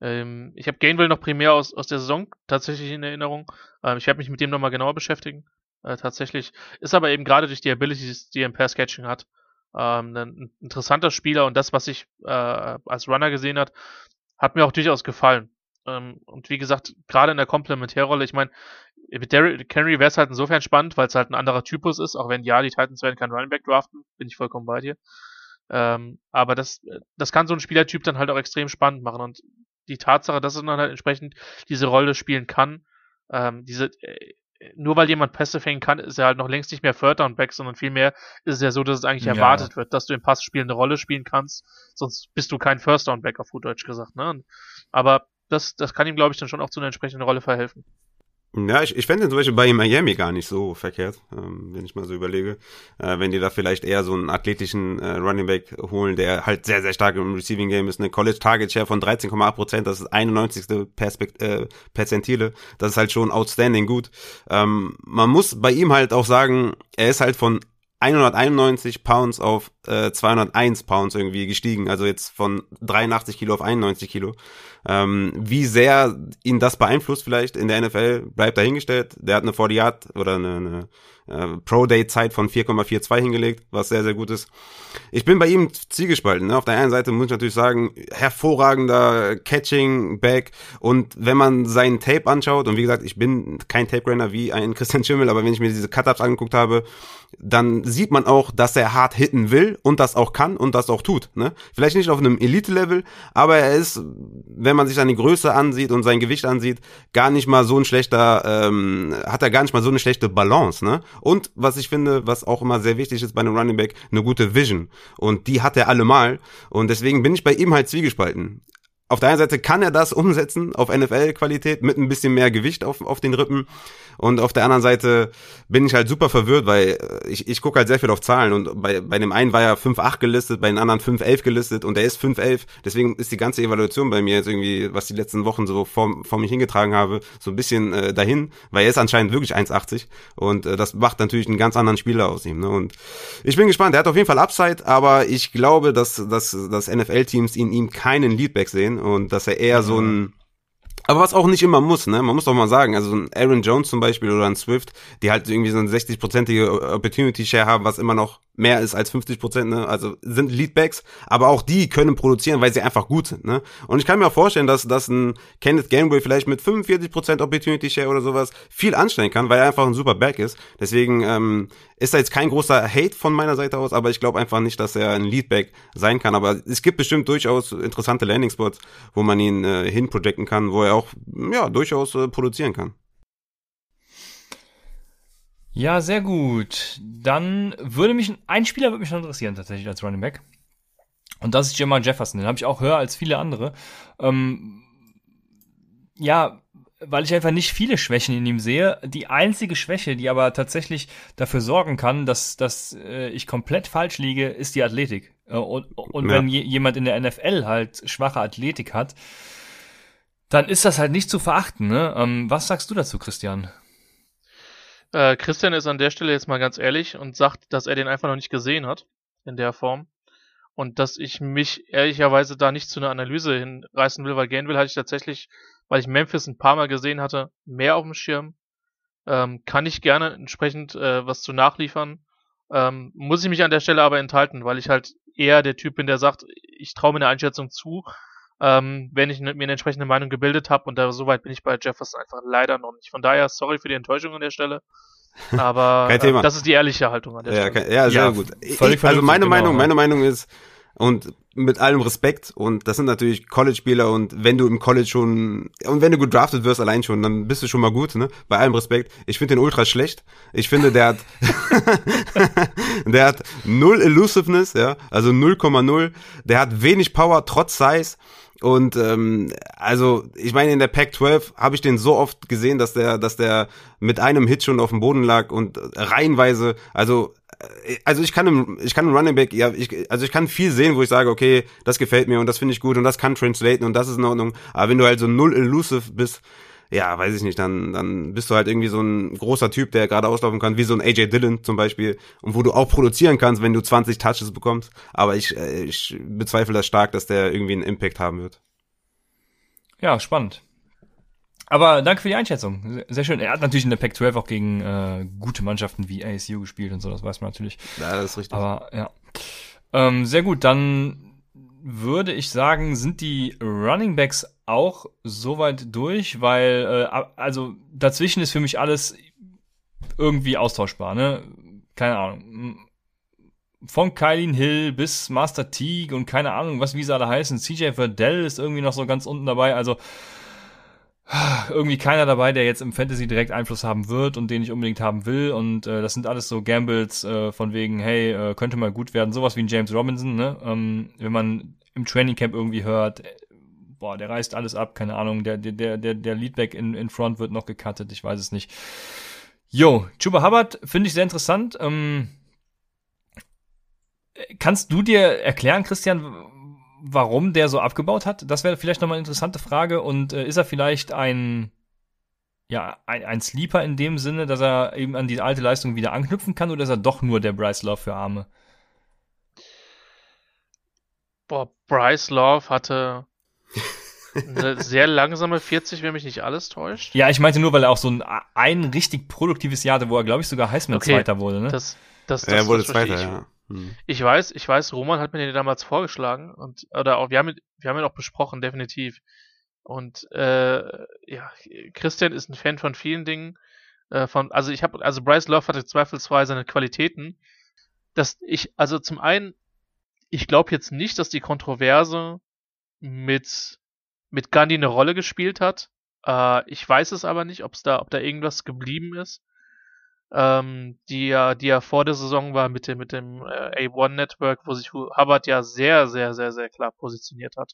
Ähm, ich habe Gainwell noch primär aus, aus der Saison tatsächlich in Erinnerung. Ähm, ich werde mich mit dem nochmal genauer beschäftigen. Äh, tatsächlich. Ist aber eben gerade durch die Abilities, die er im Pass-Catching hat, ähm, ein interessanter Spieler und das, was ich äh, als Runner gesehen hat, hat mir auch durchaus gefallen. Ähm, und wie gesagt, gerade in der Komplementärrolle, ich meine, mit Derrick Henry wäre es halt insofern spannend, weil es halt ein anderer Typus ist, auch wenn ja, die Titans werden kein Running Back draften, bin ich vollkommen bei dir. Ähm, aber das, das kann so ein Spielertyp dann halt auch extrem spannend machen. Und die Tatsache, dass er dann halt entsprechend diese Rolle spielen kann, ähm, diese, äh, nur weil jemand Pässe fängen kann, ist er halt noch längst nicht mehr Third Down Back, sondern vielmehr ist es ja so, dass es eigentlich ja. erwartet wird, dass du im Passspiel eine Rolle spielen kannst, sonst bist du kein First Down Back auf gut Deutsch gesagt, ne? Aber das, das kann ihm, glaube ich, dann schon auch zu einer entsprechenden Rolle verhelfen. Ja, ich, ich fände zum Beispiel bei Miami gar nicht so verkehrt, ähm, wenn ich mal so überlege. Äh, wenn die da vielleicht eher so einen athletischen äh, Running Back holen, der halt sehr, sehr stark im Receiving Game ist. Eine College Target Share von 13,8 Prozent, das ist 91. Perspekt äh, Perzentile. Das ist halt schon outstanding gut. Ähm, man muss bei ihm halt auch sagen, er ist halt von 191 Pounds auf äh, 201 Pounds irgendwie gestiegen, also jetzt von 83 Kilo auf 91 Kilo. Ähm, wie sehr ihn das beeinflusst vielleicht in der NFL, bleibt dahingestellt. Der hat eine 40 Yard oder eine, eine äh, Pro-Day-Zeit von 4,42 hingelegt, was sehr, sehr gut ist. Ich bin bei ihm zielgespalten. Ne? Auf der einen Seite muss ich natürlich sagen, hervorragender Catching-Back und wenn man seinen Tape anschaut, und wie gesagt, ich bin kein Tape-Grainer wie ein Christian Schimmel, aber wenn ich mir diese Cut-Ups angeguckt habe, dann sieht man auch, dass er hart hitten will und das auch kann und das auch tut. Ne? Vielleicht nicht auf einem Elite-Level, aber er ist, wenn wenn man sich seine Größe ansieht und sein Gewicht ansieht, gar nicht mal so ein schlechter, ähm, hat er gar nicht mal so eine schlechte Balance, ne? Und was ich finde, was auch immer sehr wichtig ist bei einem Running Back, eine gute Vision. Und die hat er allemal. Und deswegen bin ich bei ihm halt zwiegespalten auf der einen Seite kann er das umsetzen auf NFL-Qualität mit ein bisschen mehr Gewicht auf, auf den Rippen. Und auf der anderen Seite bin ich halt super verwirrt, weil äh, ich, ich gucke halt sehr viel auf Zahlen und bei, bei dem einen war er 5,8 gelistet, bei den anderen 5,11 gelistet und er ist 5,11. Deswegen ist die ganze Evaluation bei mir jetzt irgendwie, was die letzten Wochen so vor, vor mich hingetragen habe, so ein bisschen äh, dahin, weil er ist anscheinend wirklich 1,80 und äh, das macht natürlich einen ganz anderen Spieler aus ihm. Ne? Und ich bin gespannt, er hat auf jeden Fall Upside, aber ich glaube, dass, dass, dass NFL-Teams in ihm keinen Leadback sehen und dass er eher so ein aber was auch nicht immer muss, ne? Man muss doch mal sagen, also ein Aaron Jones zum Beispiel oder ein Swift, die halt irgendwie so eine 60-prozentige Opportunity Share haben, was immer noch mehr ist als 50 Prozent, ne? Also sind Leadbacks, aber auch die können produzieren, weil sie einfach gut sind, ne? Und ich kann mir auch vorstellen, dass, dass ein Kenneth Gameway vielleicht mit 45 Prozent Opportunity Share oder sowas viel anstellen kann, weil er einfach ein super Back ist. Deswegen ähm, ist da jetzt kein großer Hate von meiner Seite aus, aber ich glaube einfach nicht, dass er ein Leadback sein kann. Aber es gibt bestimmt durchaus interessante Landing Spots, wo man ihn äh, hinprojecten kann, wo er auch ja durchaus äh, produzieren kann. Ja, sehr gut. Dann würde mich ein Spieler würde mich noch interessieren tatsächlich als Running Back. Und das ist Jamal Jefferson. Den habe ich auch höher als viele andere. Ähm, ja, weil ich einfach nicht viele Schwächen in ihm sehe. Die einzige Schwäche, die aber tatsächlich dafür sorgen kann, dass, dass äh, ich komplett falsch liege, ist die Athletik. Äh, und und ja. wenn jemand in der NFL halt schwache Athletik hat, dann ist das halt nicht zu verachten. Ne? Ähm, was sagst du dazu, Christian? Äh, Christian ist an der Stelle jetzt mal ganz ehrlich und sagt, dass er den einfach noch nicht gesehen hat in der Form. Und dass ich mich ehrlicherweise da nicht zu einer Analyse hinreißen will, weil Gainville hatte ich tatsächlich, weil ich Memphis ein paar Mal gesehen hatte, mehr auf dem Schirm. Ähm, kann ich gerne entsprechend äh, was zu nachliefern. Ähm, muss ich mich an der Stelle aber enthalten, weil ich halt eher der Typ bin, der sagt, ich traue mir eine Einschätzung zu, ähm, wenn ich mir eine entsprechende Meinung gebildet habe. Und da soweit bin ich bei Jefferson einfach leider noch nicht. Von daher, sorry für die Enttäuschung an der Stelle. Aber äh, das ist die ehrliche Haltung an der ja, Stelle. Ja, sehr ja, gut. Ich, also meine genau, Meinung, meine Meinung ist, und mit allem Respekt, und das sind natürlich College-Spieler, und wenn du im College schon, und wenn du gedraftet wirst allein schon, dann bist du schon mal gut, ne? Bei allem Respekt. Ich finde den ultra schlecht. Ich finde, der hat, der hat null Elusiveness, ja, also 0,0. Der hat wenig Power, trotz Size. Und ähm, also, ich meine, in der Pac-12 habe ich den so oft gesehen, dass der, dass der mit einem Hit schon auf dem Boden lag und reihenweise, also äh, also ich kann im, ich kann im Running Back, ja, ich, also ich kann viel sehen, wo ich sage, okay, das gefällt mir und das finde ich gut und das kann translaten und das ist in Ordnung. Aber wenn du halt so null elusive bist, ja, weiß ich nicht, dann, dann bist du halt irgendwie so ein großer Typ, der gerade auslaufen kann, wie so ein AJ Dillon zum Beispiel, und wo du auch produzieren kannst, wenn du 20 Touches bekommst. Aber ich, äh, ich bezweifle das stark, dass der irgendwie einen Impact haben wird. Ja, spannend. Aber danke für die Einschätzung. Sehr schön. Er hat natürlich in der Pac-12 auch gegen äh, gute Mannschaften wie ASU gespielt und so, das weiß man natürlich. Ja, das ist richtig. Aber ja. Ähm, sehr gut, dann würde ich sagen, sind die Running Backs auch soweit durch, weil äh, also dazwischen ist für mich alles irgendwie austauschbar, ne? Keine Ahnung. Von Kylin Hill bis Master Teague und keine Ahnung, was wie sie alle heißen. CJ Verdell ist irgendwie noch so ganz unten dabei, also irgendwie keiner dabei, der jetzt im Fantasy direkt Einfluss haben wird und den ich unbedingt haben will. Und äh, das sind alles so Gambles äh, von wegen, hey, äh, könnte mal gut werden. Sowas wie ein James Robinson, ne? Ähm, wenn man im Training Camp irgendwie hört, boah, der reißt alles ab, keine Ahnung, der, der, der, der Leadback in, in Front wird noch gecuttet, ich weiß es nicht. Jo, Chuba Hubbard finde ich sehr interessant. Ähm, kannst du dir erklären, Christian, warum der so abgebaut hat? Das wäre vielleicht nochmal eine interessante Frage. Und äh, ist er vielleicht ein, ja, ein, ein Sleeper in dem Sinne, dass er eben an die alte Leistung wieder anknüpfen kann, oder ist er doch nur der Bryce Love für Arme? Boah, Bryce Love hatte eine sehr langsame 40, wenn mich nicht alles täuscht. Ja, ich meinte nur, weil er auch so ein, ein richtig produktives Jahr hatte, wo er, glaube ich, sogar Heisman okay, Zweiter wurde, ne? Das, das, das, er wurde Zweiter, ja. Hm. Ich weiß, ich weiß, Roman hat mir den damals vorgeschlagen und oder auch wir haben wir haben ihn auch besprochen, definitiv. Und äh, ja, Christian ist ein Fan von vielen Dingen. Äh, von, also ich habe, also Bryce Love hatte zweifelsfrei seine Qualitäten. Dass ich, also zum einen, ich glaube jetzt nicht, dass die Kontroverse mit mit Gandhi eine Rolle gespielt hat. Äh, ich weiß es aber nicht, ob's da, ob da irgendwas geblieben ist. Ähm, die ja, die ja vor der Saison war mit dem, mit dem äh, A1 Network, wo sich Hubbard ja sehr, sehr, sehr, sehr klar positioniert hat.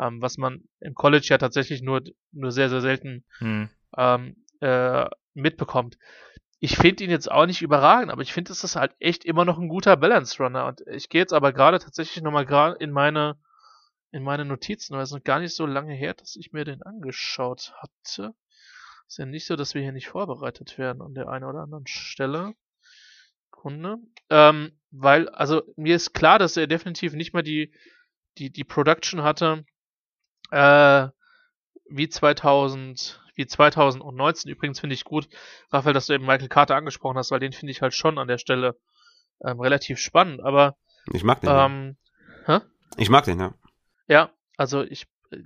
Ähm, was man im College ja tatsächlich nur, nur sehr, sehr selten Hm. ähm, äh, mitbekommt. Ich finde ihn jetzt auch nicht überragend, aber ich finde, es ist halt echt immer noch ein guter Balance Runner. Und ich gehe jetzt aber gerade tatsächlich nochmal gerade in meine, in meine Notizen, weil es noch gar nicht so lange her, dass ich mir den angeschaut hatte. Ist ja nicht so, dass wir hier nicht vorbereitet werden an der einen oder anderen Stelle. Kunde. Ähm, weil, also mir ist klar, dass er definitiv nicht mehr die, die, die Production hatte, äh, wie 2000, wie 2019. Übrigens finde ich gut, Raphael, dass du eben Michael Carter angesprochen hast, weil den finde ich halt schon an der Stelle ähm, relativ spannend. Aber Ich mag den. ja. ähm, hä? Ich mag den, ja. Ja, also ich äh,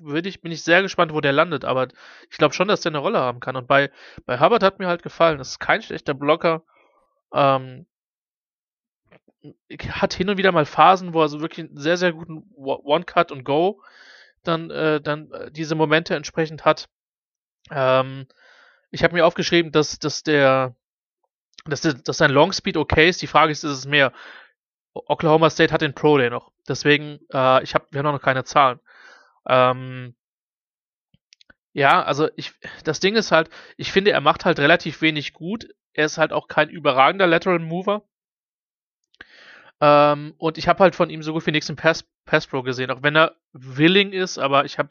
würde ich, bin ich sehr gespannt, wo der landet, aber ich glaube schon, dass der eine Rolle haben kann. Und bei, bei Hubbard hat mir halt gefallen, das ist kein schlechter Blocker. Ähm, hat hin und wieder mal Phasen, wo er so wirklich einen sehr, sehr guten One- One-Cut und Go dann, äh, dann äh, diese Momente entsprechend hat. Ähm, ich habe mir aufgeschrieben, dass, dass der, dass, der, dass sein Long Speed okay ist. Die Frage ist, ist es mehr? Oklahoma State hat den Pro Day noch. Deswegen, äh, ich hab, wir haben noch keine Zahlen. Ähm, ja, also ich, das Ding ist halt, ich finde, er macht halt relativ wenig gut. Er ist halt auch kein überragender Lateral Mover. Ähm, und ich habe halt von ihm so gut wie nichts im Pass, Pass Pro gesehen, auch wenn er willing ist, aber ich habe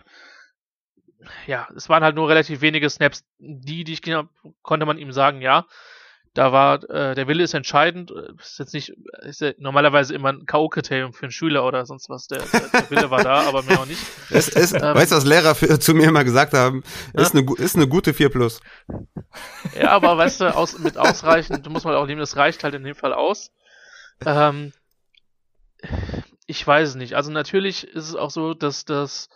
ja, es waren halt nur relativ wenige Snaps. Die, die ich genau, konnte man ihm sagen, ja, da war, äh, der Wille ist entscheidend. Äh, Ist jetzt nicht, ist ja normalerweise immer ein K.O.-Kriterium für einen Schüler oder sonst was. Der, der, der Wille war da, aber mehr auch nicht. Es, es, Ähm. weißt du, was Lehrer für, zu mir immer gesagt haben? Ist, eine, gu- ist eine gute 4 plus. Ja, aber weißt du, aus, mit ausreichend, du musst mal auch nehmen, das reicht halt in dem Fall aus. Ähm, ich weiß es nicht. Also natürlich ist es auch so, dass das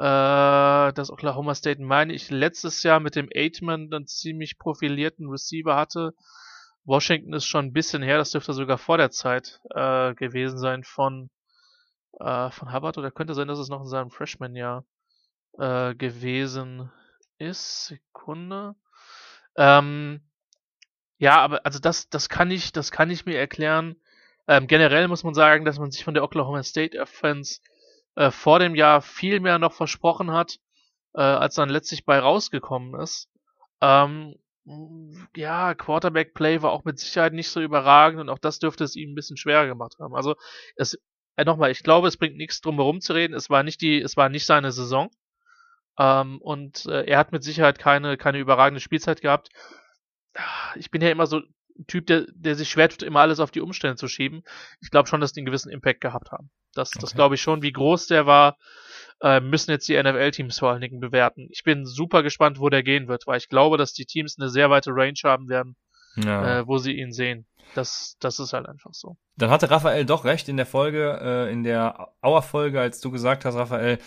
äh, dass Oklahoma State, meine ich, letztes Jahr mit dem Aitman dann ziemlich profilierten Receiver hatte. Washington ist schon ein bisschen her, das dürfte sogar vor der Zeit äh, gewesen sein von äh, von Hubbard oder könnte sein, dass es noch in seinem Freshman-Jahr äh, gewesen ist. Sekunde. Ähm, ja, aber also das, das kann ich, das kann ich mir erklären. Ähm, generell muss man sagen, dass man sich von der Oklahoma State Offense äh, vor dem Jahr viel mehr noch versprochen hat, äh, als dann letztlich bei rausgekommen ist. Ähm, ja, Quarterback Play war auch mit Sicherheit nicht so überragend und auch das dürfte es ihm ein bisschen schwerer gemacht haben. Also es, äh, nochmal, ich glaube, es bringt nichts drum herum zu reden. Es war nicht die, es war nicht seine Saison. Ähm, und äh, er hat mit Sicherheit keine, keine überragende Spielzeit gehabt. Ah, Ich bin ja immer so Typ, der, der sich schwer tut, immer alles auf die Umstände zu schieben. Ich glaube schon, dass die einen gewissen Impact gehabt haben. Das, das Okay. glaube ich schon. Wie groß der war, äh, müssen jetzt die NFL-Teams vor allen Dingen bewerten. Ich bin super gespannt, wo der gehen wird, weil ich glaube, dass die Teams eine sehr weite Range haben werden, Ja. äh, wo sie ihn sehen. Das, das ist halt einfach so. Dann hatte Raphael doch recht in der Folge, äh, in der Auer-Folge, als du gesagt hast, Raphael,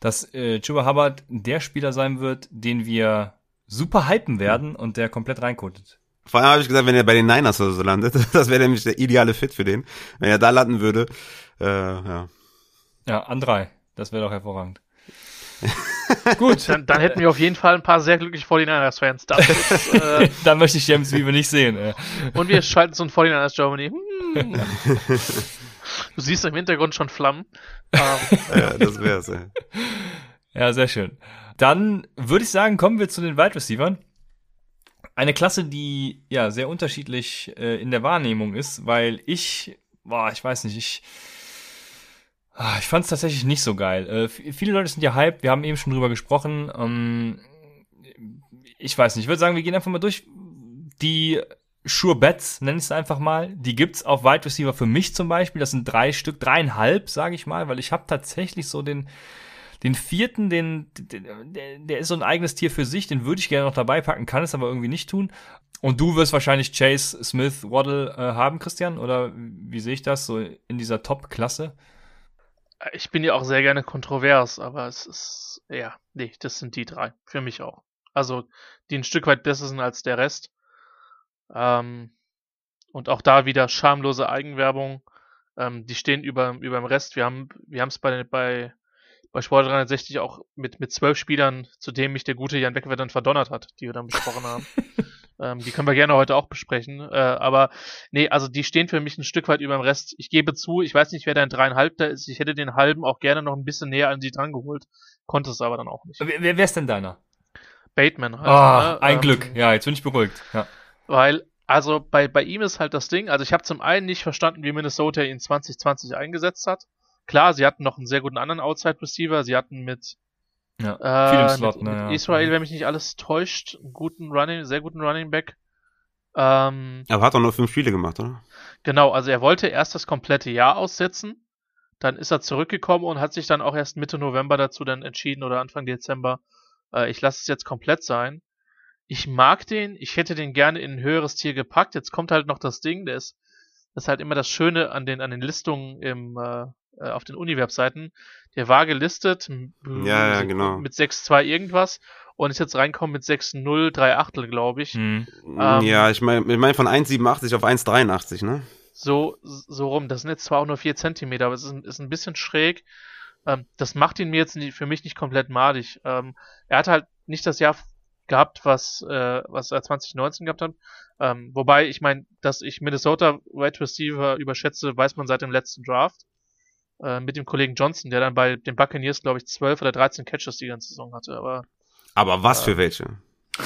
dass äh, Chuba Hubbard der Spieler sein wird, den wir super hypen werden und der komplett reinkotet. Vor allem habe ich gesagt, wenn er bei den Niners oder so landet, das wäre nämlich der ideale Fit für den. Wenn er da landen würde, äh, ja. Ja, an drei. Das wäre doch hervorragend. Gut, Dann, dann hätten wir auf jeden Fall ein paar sehr glückliche 49ers-Fans. Das ist, äh, dann möchte ich James Wiebe nicht sehen. Äh. und wir schalten zu 49ers Germany. Hm. Du siehst im Hintergrund schon Flammen. Ähm, ja das wär's. Ja. Ja, sehr schön. Dann würde ich sagen, kommen wir zu den Wide Receivers. Eine Klasse, die ja sehr unterschiedlich äh, in der Wahrnehmung ist, weil ich, boah, ich weiß nicht, ich, ah, ich fand es tatsächlich nicht so geil. Äh, viele Leute sind ja hyped, wir haben eben schon drüber gesprochen. Ähm, ich weiß nicht, ich würde sagen, wir gehen einfach mal durch. Die Sure Bets, nenne ich es einfach mal, die gibt's auf Wide Receiver für mich zum Beispiel. Das sind drei Stück, dreieinhalb, sage ich mal, weil ich habe tatsächlich so den den vierten, den, den der, ist so ein eigenes Tier für sich, den würde ich gerne noch dabei packen, kann es aber irgendwie nicht tun. Und du wirst wahrscheinlich Chase, Smith, Waddle äh, haben, Christian? Oder wie sehe ich das so in dieser Top-Klasse? ich bin ja auch sehr gerne kontrovers, aber es ist, ja, nee, das sind die drei. Für mich auch. Also, die ein Stück weit besser sind als der Rest. Ähm, und auch da wieder schamlose Eigenwerbung. Ähm, die stehen über, über dem Rest. Wir haben, wir es bei, bei, bei Sport 360 auch mit, mit zwölf Spielern, zu dem mich der gute Jan Becker dann verdonnert hat, die wir dann besprochen haben. ähm, die können wir gerne heute auch besprechen. Äh, aber nee, also die stehen für mich ein Stück weit über dem Rest. Ich gebe zu, ich weiß nicht, wer dein dreieinhalbter ist. Ich hätte den halben auch gerne noch ein bisschen näher an sie dran geholt, konnte es aber dann auch nicht. Wer, wer ist denn deiner? Bateman halt. Ah, ne? ein Ähm, Glück. Ja, jetzt bin ich beruhigt. Ja. Weil, also bei, bei ihm ist halt das Ding, also ich habe zum einen nicht verstanden, wie Minnesota ihn 2020 eingesetzt hat. Klar, sie hatten noch einen sehr guten anderen Outside-Receiver. Sie hatten mit, Ja, äh, viel im Slot, mit, ne, mit ja. Israel, wenn mich nicht alles täuscht, einen guten Running, sehr guten Running Back. Ähm, Aber hat doch nur fünf Spiele gemacht, oder? Genau, also er wollte erst das komplette Jahr aussetzen, dann ist er zurückgekommen und hat sich dann auch erst Mitte November dazu dann entschieden oder Anfang Dezember, äh, ich lasse es jetzt komplett sein. Ich mag den, ich hätte den gerne in ein höheres Tier gepackt. Jetzt kommt halt noch das Ding, der ist, das ist halt immer das Schöne an den an den Listungen im äh, äh, auf den Uni-Webseiten. Der war gelistet Ja, ja, genau. mit 6,2 irgendwas und ist jetzt reinkommen mit 6,0, 3 Achtel, glaube ich. Hm. Ähm, ja, ich meine ich mein von 1,87 auf 1,83, ne? so, so rum. Das sind jetzt zwar auch nur 4 Zentimeter, aber es ist, ein- ist ein bisschen schräg. Ähm, das macht ihn mir jetzt nie, für mich nicht komplett madig. Ähm, er hat halt nicht das Jahr gehabt, was, äh, was er 2019 gehabt hat. Ähm, wobei, ich meine, dass ich Minnesota Wide Receiver überschätze, weiß man seit dem letzten Draft. Äh, mit dem Kollegen Johnson, der dann bei den Buccaneers, glaube ich, 12 oder 13 Catches die ganze Saison hatte. Aber Aber was für welche?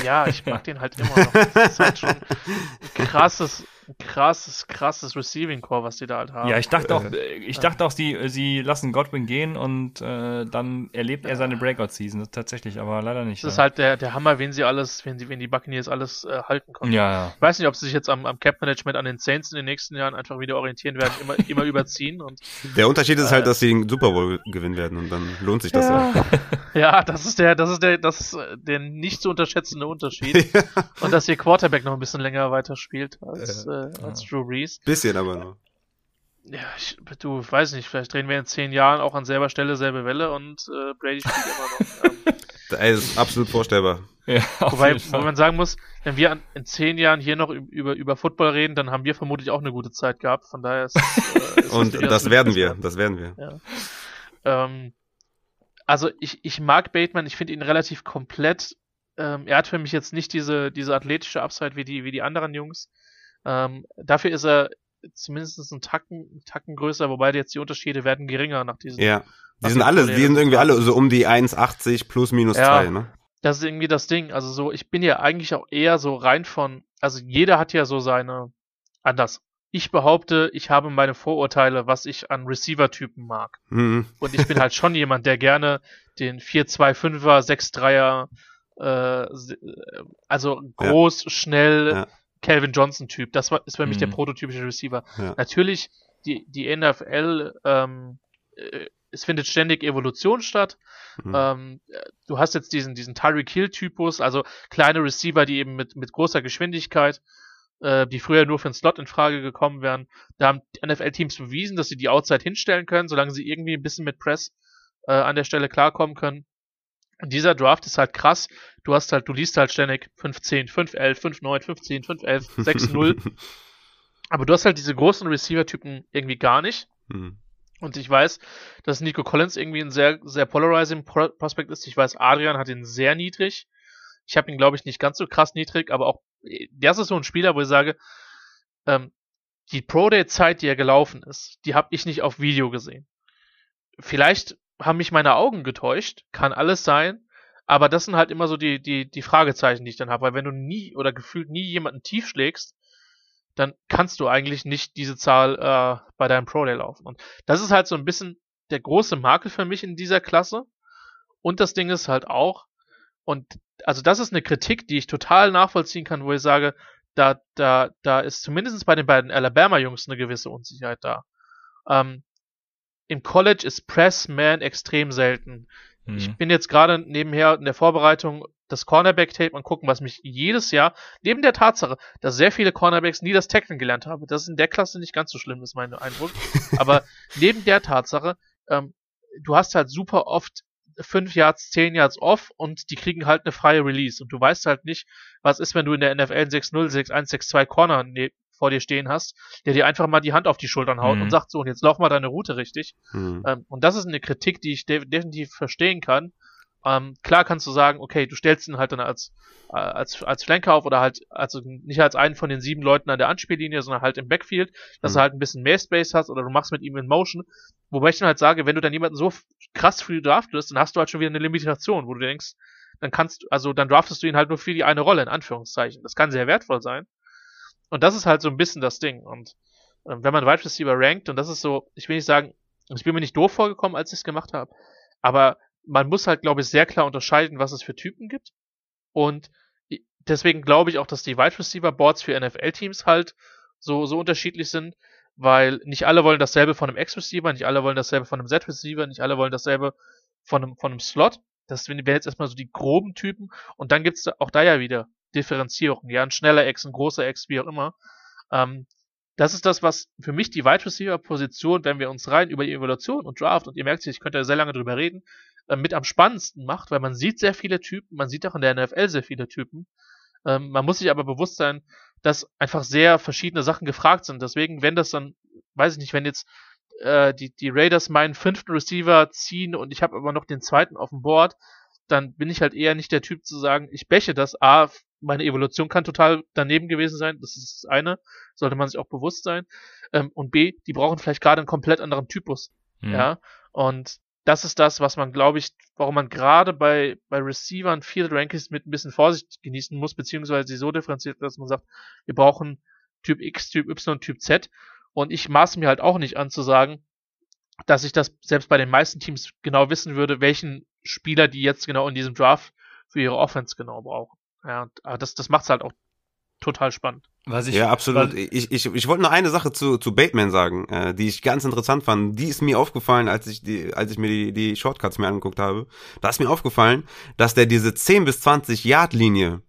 ja, ich mag den halt immer noch. Das ist halt schon ein krasses, krasses, krasses Receiving Core, was die da halt haben. Ja, ich dachte auch, äh, ich dachte auch, sie, sie lassen Godwin gehen und äh, dann erlebt er seine Breakout-Season tatsächlich, aber leider nicht. Das ist ja. halt der, der Hammer, wen sie alles, wen sie, wen die Buccaneers alles äh, halten konnten. ja, ja. Ich weiß nicht, ob sie sich jetzt am, am Cap-Management an den Saints in den nächsten Jahren einfach wieder orientieren werden, immer, immer überziehen und Der Unterschied ist halt, Äh. dass sie den Super Bowl gewinnen werden und dann lohnt sich das ja. ja, das ist der, das ist der, das ist äh, der nicht zu unterschätzende Unterschied. Und dass ihr Quarterback noch ein bisschen länger weiterspielt als, äh, als Drew Brees. Bisschen aber nur. Ja, ich, du, weiß nicht, vielleicht drehen wir in zehn Jahren auch an selber Stelle selbe Welle und äh, Brady spielt immer noch. Ähm, das ist absolut vorstellbar. ja Wobei, wo man sagen muss, wenn wir an, in zehn Jahren hier noch üb- über, über Football reden, dann haben wir vermutlich auch eine gute Zeit gehabt. Von daher ist, äh, ist Und das werden wir, das werden wir. Ähm, also ich, ich mag Bateman, ich finde ihn relativ komplett. Ähm, er hat für mich jetzt nicht diese, diese athletische Upside wie die, wie die anderen Jungs. Ähm, dafür ist er zumindest einen Tacken, einen Tacken größer, wobei jetzt die Unterschiede werden geringer nach diesem. Ja. Die sind alle, die sind irgendwie alle so um die 1,80 plus minus Ja. 2, ne? Das ist irgendwie das Ding. Also so, ich bin ja eigentlich auch eher so rein von, also jeder hat ja so seine, anders. Ich behaupte, ich habe meine Vorurteile, was ich an Receiver-Typen mag. Mhm. Und ich bin halt schon jemand, der gerne den 4-2-5er, 6-3er, äh, äh, also groß, schnell, Ja. Calvin Johnson-Typ. Das war, ist für mich der Mhm. prototypische Receiver. Ja. Natürlich, die, die NFL, ähm, äh, es findet ständig Evolution statt. Mhm. Ähm, äh, du hast jetzt diesen, diesen Tyreek Hill-Typus, also kleine Receiver, die eben mit, mit großer Geschwindigkeit, äh, die früher nur für einen Slot in Frage gekommen wären. Da haben NFL-Teams bewiesen, dass sie die Outside hinstellen können, solange sie irgendwie ein bisschen mit Press äh, an der Stelle klarkommen können. Dieser Draft ist halt krass. Du hast halt, du liest halt ständig 5-10, 5-11, 5-9, 15, 5-11, 6-0. Aber du hast halt diese großen Receiver-Typen irgendwie gar nicht. Mhm. Und ich weiß, dass Nico Collins irgendwie ein sehr, sehr polarizing Pro Prospect ist. Ich weiß, Adrian hat ihn sehr niedrig. Ich habe ihn, glaube ich, nicht ganz so krass niedrig, aber auch, das ist so ein Spieler, wo ich sage, ähm, die Pro-Day-Zeit, die er gelaufen ist, die habe ich nicht auf Video gesehen. Vielleicht haben mich meine Augen getäuscht, kann alles sein, aber das sind halt immer so die, die, die Fragezeichen, die ich dann habe, weil wenn du nie oder gefühlt nie jemanden tief schlägst, dann kannst du eigentlich nicht diese Zahl äh, bei deinem Pro Day laufen. Und das ist halt so ein bisschen der große Makel für mich in dieser Klasse. Und das Ding ist halt auch, und also das ist eine Kritik, die ich total nachvollziehen kann, wo ich sage, da, da, da ist zumindest bei den beiden Alabama-Jungs eine gewisse Unsicherheit da. Ähm, Im College ist Press-Man extrem selten. Ich Mhm. bin jetzt gerade nebenher in der Vorbereitung das Cornerback-Tape und gucken, was mich jedes Jahr, neben der Tatsache, dass sehr viele Cornerbacks nie das Tacklen gelernt haben, das ist in der Klasse nicht ganz so schlimm, ist mein Eindruck. Aber neben der Tatsache, ähm, du hast halt super oft fünf Yards, zehn Yards off und die kriegen halt eine freie Release. Und du weißt halt nicht, was ist, wenn du in der NFL 6-0, 6-1, 6-2 Corner ne vor dir stehen hast, der dir einfach mal die Hand auf die Schultern haut Mhm. und sagt so, und jetzt lauf mal deine Route richtig. Hm. Ähm, und das ist eine Kritik, die ich de definitiv verstehen kann. Ähm, klar kannst du sagen, okay, du stellst ihn halt dann als, äh, als, als Flanker auf oder halt, also nicht als einen von den sieben Leuten an der Anspiellinie, sondern halt im Backfield, dass Mhm. du halt ein bisschen mehr Space hast oder du machst mit ihm in Motion. Wobei ich dann halt sage, wenn du dann jemanden so krass früh draftest, dann hast du halt schon wieder eine Limitation, wo du denkst, dann kannst, also dann draftest du ihn halt nur für die eine Rolle, in Anführungszeichen. Das kann sehr wertvoll sein. Und das ist halt so ein bisschen das Ding. Und ähm, wenn man Wide Receiver rankt, und das ist so, ich will nicht sagen, ich bin mir nicht doof vorgekommen, als ich es gemacht habe, aber man muss halt, glaube ich, sehr klar unterscheiden, was es für Typen gibt. Und deswegen glaube ich auch, dass die Wide Receiver Boards für NFL-Teams halt so, so unterschiedlich sind, weil nicht alle wollen dasselbe von einem X-Receiver, nicht alle wollen dasselbe von einem Z-Receiver, nicht alle wollen dasselbe von einem, von einem Slot. Das wären jetzt erstmal so die groben Typen. Und dann gibt's auch da ja wieder Differenzierungen. Ja, ein schneller X, ein großer X, wie auch immer. Ähm, das ist das, was für mich die Wide Receiver Position, wenn wir uns rein über die Evaluation und Draft, und ihr merkt, ich könnte ja sehr lange drüber reden, äh, mit am spannendsten macht, weil man sieht sehr viele Typen, man sieht auch in der NFL sehr viele Typen. Ähm, man muss sich aber bewusst sein, dass einfach sehr verschiedene Sachen gefragt sind. Deswegen, wenn das dann, weiß ich nicht, wenn jetzt äh, die, die Raiders meinen fünften Receiver ziehen und ich habe aber noch den zweiten auf dem Board, dann bin ich halt eher nicht der Typ zu sagen, ich bäche das. A, meine Evolution kann total daneben gewesen sein, das ist das eine, sollte man sich auch bewusst sein. Ähm, und B, die brauchen vielleicht gerade einen komplett anderen Typus. Mhm. Ja, und das ist das, was man, glaube ich, warum man gerade bei, bei Receivern Field Rankings mit ein bisschen Vorsicht genießen muss, beziehungsweise sie so differenziert, dass man sagt, wir brauchen Typ X, Typ Y, Typ Z. Und ich maße mir halt auch nicht an zu sagen, dass ich das selbst bei den meisten Teams genau wissen würde, welchen Spieler die jetzt genau in diesem Draft für ihre Offense genau brauchen. Ja, aber das, das macht's halt auch total spannend. Was ich, ja, absolut. Ich, ich, ich wollte nur eine Sache zu, zu Bateman sagen, äh, die ich ganz interessant fand. Die ist mir aufgefallen, als ich, die, als ich mir die, die Shortcuts mir angeguckt habe. Da ist mir aufgefallen, dass der diese 10 bis 20 Yard Linie,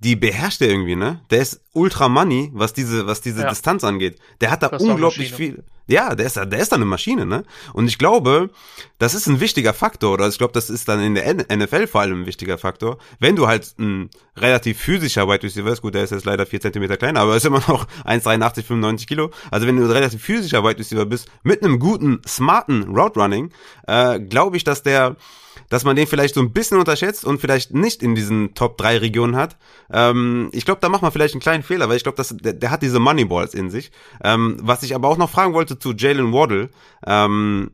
die beherrscht er irgendwie, ne? Der ist ultra money, was diese, was diese Ja. Distanz angeht. Der hat da Das unglaublich viel. Ja, der ist, da- der ist da eine Maschine, ne? Und ich glaube, das ist ein wichtiger Faktor, oder ich glaube, das ist dann in der NFL vor allem ein wichtiger Faktor. Wenn du halt ein relativ physischer Wide Receiver ist, gut, der ist jetzt leider 4 Zentimeter kleiner, aber ist immer noch 1,83, 95 Kilo. Also wenn du ein relativ physischer Wide Receiver bist, mit einem guten, smarten Route Running, äh, glaube ich, dass der, dass man den vielleicht so ein bisschen unterschätzt und vielleicht nicht in diesen Top 3 Regionen hat. Ähm, ich glaube, da macht man vielleicht einen kleinen Fehler, weil ich glaube, der, der hat diese Moneyballs in sich. Ähm, was ich aber auch noch fragen wollte zu Jalen Waddle, ähm,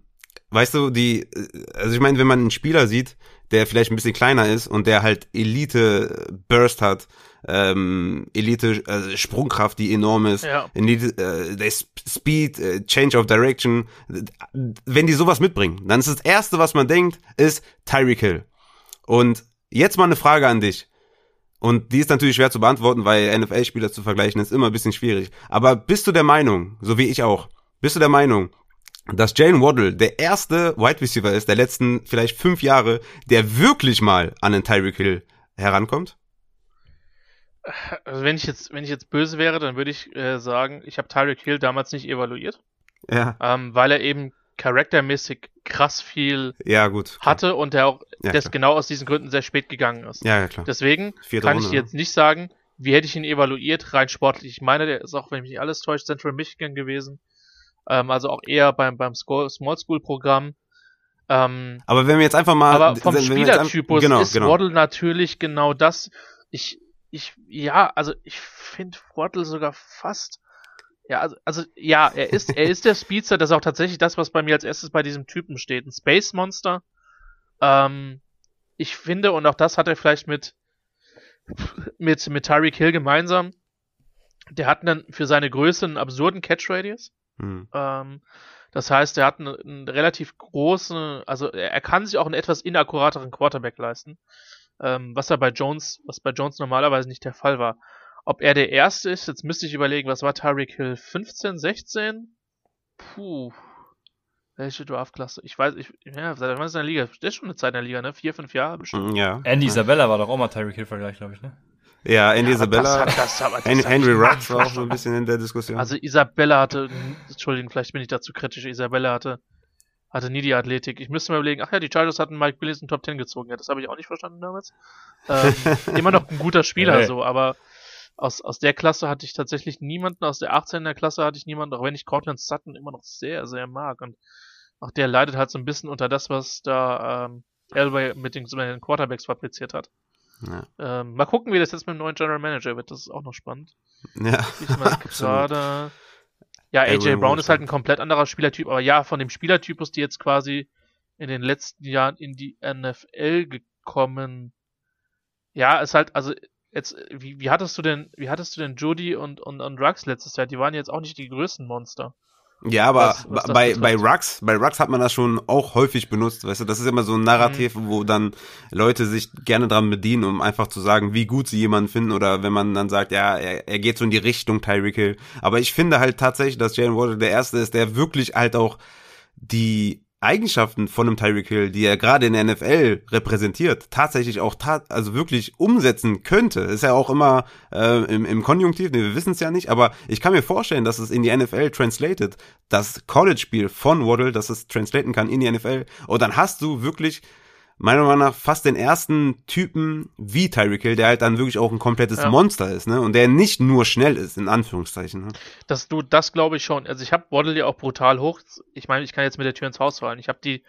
weißt du, die, also ich meine, wenn man einen Spieler sieht, der vielleicht ein bisschen kleiner ist und der halt Elite Burst hat, ähm, Elite äh, Sprungkraft, die enorm ist, Ja. Elite, äh, der Sp- Speed, äh, Change of Direction, wenn die sowas mitbringen, dann ist das erste, was man denkt, ist Tyreek Hill. Und jetzt mal eine Frage an dich. Und die ist natürlich schwer zu beantworten, weil NFL-Spieler zu vergleichen ist immer ein bisschen schwierig. Aber bist du der Meinung, so wie ich auch, bist du der Meinung, dass Jalen Waddle der erste Wide Receiver ist der letzten vielleicht fünf Jahre, der wirklich mal an den Tyreek Hill herankommt? Also wenn ich jetzt, wenn ich jetzt böse wäre, dann würde ich äh, sagen, ich habe Tyreek Hill damals nicht evaluiert, Ja, ähm, weil er eben charaktermäßig krass viel ja gut. hatte und er auch Ja, das genau aus diesen Gründen sehr spät gegangen ist. Ja, ja klar. Deswegen Vierte kann Runde, ich ne? jetzt nicht sagen, wie hätte ich ihn evaluiert, rein sportlich. Ich meine, der ist auch, wenn mich nicht alles täuscht, Central Michigan gewesen. Ähm, also auch eher beim, beim Small School Programm. Ähm, Aber wenn wir jetzt einfach mal, aber vom Spielertypus genau, ist genau. Waddle natürlich genau das. Ich, ich, ja, also ich finde Waddle sogar fast. Ja, also, also ja, er ist, er ist der Speedster, das ist auch tatsächlich das, was bei mir als erstes bei diesem Typen steht. Ein Space Monster. Ähm, ich finde, und auch das hat er vielleicht mit, mit, mit Tyreek Hill gemeinsam. Der hat dann für seine Größe einen absurden Catch Radius. Hm. Ähm, das heißt, er hat einen, einen relativ großen, also er kann sich auch einen etwas inakkurateren Quarterback leisten, ähm, was er bei Jones, was bei Jones normalerweise nicht der Fall war. Ob er der erste ist, jetzt müsste ich überlegen, was war Tyreek Hill? 15, 16? Puh. Welche Draftklasse? Ich weiß, ich, ja, seit wann ist er in der Liga? Der ist schon eine Zeit in der Liga, ne? Vier, fünf Jahre bestimmt. Ja. Andy Isabella war doch auch mal Tyreek Hill-Vergleich, glaube ich, ne? Ja, Andy Ja, aber das Isabella. hat- das- aber das Henry Ruggs war auch so ein bisschen in der Diskussion. Also Isabella hatte, Entschuldigung, vielleicht bin ich dazu kritisch, Isabella hatte, hatte nie die Athletik. Ich müsste mal überlegen, ach ja, die Chargers hatten Mike Williams in Top 10 gezogen. Ja, das habe ich auch nicht verstanden damals. Ähm, immer noch ein guter Spieler Hey. so, aber aus, aus der Klasse hatte ich tatsächlich niemanden, aus der 18er Klasse hatte ich niemanden, auch wenn ich Cortland Sutton immer noch sehr, sehr mag. Und auch der leidet halt so ein bisschen unter das, was da ähm, Elway mit den, mit den Quarterbacks fabriziert hat. Ja. Ähm, mal gucken, wie das jetzt mit dem neuen General Manager wird. Das ist auch noch spannend. Ja, Ich mal gerade. Ja, AJ Brown ist halt ein komplett anderer Spielertyp, aber ja, von dem Spielertypus, die jetzt quasi in den letzten Jahren in die NFL gekommen. Ja, ist halt, also jetzt, wie, wie hattest du denn, wie hattest du denn Judy und, und, und Rux letztes Jahr? Die waren jetzt auch nicht die größten Monster. Ja, aber Was- was bei, bei. Rux, bei Rux hat man das schon auch häufig benutzt, weißt du, das ist immer so ein Narrativ, Mhm. wo dann Leute sich gerne dran bedienen, um einfach zu sagen, wie gut sie jemanden finden oder wenn man dann sagt, ja, er, er geht so in die Richtung Tyreek Hill. Aber ich finde halt tatsächlich, dass Jalen Waddle der Erste ist, der wirklich halt auch die Eigenschaften von einem Tyreek Hill, die er gerade in der NFL repräsentiert, tatsächlich auch tat, also wirklich umsetzen könnte. Ist ja auch immer äh, im, im Konjunktiv, nee, wir wissen es ja nicht, aber ich kann mir vorstellen, dass es in die NFL translated, das College-Spiel von Waddle, dass es translaten kann in die NFL. Und dann hast du wirklich meiner Meinung nach fast den ersten Typen wie Tyreek Hill, der halt dann wirklich auch ein komplettes Ja. Monster ist, ne? Und der nicht nur schnell ist, in Anführungszeichen. Ne? Das, du, das glaube ich schon. Also ich habe Waddle ja auch brutal hoch. Ich meine, ich kann jetzt mit der Tür ins Haus fallen. Ich habe die,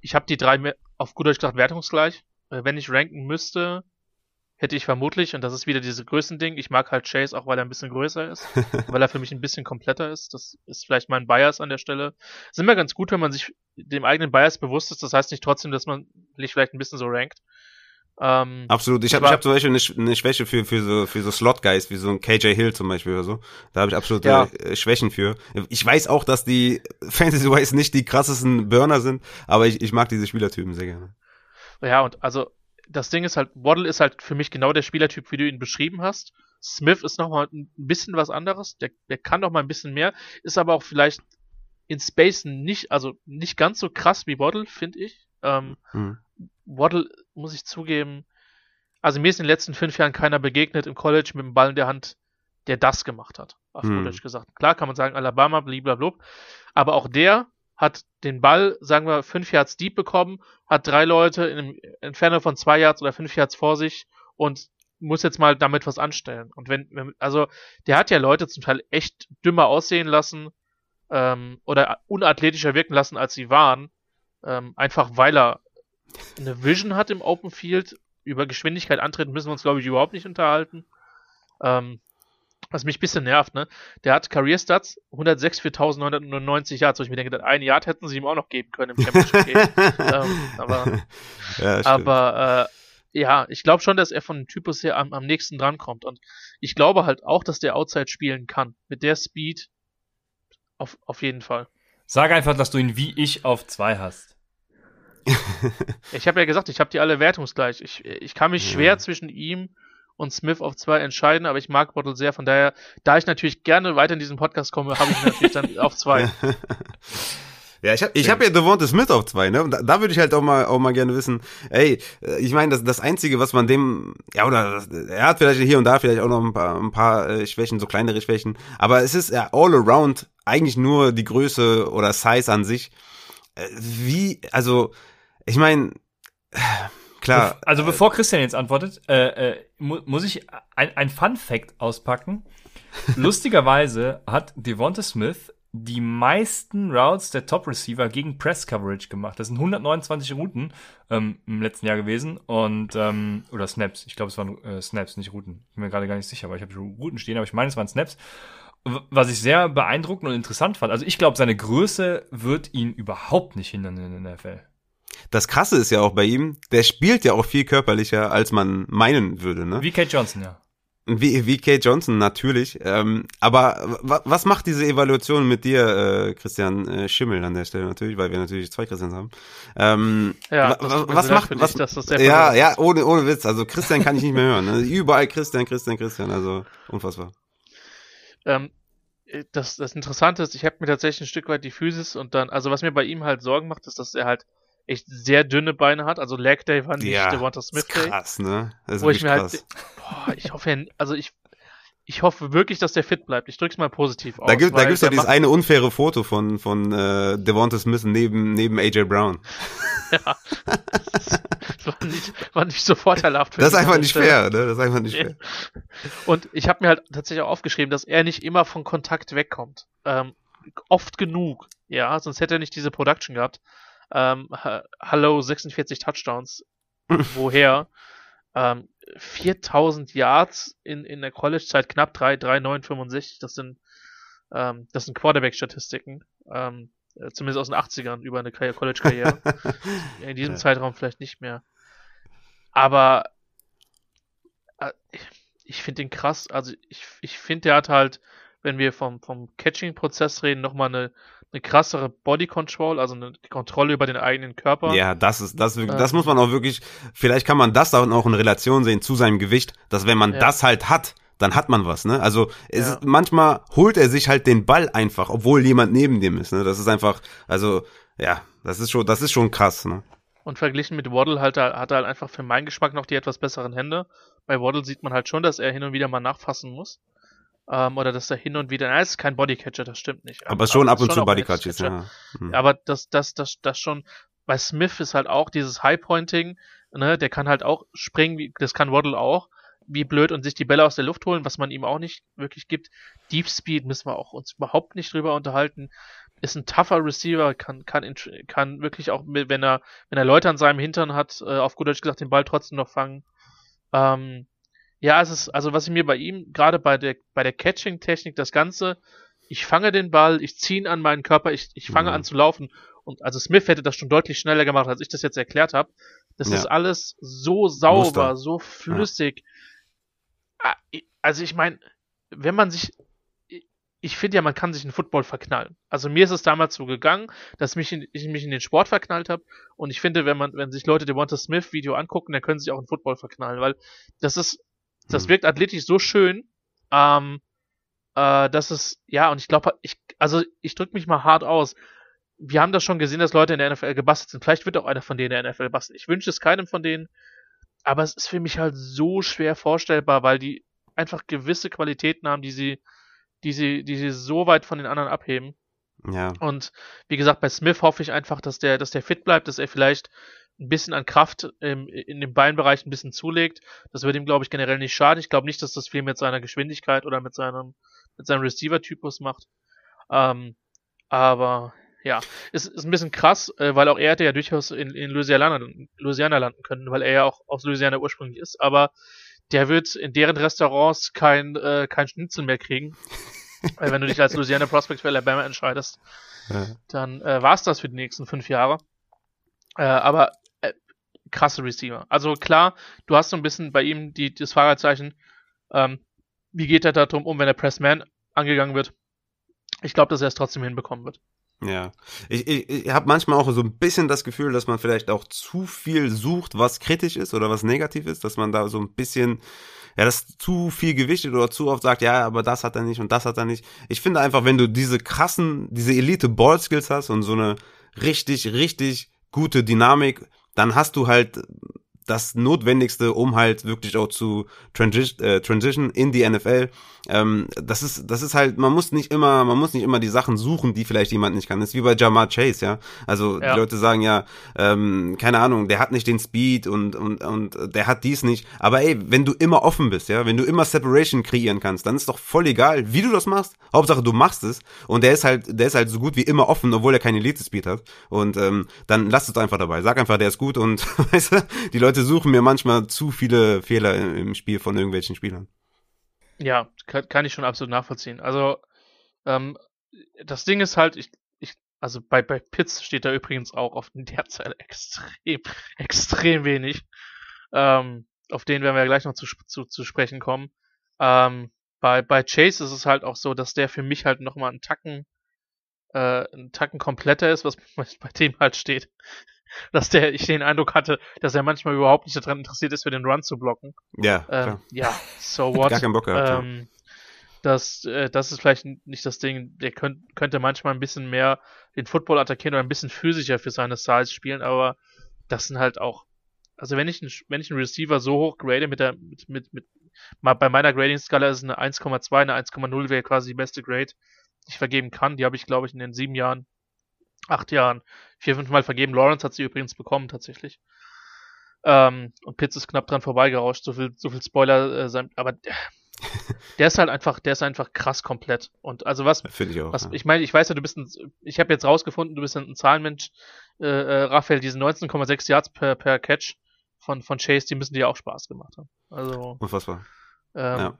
ich habe die drei auf gut Deutsch gesagt wertungsgleich. Äh, Wenn ich ranken müsste, hätte ich vermutlich, und das ist wieder diese Größending, ich mag halt Chase auch, weil er ein bisschen größer ist, weil er für mich ein bisschen kompletter ist. Das ist vielleicht mein Bias an der Stelle. Ist immer ganz gut, wenn man sich dem eigenen Bias bewusst ist. Das heißt nicht trotzdem, dass man sich vielleicht ein bisschen so rankt. Ähm, Absolut. Ich habe hab zum Beispiel eine, eine Schwäche für, für so, für so Slot-Guys, wie so ein KJ Hill zum Beispiel oder so. Da habe ich absolute Ja. äh, Schwächen für. Ich weiß auch, dass die Fantasy-Wise nicht die krassesten Burner sind, aber ich, ich mag diese Spielertypen sehr gerne. Ja, und also das Ding ist halt, Waddle ist halt für mich genau der Spielertyp, wie du ihn beschrieben hast. Smith ist nochmal ein bisschen was anderes, der, der kann noch mal ein bisschen mehr, ist aber auch vielleicht in Space nicht, also nicht ganz so krass wie Waddle, finde ich. Ähm, Hm. Waddle, muss ich zugeben, also mir ist in den letzten fünf Jahren keiner begegnet im College mit dem Ball in der Hand, der das gemacht hat, auf Hm. Deutsch gesagt. Klar kann man sagen, Alabama, blablabla, aber auch der hat den Ball, sagen wir, fünf Yards deep bekommen, hat drei Leute in Entfernung von zwei Yards oder fünf Yards vor sich und muss jetzt mal damit was anstellen. Und wenn, wenn also der hat ja Leute zum Teil echt dümmer aussehen lassen ähm, oder unathletischer wirken lassen, als sie waren, ähm, einfach weil er eine Vision hat im Open Field. Über Geschwindigkeit antreten müssen wir uns, glaube ich, überhaupt nicht unterhalten. Ähm, was mich ein bisschen nervt, ne? Der hat Career Stats 106 für 1990 Yards, wo ich mir denke, eine Yard hätten sie ihm auch noch geben können im Championship Game. ähm, aber ja, aber äh, ja, ich glaube schon, dass er von dem Typus her am, am nächsten drankommt. Und ich glaube halt auch, dass der Outside spielen kann. Mit der Speed auf, auf jeden Fall. Sag einfach, dass du ihn wie ich auf zwei hast. Ich habe ja gesagt, ich habe die alle wertungsgleich. Ich, ich kann mich Ja. schwer zwischen ihm und Smith auf zwei entscheiden, aber ich mag Bottle sehr. Von daher, da ich natürlich gerne weiter in diesen Podcast komme, habe ich natürlich dann auf zwei. Ja, ich habe ich hab ja Devonta Smith auf zwei, ne? Und da, da würde ich halt auch mal auch mal gerne wissen, ey, äh, ich meine, das, das Einzige, was man dem, ja, oder er hat vielleicht hier und da vielleicht auch noch ein paar, ein paar äh, Schwächen, so kleinere Schwächen, aber es ist ja all around eigentlich nur die Größe oder Size an sich. Äh, wie, also, ich meine, klar. Bef- Also bevor Christian jetzt antwortet, äh, äh, mu muss ich ein, ein Fun Fact auspacken. Lustigerweise hat Devonta Smith die meisten Routes der Top Receiver gegen Press Coverage gemacht. Das sind 129 Routen ähm, im letzten Jahr gewesen und ähm, oder Snaps. Ich glaube, es waren äh, Snaps, nicht Routen. Ich bin mir gerade gar nicht sicher, aber ich habe schon Routen stehen, aber ich meine, es waren Snaps. Was ich sehr beeindruckend und interessant fand. Also ich glaube, seine Größe wird ihn überhaupt nicht hindern in der NFL. Das Krasse ist ja auch bei ihm, der spielt ja auch viel körperlicher, als man meinen würde, ne? Wie Kate Johnson, ja. Wie, wie Kate Johnson natürlich. Ähm, aber wa- was macht diese Evaluation mit dir, äh, Christian äh, Schimmel an der Stelle natürlich, weil wir natürlich zwei Christians haben. Ähm, Ja, was macht dich, was? dass das sehr ja, ja, ohne ohne Witz. Also Christian kann ich nicht mehr hören. Ne? Überall Christian, Christian, Christian. Also unfassbar. Ähm, äh, das, das Interessante ist, ich habe mir tatsächlich ein Stück weit die Physis und dann, also was mir bei ihm halt Sorgen macht, ist, dass er halt echt sehr dünne Beine hat. Also Leg Day war nicht Ja, Devonta Smith Day. krass, ne? Das Wo ich mir krass. halt, boah, ich hoffe, also ich, ich hoffe wirklich, dass der fit bleibt. Ich drück's mal positiv aus. da gibt da gibt's doch der dieses eine unfaire Foto von von äh, Devonta Smith neben neben AJ Brown. Das war nicht, war nicht so vorteilhaft. Das ist einfach nicht fair, ne? Das ist einfach nicht fair. Und ich habe mir halt tatsächlich auch aufgeschrieben, dass er nicht immer von Kontakt wegkommt. Ähm, oft genug, ja, sonst hätte er nicht diese Production gehabt. Ähm, Hallo, 46 Touchdowns. Woher? Ähm, 4000 Yards in, in der College-Zeit, knapp 3, 3, 9, 65. Das sind, ähm, das sind Quarterback-Statistiken. Ähm, äh, zumindest aus den 80ern über eine College-Karriere. in diesem ja. Zeitraum vielleicht nicht mehr. Aber äh, ich finde den krass. Also ich, ich finde, der hat halt, wenn wir vom, vom Catching-Prozess reden, nochmal eine, eine krassere Body Control, also eine Kontrolle über den eigenen Körper. Ja, das ist, das, wirklich, das muss man auch wirklich, vielleicht kann man das dann auch in Relation sehen zu seinem Gewicht, dass wenn man ja. das halt hat, dann hat man was, ne? Also es ja. ist, manchmal holt er sich halt den Ball einfach, obwohl jemand neben dem ist, ne? Das ist einfach, also ja, das ist schon, das ist schon krass, ne? Und verglichen mit Waddle halt, hat er halt einfach für meinen Geschmack noch die etwas besseren Hände. Bei Waddle sieht man halt schon, dass er hin und wieder mal nachfassen muss. Ähm, oder dass er hin und wieder, nein, es ist kein Bodycatcher, das stimmt nicht. Aber, aber schon ab und zu Bodycatcher, ja. Hm. Aber das, das, das, das schon, bei Smith ist halt auch dieses High-Pointing, ne, der kann halt auch springen, das kann Waddle auch, wie blöd und sich die Bälle aus der Luft holen, was man ihm auch nicht wirklich gibt. Deep Speed müssen wir auch uns überhaupt nicht drüber unterhalten. Ist ein tougher Receiver, kann, kann, kann wirklich auch, wenn er, wenn er Leute an seinem Hintern hat, äh, auf gut Deutsch gesagt, den Ball trotzdem noch fangen. Ähm, ja, es ist, also was ich mir bei ihm, gerade bei der, bei der Catching-Technik, das Ganze, ich fange den Ball, ich ziehe ihn an meinen Körper, ich, ich fange mhm. an zu laufen. Und also Smith hätte das schon deutlich schneller gemacht, als ich das jetzt erklärt habe. Das ja. ist alles so sauber, Muster. so flüssig. Ja. Ah, also ich meine, wenn man sich, ich finde ja, man kann sich in Football verknallen. Also mir ist es damals so gegangen, dass mich in, ich mich in den Sport verknallt habe. Und ich finde, wenn man, wenn sich Leute Devonta Smith Video angucken, dann können sie sich auch in Football verknallen, weil das ist, das hm. wirkt athletisch so schön, ähm, äh, dass es, ja, und ich glaube, ich, also ich drücke mich mal hart aus. Wir haben das schon gesehen, dass Leute in der NFL gebastelt sind. Vielleicht wird auch einer von denen in der NFL basteln. Ich wünsche es keinem von denen aber es ist für mich halt so schwer vorstellbar, weil die einfach gewisse Qualitäten haben, die sie, die sie, die sie so weit von den anderen abheben. Ja. Und wie gesagt, bei Smith hoffe ich einfach, dass der, dass der fit bleibt, dass er vielleicht ein bisschen an Kraft im, in dem Beinbereich ein bisschen zulegt. Das wird ihm, glaube ich, generell nicht schaden. Ich glaube nicht, dass das viel mit seiner Geschwindigkeit oder mit seinem, mit seinem Receiver-Typus macht. Ähm, aber ja, ist, ist ein bisschen krass, äh, weil auch er hätte ja durchaus in, in Louisiana, Louisiana landen können, weil er ja auch aus Louisiana ursprünglich ist, aber der wird in deren Restaurants kein, äh, kein Schnitzel mehr kriegen. weil wenn du dich als Louisiana Prospect für Alabama entscheidest, ja. dann äh, war's das für die nächsten fünf Jahre. Äh, aber krasse Receiver. Also klar, du hast so ein bisschen bei ihm die, das Fragezeichen, ähm, wie geht er da drum um, wenn der Pressman angegangen wird? Ich glaube, dass er es trotzdem hinbekommen wird. Ja, ich, ich, ich habe manchmal auch so ein bisschen das Gefühl, dass man vielleicht auch zu viel sucht, was kritisch ist oder was negativ ist, dass man da so ein bisschen, ja, das zu viel gewichtet oder zu oft sagt, ja, aber das hat er nicht und das hat er nicht. Ich finde einfach, wenn du diese krassen, diese Elite Ball Skills hast und so eine richtig, richtig gute Dynamik, dann hast du halt das Notwendigste, um halt wirklich auch zu transi äh, transition in die NFL. Ähm, das ist, das ist halt, man muss nicht immer, man muss nicht immer die Sachen suchen, die vielleicht jemand nicht kann. Das ist wie bei Jamar Chase, ja. Also ja. die Leute sagen ja, ähm, keine Ahnung, der hat nicht den Speed und und und der hat dies nicht. Aber ey, wenn du immer offen bist, ja, wenn du immer Separation kreieren kannst, dann ist doch voll egal, wie du das machst. Hauptsache du machst es. Und der ist halt, der ist halt so gut wie immer offen, obwohl er keine Elite Speed hat. Und ähm, dann lass es einfach dabei. Sag einfach, der ist gut und weißt du, die Leute suchen mir manchmal zu viele Fehler im Spiel von irgendwelchen Spielern. Ja, kann, ich schon absolut nachvollziehen. Also, ähm, das Ding ist halt, ich, ich, also bei, bei Pitts steht da übrigens auch auf der Zeile extrem, extrem wenig. Ähm, auf den werden wir gleich noch zu, zu, zu sprechen kommen. Ähm, bei, bei Chase ist es halt auch so, dass der für mich halt nochmal einen Tacken, äh, einen Tacken kompletter ist, was bei dem halt steht dass der, ich den Eindruck hatte, dass er manchmal überhaupt nicht daran interessiert ist, für den Run zu blocken. Ja. Ähm, ja, so what. Gar keinen Bock gehabt, ähm, ja. Das, äh, das ist vielleicht nicht das Ding. Der könnt, könnte manchmal ein bisschen mehr den Football attackieren oder ein bisschen physischer für seine Size spielen, aber das sind halt auch. Also wenn ich, ein, wenn ich einen Receiver so hoch grade mit der, mit, mit, mit mal bei meiner Grading-Skala ist eine 1,2, eine 1,0 wäre quasi die beste Grade, die ich vergeben kann. Die habe ich, glaube ich, in den sieben Jahren acht Jahren vier, fünf Mal vergeben. Lawrence hat sie übrigens bekommen, tatsächlich. Ähm, und Pitts ist knapp dran vorbeigerauscht, so viel, so viel Spoiler äh, sein, aber der, der ist halt einfach, der ist einfach krass komplett. Und also was, Finde ich auch. was ja. ich meine, ich weiß ja, du bist ein, ich habe jetzt rausgefunden, du bist ein Zahlenmensch, äh, äh, Raphael, diese 19,6 Yards per, per Catch von, von Chase, die müssen dir auch Spaß gemacht haben. Also, Unfassbar. ähm, Ja.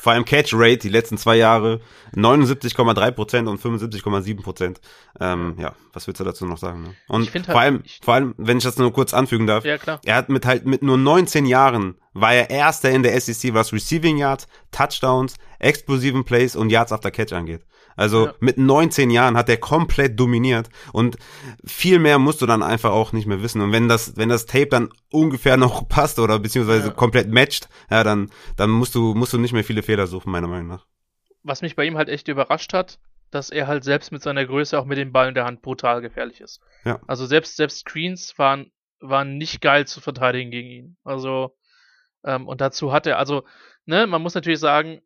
Vor allem Catch Rate die letzten zwei Jahre 79,3% und 75,7%. Ähm, ja, was willst du dazu noch sagen? Ne? Und Ich find vor halt- allem, vor allem, wenn ich das nur kurz anfügen darf, ja klar. er hat mit halt mit nur 19 Jahren war er erster in der SEC, was Receiving Yards, Touchdowns, explosiven Plays und Yards after Catch angeht. Also Ja. mit 19 Jahren hat er komplett dominiert und viel mehr musst du dann einfach auch nicht mehr wissen. Und wenn das, wenn das Tape dann ungefähr noch passt oder beziehungsweise Ja. komplett matcht, ja, dann, dann musst du, musst du nicht mehr viele Fehler suchen, meiner Meinung nach. Was mich bei ihm halt echt überrascht hat, dass er halt selbst mit seiner Größe auch mit dem Ball in der Hand brutal gefährlich ist. Ja. Also selbst, selbst Screens waren, waren nicht geil zu verteidigen gegen ihn. Also, ähm, und dazu hat er, also, ne, man muss natürlich sagen,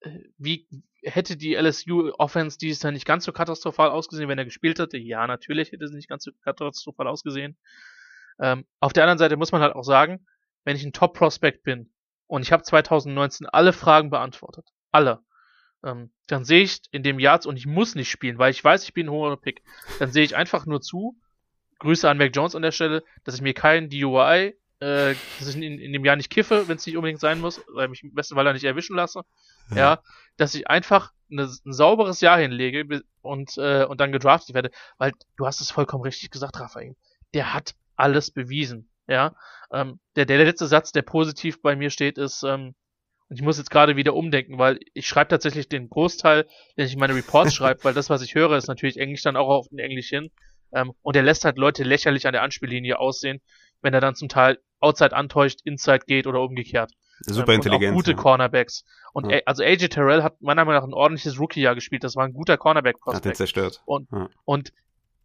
äh, wie hätte die LSU Offense dieses Jahr nicht ganz so katastrophal ausgesehen, wenn er gespielt hätte? Ja, natürlich hätte sie nicht ganz so katastrophal ausgesehen. Ähm, auf der anderen Seite muss man halt auch sagen, wenn ich ein Top-Prospect bin und ich habe 2019 alle Fragen beantwortet, alle, ähm, dann sehe ich in dem Jahr, und ich muss nicht spielen, weil ich weiß, ich bin ein hoher Pick, dann sehe ich einfach nur zu, Grüße an Mac Jones an der Stelle, dass ich mir keinen DUI, äh, dass ich in, in dem Jahr nicht kiffe, wenn es nicht unbedingt sein muss, weil mich im besten Fall nicht erwischen lasse, ja, dass ich einfach eine, ein sauberes Jahr hinlege und, äh, und dann gedraftet werde, weil du hast es vollkommen richtig gesagt, Raphael, der hat alles bewiesen, ja, ähm, der, der letzte Satz, der positiv bei mir steht, ist, ähm, und ich muss jetzt gerade wieder umdenken, weil ich schreibe tatsächlich den Großteil, den ich in meine Reports schreibe, weil das, was ich höre, ist natürlich Englisch dann auch auf den Englisch hin. Ähm, und er lässt halt Leute lächerlich an der Anspiellinie aussehen, wenn er dann zum Teil Outside antäuscht, Inside geht oder umgekehrt. Super Ähm, intelligent. Und auch gute ja. Cornerbacks. Und Ja. Also AJ Terrell hat meiner Meinung nach ein ordentliches Rookie-Jahr gespielt. Das war ein guter Hat den zerstört. Und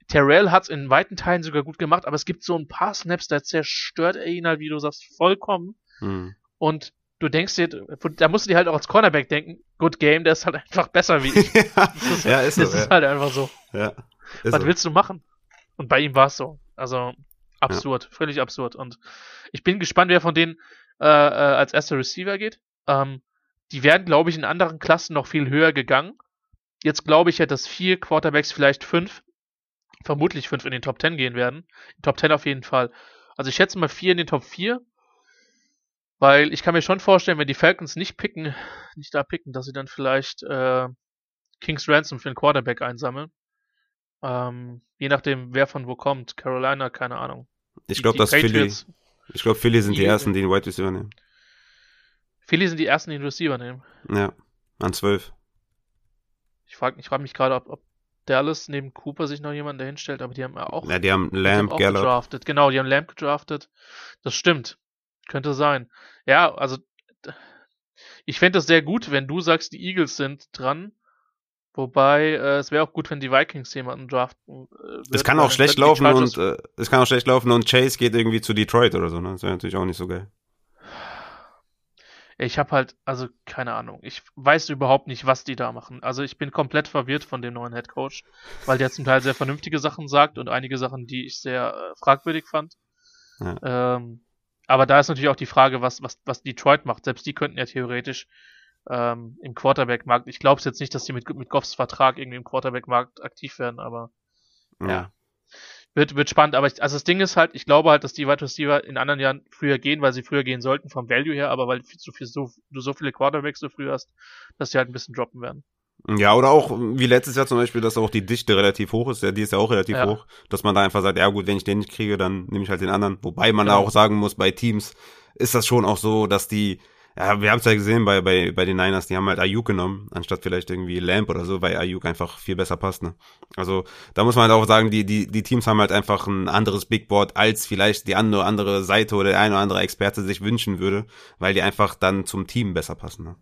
Terrell hat es in weiten Teilen sogar gut gemacht, aber es gibt so ein paar Snaps, da zerstört er ihn halt, wie du sagst, vollkommen. Hm. Und du denkst dir, da musst du dir halt auch als Cornerback denken, good game, der ist halt einfach besser wie ich. Das ist, ja, ist so. das ist ja. halt einfach so. ja. Was so. willst du machen? Und bei ihm war es so. Also absurd, völlig absurd. Und ich bin gespannt, wer von denen äh, äh, als erster Receiver geht. Ähm, die werden, glaube ich, in anderen Klassen noch viel höher gegangen. Jetzt glaube ich ja, dass vier Quarterbacks, vielleicht fünf, vermutlich fünf in den Top Ten gehen werden. In Top Ten auf jeden Fall. Also ich schätze mal vier in den Top 4. Weil ich kann mir schon vorstellen, wenn die Falcons nicht picken, nicht da picken, dass sie dann vielleicht äh, Kings Ransom für den Quarterback einsammeln. Ähm, je nachdem, wer von wo kommt. Carolina, keine Ahnung. Ich glaube, dass Philly, ich glaube, Philly sind die die- ersten, die den Wide Receiver nehmen. Philly sind die ersten, die den Receiver nehmen. Ja. An zwölf. Ich frage ich frag mich gerade, ob, ob Dallas neben Cooper sich noch jemand dahin stellt, aber die haben ja auch, Ja, die haben die haben gedraftet. Genau, die haben Lamb gedraftet. Das stimmt. Könnte sein. Ja, also ich fände das sehr gut, wenn du sagst, die Eagles sind dran. Wobei, äh, es wäre auch gut, wenn die Vikings jemanden draften. Äh, Es kann auch schlecht laufen und äh, es kann auch schlecht laufen und Chase geht irgendwie zu Detroit oder so, ne? Das wäre natürlich auch nicht so geil. Ich habe halt, also keine Ahnung. Ich weiß überhaupt nicht, was die da machen. Also ich bin komplett verwirrt von dem neuen Head Coach, weil der zum Teil sehr vernünftige Sachen sagt und einige Sachen, die ich sehr äh, fragwürdig fand. Ähm, aber da ist natürlich auch die Frage, was, was, was Detroit macht. Selbst die könnten ja theoretisch ähm, im Quarterback-Markt. Ich glaube jetzt nicht, dass die mit, mit Goffs Vertrag irgendwie im Quarterback-Markt aktiv werden, aber ja. Wird, wird spannend, aber ich, also das Ding ist halt, ich glaube halt, dass die Wide Receiver in anderen Jahren früher gehen, weil sie früher gehen sollten vom Value her, aber weil viel, so viel, so, du so viele Quarterbacks so früh hast, dass die halt ein bisschen droppen werden. Ja, oder auch wie letztes Jahr zum Beispiel, dass auch die Dichte relativ hoch ist. Ja, die ist ja auch relativ Ja. hoch, dass man da einfach sagt, ja gut, wenn ich den nicht kriege, dann nehme ich halt den anderen. Wobei man Genau. da auch sagen muss, bei Teams ist das schon auch so, dass die, ja, wir haben es ja gesehen bei, bei, bei den Niners, die haben halt Ayuk genommen, anstatt vielleicht irgendwie Lamp oder so, weil Ayuk einfach viel besser passt, ne? Also, da muss man halt auch sagen, die, die, die Teams haben halt einfach ein anderes Big Board, als vielleicht die andere, andere Seite oder der eine oder andere Experte sich wünschen würde, weil die einfach dann zum Team besser passen, ne?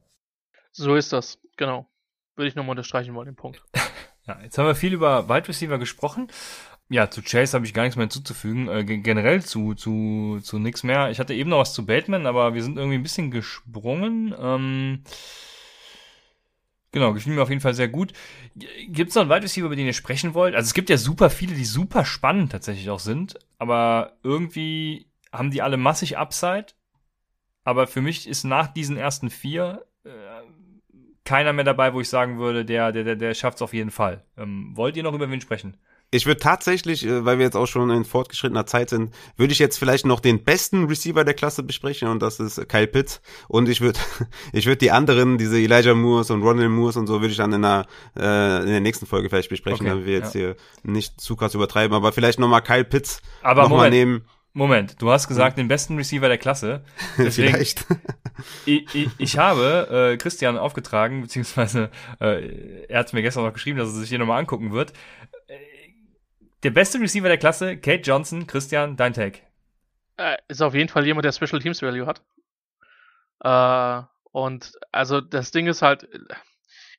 So ist das, genau. Würde ich nochmal unterstreichen wollen, den Punkt. Ja, jetzt haben wir viel über Wide Receiver gesprochen. Ja, zu Chase habe ich gar nichts mehr hinzuzufügen. Äh, ge- generell zu, zu, zu nix mehr. Ich hatte eben noch was zu Bateman, aber wir sind irgendwie ein bisschen gesprungen. Ähm, genau, gefiel mir auf jeden Fall sehr gut. Gibt es noch einen Wide Receiver, über den ihr sprechen wollt? Also es gibt ja super viele, die super spannend tatsächlich auch sind, aber irgendwie haben die alle massig Upside. Aber für mich ist nach diesen ersten vier äh, keiner mehr dabei, wo ich sagen würde, der, der, der, der schafft es auf jeden Fall. Ähm, wollt ihr noch über wen sprechen? Ich würde tatsächlich, äh, weil wir jetzt auch schon in fortgeschrittener Zeit sind, würde ich jetzt vielleicht noch den besten Receiver der Klasse besprechen und das ist Kyle Pitts. Und ich würde, ich würde die anderen, diese Elijah Moores und Ronald Moores und so, würde ich dann in der, äh, in der nächsten Folge vielleicht besprechen, okay, damit wir jetzt ja. hier nicht zu krass übertreiben. Aber vielleicht nochmal Kyle Pitts Aber noch Moment. mal nehmen. Moment, du hast gesagt, den besten Receiver der Klasse. Deswegen, Vielleicht. ich, ich, ich habe äh, Christian aufgetragen, beziehungsweise äh, er hat mir gestern noch geschrieben, dass er sich hier nochmal angucken wird. Der beste Receiver der Klasse, Kate Johnson. Christian, dein Take. Äh, ist auf jeden Fall jemand, der Special Teams Value hat. Äh, und also das Ding ist halt,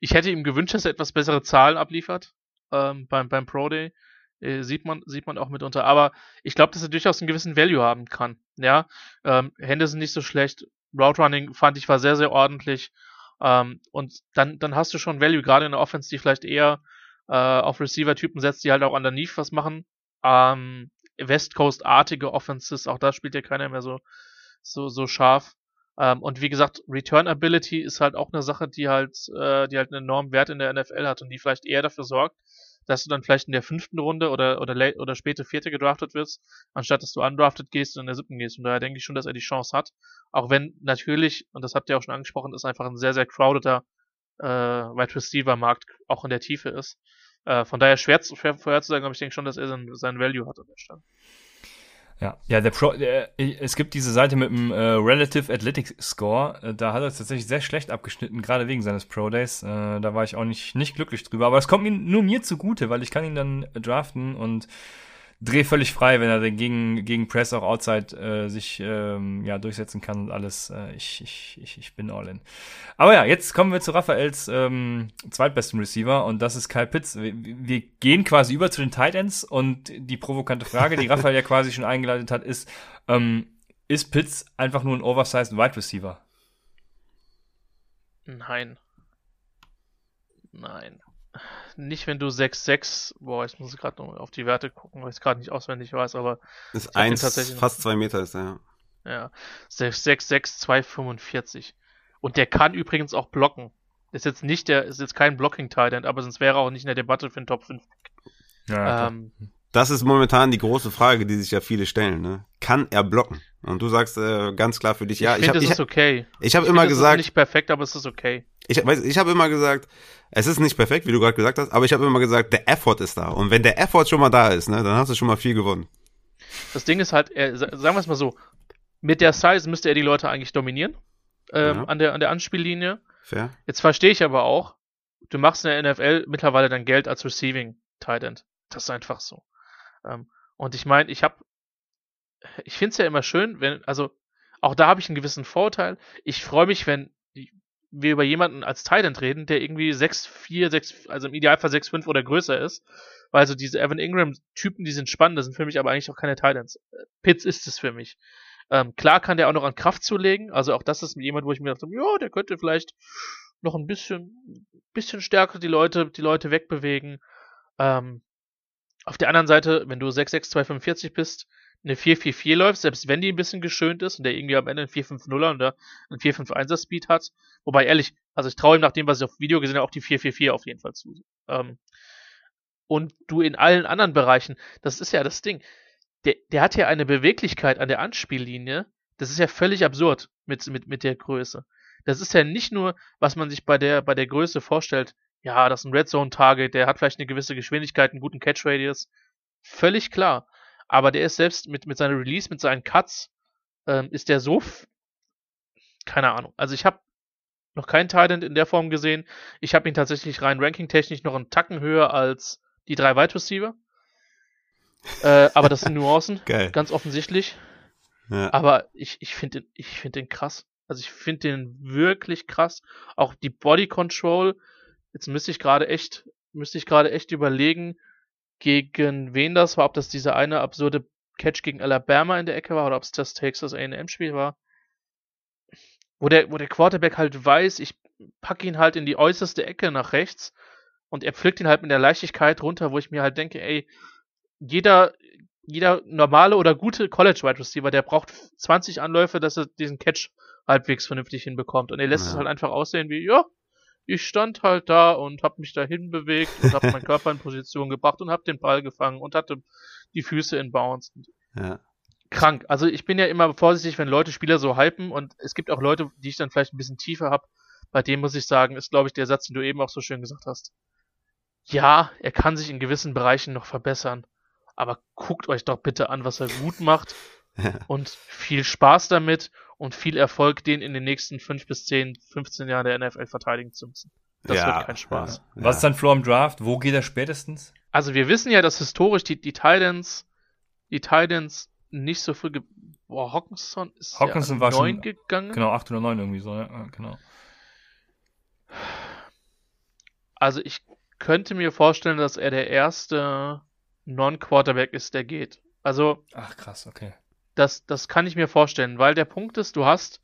ich hätte ihm gewünscht, dass er etwas bessere Zahlen abliefert ähm, beim, beim Pro Day. Äh, sieht man, sieht man auch mitunter. Aber ich glaube, dass er durchaus einen gewissen Value haben kann. Ja, ähm, Hände sind nicht so schlecht. Route Running fand ich war sehr, sehr ordentlich. Ähm, und dann, dann hast du schon Value, gerade in der Offense, die vielleicht eher äh, auf Receiver-Typen setzt, die halt auch underneath was machen. Ähm, West Coast-artige Offenses, auch da spielt ja keiner mehr so, so, so scharf. Ähm, und wie gesagt, Return Ability ist halt auch eine Sache, die halt, äh, die halt einen enormen Wert in der NFL hat und die vielleicht eher dafür sorgt, dass du dann vielleicht in der fünften Runde oder, oder, late, oder späte vierte gedraftet wirst, anstatt dass du undrafted gehst und in der siebten gehst. Und daher denke ich schon, dass er die Chance hat. Auch wenn natürlich, und das habt ihr auch schon angesprochen, ist einfach ein sehr, sehr crowdeder äh, Wide Receiver Markt auch in der Tiefe ist. Äh, von daher schwer, schwer vorherzusagen, aber ich denke schon, dass er seinen, seinen Value hat an der Stelle. Ja, ja, der Pro, der, es gibt diese Seite mit dem äh, Relative Athletic Score. Äh, da hat er tatsächlich sehr schlecht abgeschnitten, gerade wegen seines Pro Days. Äh, da war ich auch nicht, nicht glücklich drüber. Aber es kommt mir nur mir zugute, weil ich kann ihn dann draften und Dreh völlig frei, wenn er gegen, gegen Press auch outside äh, sich ähm, ja, durchsetzen kann und alles. Äh, ich, ich, ich, ich bin all in. Aber ja, jetzt kommen wir zu Raphaels ähm, zweitbesten Receiver und das ist Kyle Pitts. Wir, wir gehen quasi über zu den Tight Ends und die provokante Frage, die Raphael ja quasi schon eingeleitet hat, ist, ähm, ist Pitts einfach nur ein oversized Wide Receiver? Nein. Nein nicht, wenn du 6,6, boah, ich muss gerade noch auf die Werte gucken, weil ich es gerade nicht auswendig weiß, aber. Ist eins, tatsächlich fast zwei Meter ist er, ja. Ja, 6,6, 2,45. Und der kann übrigens auch blocken. Ist jetzt nicht der, ist jetzt kein blocking titan aber sonst wäre er auch nicht in der Debatte für den Top 5. Ja, ähm, das ist momentan die große Frage, die sich ja viele stellen. Ne? Kann er blocken? Und du sagst äh, ganz klar für dich, ja. Ich, ich finde, es ist okay. Ich habe immer gesagt, es ist nicht perfekt, aber es ist okay. Ich, weiß, ich habe immer gesagt, es ist nicht perfekt, wie du gerade gesagt hast, aber ich habe immer gesagt, der Effort ist da. Und wenn der Effort schon mal da ist, ne, dann hast du schon mal viel gewonnen. Das Ding ist halt, er, sagen wir es mal so, mit der Size müsste er die Leute eigentlich dominieren ähm, ja. an, der, an der Anspiellinie. Fair. Jetzt verstehe ich aber auch, du machst in der NFL mittlerweile dein Geld als Receiving Tight End. Das ist einfach so. Ähm, und ich meine, ich habe, ich finde es ja immer schön, wenn, also auch da habe ich einen gewissen Vorteil. Ich freue mich, wenn wir über jemanden als Titan reden, der irgendwie 6'4, 6, also im Idealfall 6'5 oder größer ist. Weil also diese Evan Ingram-Typen, die sind spannend, das sind für mich aber eigentlich auch keine Titans. Pitts ist es für mich. Ähm, klar kann der auch noch an Kraft zulegen, also auch das ist jemand, wo ich mir dachte, ja, der könnte vielleicht noch ein bisschen, bisschen stärker die Leute, die Leute wegbewegen. Ähm, auf der anderen Seite, wenn du 6'6, 245 bist, eine 4-4-4 läuft, selbst wenn die ein bisschen geschönt ist und der irgendwie am Ende einen 4-5-0er oder einen 4-5-1er Speed hat. Wobei ehrlich, also ich traue ihm nach dem, was ich auf Video gesehen habe, auch die 4-4-4 auf jeden Fall zu. Ähm, und du in allen anderen Bereichen, das ist ja das Ding. Der, der hat ja eine Beweglichkeit an der Anspiellinie, das ist ja völlig absurd mit, mit, mit der Größe. Das ist ja nicht nur, was man sich bei der, bei der Größe vorstellt, ja, das ist ein Red Zone Target, der hat vielleicht eine gewisse Geschwindigkeit, einen guten Catch Radius. Völlig klar aber der ist selbst mit, mit seiner Release, mit seinen Cuts, ähm, ist der so, keine Ahnung. Also ich habe noch keinen Titan in der Form gesehen. Ich habe ihn tatsächlich rein ranking-technisch noch einen Tacken höher als die drei Wide Receiver. Äh, aber das sind Nuancen, Geil. ganz offensichtlich. Ja. Aber ich, ich finde den, ich finde den krass. Also ich finde den wirklich krass. Auch die Body Control. Jetzt müsste ich gerade echt, müsste ich gerade echt überlegen, gegen wen das war, ob das dieser eine absurde Catch gegen Alabama in der Ecke war oder ob es das Texas A&M-Spiel war, wo der, wo der Quarterback halt weiß, ich packe ihn halt in die äußerste Ecke nach rechts und er pflückt ihn halt mit der Leichtigkeit runter, wo ich mir halt denke, ey, jeder jeder normale oder gute College Wide Receiver, der braucht 20 Anläufe, dass er diesen Catch halbwegs vernünftig hinbekommt. Und er lässt Ja. es halt einfach aussehen wie, ja, ich stand halt da und habe mich dahin bewegt und habe meinen Körper in Position gebracht und habe den Ball gefangen und hatte die Füße in Bounce. Ja. Krank. Also ich bin ja immer vorsichtig, wenn Leute Spieler so hypen und es gibt auch Leute, die ich dann vielleicht ein bisschen tiefer habe. Bei dem muss ich sagen, ist glaube ich der Satz, den du eben auch so schön gesagt hast. Ja, er kann sich in gewissen Bereichen noch verbessern, aber guckt euch doch bitte an, was er gut macht. und viel Spaß damit und viel Erfolg, den in den nächsten fünf bis 10, 15 Jahren der NFL verteidigen zu müssen. Das ja, wird kein Spaß. Ja, Was ist ja. dein Floor im Draft? Wo geht er spätestens? Also wir wissen ja, dass historisch die, die Titans, die Titans nicht so früh, boah, Hawkinson ist Hawkinson ja war neun schon- gegangen. Genau, 8 oder 9 irgendwie so, ja, ja, genau. Also ich könnte mir vorstellen, dass er der erste Non-Quarterback ist, der geht. Also Ach, krass, okay. Das, das kann ich mir vorstellen, weil der Punkt ist, du hast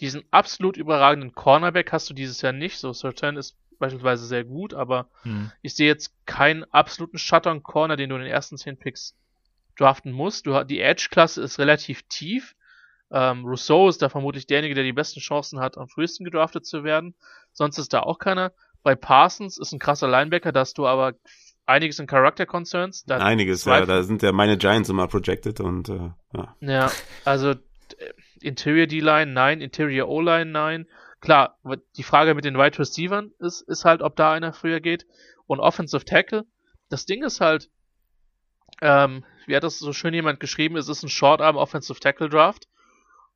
diesen absolut überragenden Cornerback, hast du dieses Jahr nicht. So, Surtain ist beispielsweise sehr gut, aber Hm. ich sehe jetzt keinen absoluten Shutter-Corner, den du in den ersten 10 Picks draften musst. Du, die Edge-Klasse ist relativ tief. Ähm, Rousseau ist da vermutlich derjenige, der die besten Chancen hat, am frühesten gedraftet zu werden. Sonst ist da auch keiner. Bei Parsons ist ein krasser Linebacker, da hast du aber einiges in Character Concerns. Da Einiges, ja. Da sind ja meine Giants immer projected und äh, ja. Ja, also äh, Interior D-Line, nein, Interior O-Line, nein. Klar, die Frage mit den Wide Receivern ist, ist halt, ob da einer früher geht. Und Offensive Tackle, das Ding ist halt, ähm, wie hat das so schön jemand geschrieben, es ist ein Short-Arm Offensive Tackle Draft,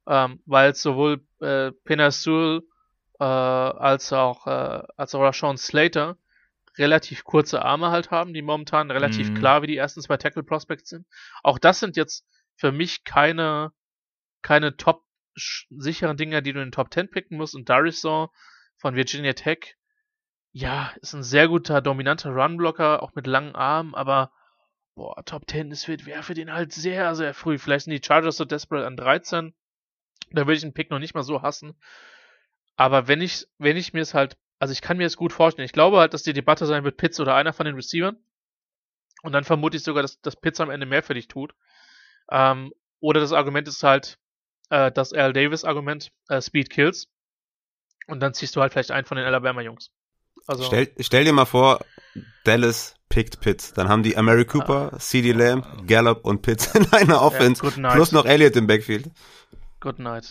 ähm, weil sowohl äh, Penna Sewell äh, als auch äh, als auch Rashawn Slater relativ kurze Arme halt haben, die momentan relativ Mhm. klar wie die ersten zwei Tackle Prospects sind. Auch das sind jetzt für mich keine keine top sicheren Dinger, die du in den Top 10 picken musst. Und Darrison von Virginia Tech, ja, ist ein sehr guter, dominanter Runblocker, auch mit langen Armen, aber boah, Top 10 ist wäre für den halt sehr, sehr früh. Vielleicht sind die Chargers so desperate an 13. Da würde ich den Pick noch nicht mal so hassen. Aber wenn ich, wenn ich mir es halt, also ich kann mir es gut vorstellen. Ich glaube halt, dass die Debatte sein wird, Pitts oder einer von den Receivern. Und dann vermute ich sogar, dass, dass Pitts am Ende mehr für dich tut. Ähm, oder das Argument ist halt äh, das Al Davis Argument, äh, Speed Kills. Und dann ziehst du halt vielleicht einen von den Alabama Jungs. Also, Stell, stell dir mal vor, Dallas pickt Pitts. Dann haben die Amari Cooper, CD Lamb, Gallup und Pitts in einer Offense. good night. plus noch Elliott im Backfield. good night.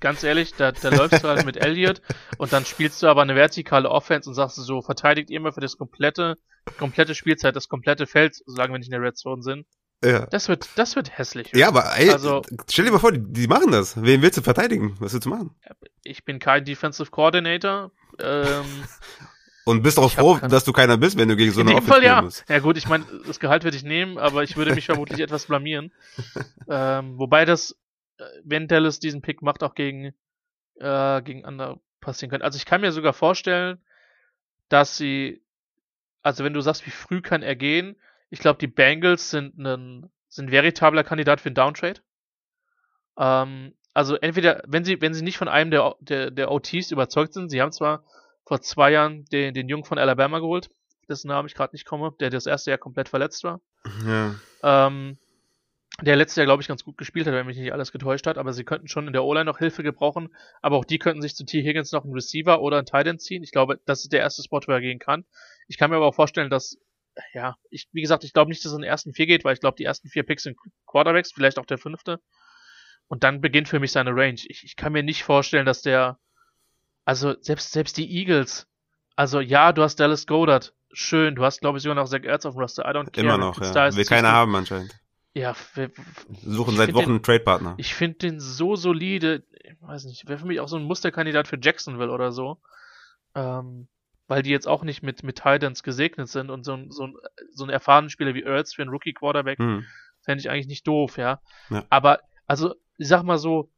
Ganz ehrlich, da, da läufst du halt mit Elliott und dann spielst du aber eine vertikale Offense und sagst du so, verteidigt ihr immer für das komplette, komplette Spielzeit, das komplette Feld, solange wir nicht in der Red Zone sind. Ja. Das wird, das wird hässlich. Ja, aber ey, Also- stell dir mal vor, die, die machen das. Wen willst du verteidigen? Was willst du machen? Ich bin kein Defensive Coordinator. Ähm, Und bist auch froh, keine- dass du keiner bist, wenn du gegen so in eine dem Offense Fall ja. musst. Ja gut, ich meine, das Gehalt würde ich nehmen, aber ich würde mich vermutlich etwas blamieren. Ähm, wobei das, wenn Dallas diesen Pick macht, auch gegen, äh, gegen andere passieren könnte. Also ich kann mir sogar vorstellen, dass sie, also wenn du sagst, wie früh kann er gehen, ich glaube, die Bengals sind ein, sind veritabler Kandidat für einen Downtrade. Ähm, also entweder, wenn sie, wenn sie nicht von einem der, der, der OTs überzeugt sind, sie haben zwar vor zwei Jahren den, den Jungen von Alabama geholt, dessen Namen ich gerade nicht komme, der das erste Jahr komplett verletzt war. Ja. Ähm, der letztes Jahr, glaube ich, ganz gut gespielt hat, wenn mich nicht alles getäuscht hat, aber sie könnten schon in der O-Line noch Hilfe gebrauchen, aber auch die könnten sich zu T. Higgins noch einen Receiver oder einen Tight End ziehen. Ich glaube, das ist der erste Spot, wo er gehen kann. Ich kann mir aber auch vorstellen, dass, ja, ich, wie gesagt, ich glaube nicht, dass es in den ersten vier geht, weil ich glaube, die ersten vier Picks sind Quarterbacks, vielleicht auch der fünfte. Und dann beginnt für mich seine Range. Ich, ich kann mir nicht vorstellen, dass der, also selbst, selbst die Eagles, also ja, du hast Dallas Goddard, schön, du hast, glaube ich, sogar noch Zach Ertz auf dem Roster, I don't care. Immer noch, ja. Will keiner haben anscheinend. Ja, w- w- Suchen seit Wochen einen Trade-Partner. ich finde den so solide, ich weiß nicht, wäre für mich auch so ein Musterkandidat für Jacksonville oder so. Ähm, weil die jetzt auch nicht mit, mit Titans gesegnet sind und so ein, so ein, so ein erfahrenen Spieler wie Ertz für einen Rookie-Quarterback Hm. fände ich eigentlich nicht doof, ja. Ja. Aber, also, ich sag mal so,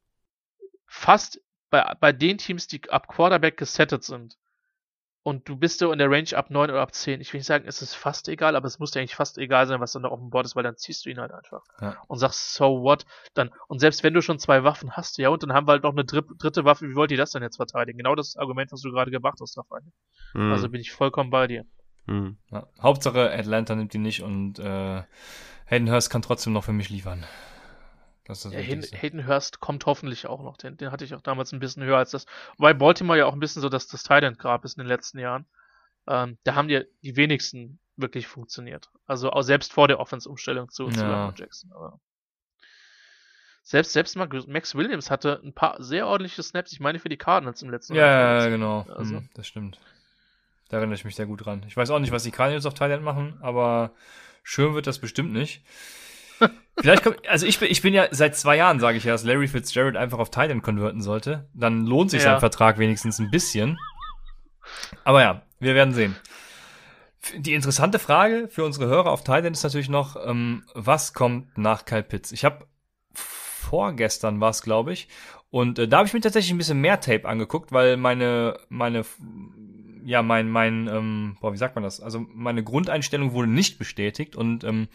fast bei, bei den Teams, die ab Quarterback gesettet sind, und du bist so in der Range ab 9 oder ab 10, ich will nicht sagen, es ist fast egal, aber es muss dir eigentlich fast egal sein, was dann da auf dem Board ist, weil dann ziehst du ihn halt einfach. Ja. Und sagst, so what? Dann, und selbst wenn du schon zwei Waffen hast, ja, und dann haben wir halt noch eine dritte, dritte Waffe, wie wollt ihr das denn jetzt verteidigen? Genau das Argument, was du gerade gebracht hast, Raphael. Hm. Also bin ich vollkommen bei dir. hm. Ja. Hauptsache Atlanta nimmt die nicht und äh, Hayden Hurst kann trotzdem noch für mich liefern. Das ist ja, Hayden, Hayden Hurst kommt hoffentlich auch noch. Den, den hatte ich auch damals ein bisschen höher als das. Wobei Baltimore ja auch ein bisschen so dass das Thailand grab ist in den letzten Jahren. Ähm, da haben ja die wenigsten wirklich funktioniert. Also auch selbst vor der Offense-Umstellung zu, ja. zu Lamar Jackson. Aber selbst, selbst Max Williams hatte ein paar sehr ordentliche Snaps, ich meine für die Cardinals im letzten Jahr. Ja, ja, genau. Also. Hm, das stimmt. Da erinnere ich mich sehr gut dran. Ich weiß auch nicht, was die Cardinals auf Thailand machen, aber schön wird das bestimmt nicht. Vielleicht kommt, also ich bin, ich bin ja seit zwei Jahren, sage ich ja, dass Larry Fitzgerald einfach auf Thailand konverten sollte. Dann lohnt sich ja. sein Vertrag wenigstens ein bisschen. Aber ja, wir werden sehen. Die interessante Frage für unsere Hörer auf Thailand ist natürlich noch, ähm, was kommt nach Kyle Pitts? Ich habe vorgestern war es, glaube ich, und äh, da habe ich mir tatsächlich ein bisschen mehr Tape angeguckt, weil meine meine ja, mein, mein, ähm, boah, wie sagt man das? Also meine Grundeinstellung wurde nicht bestätigt und ähm,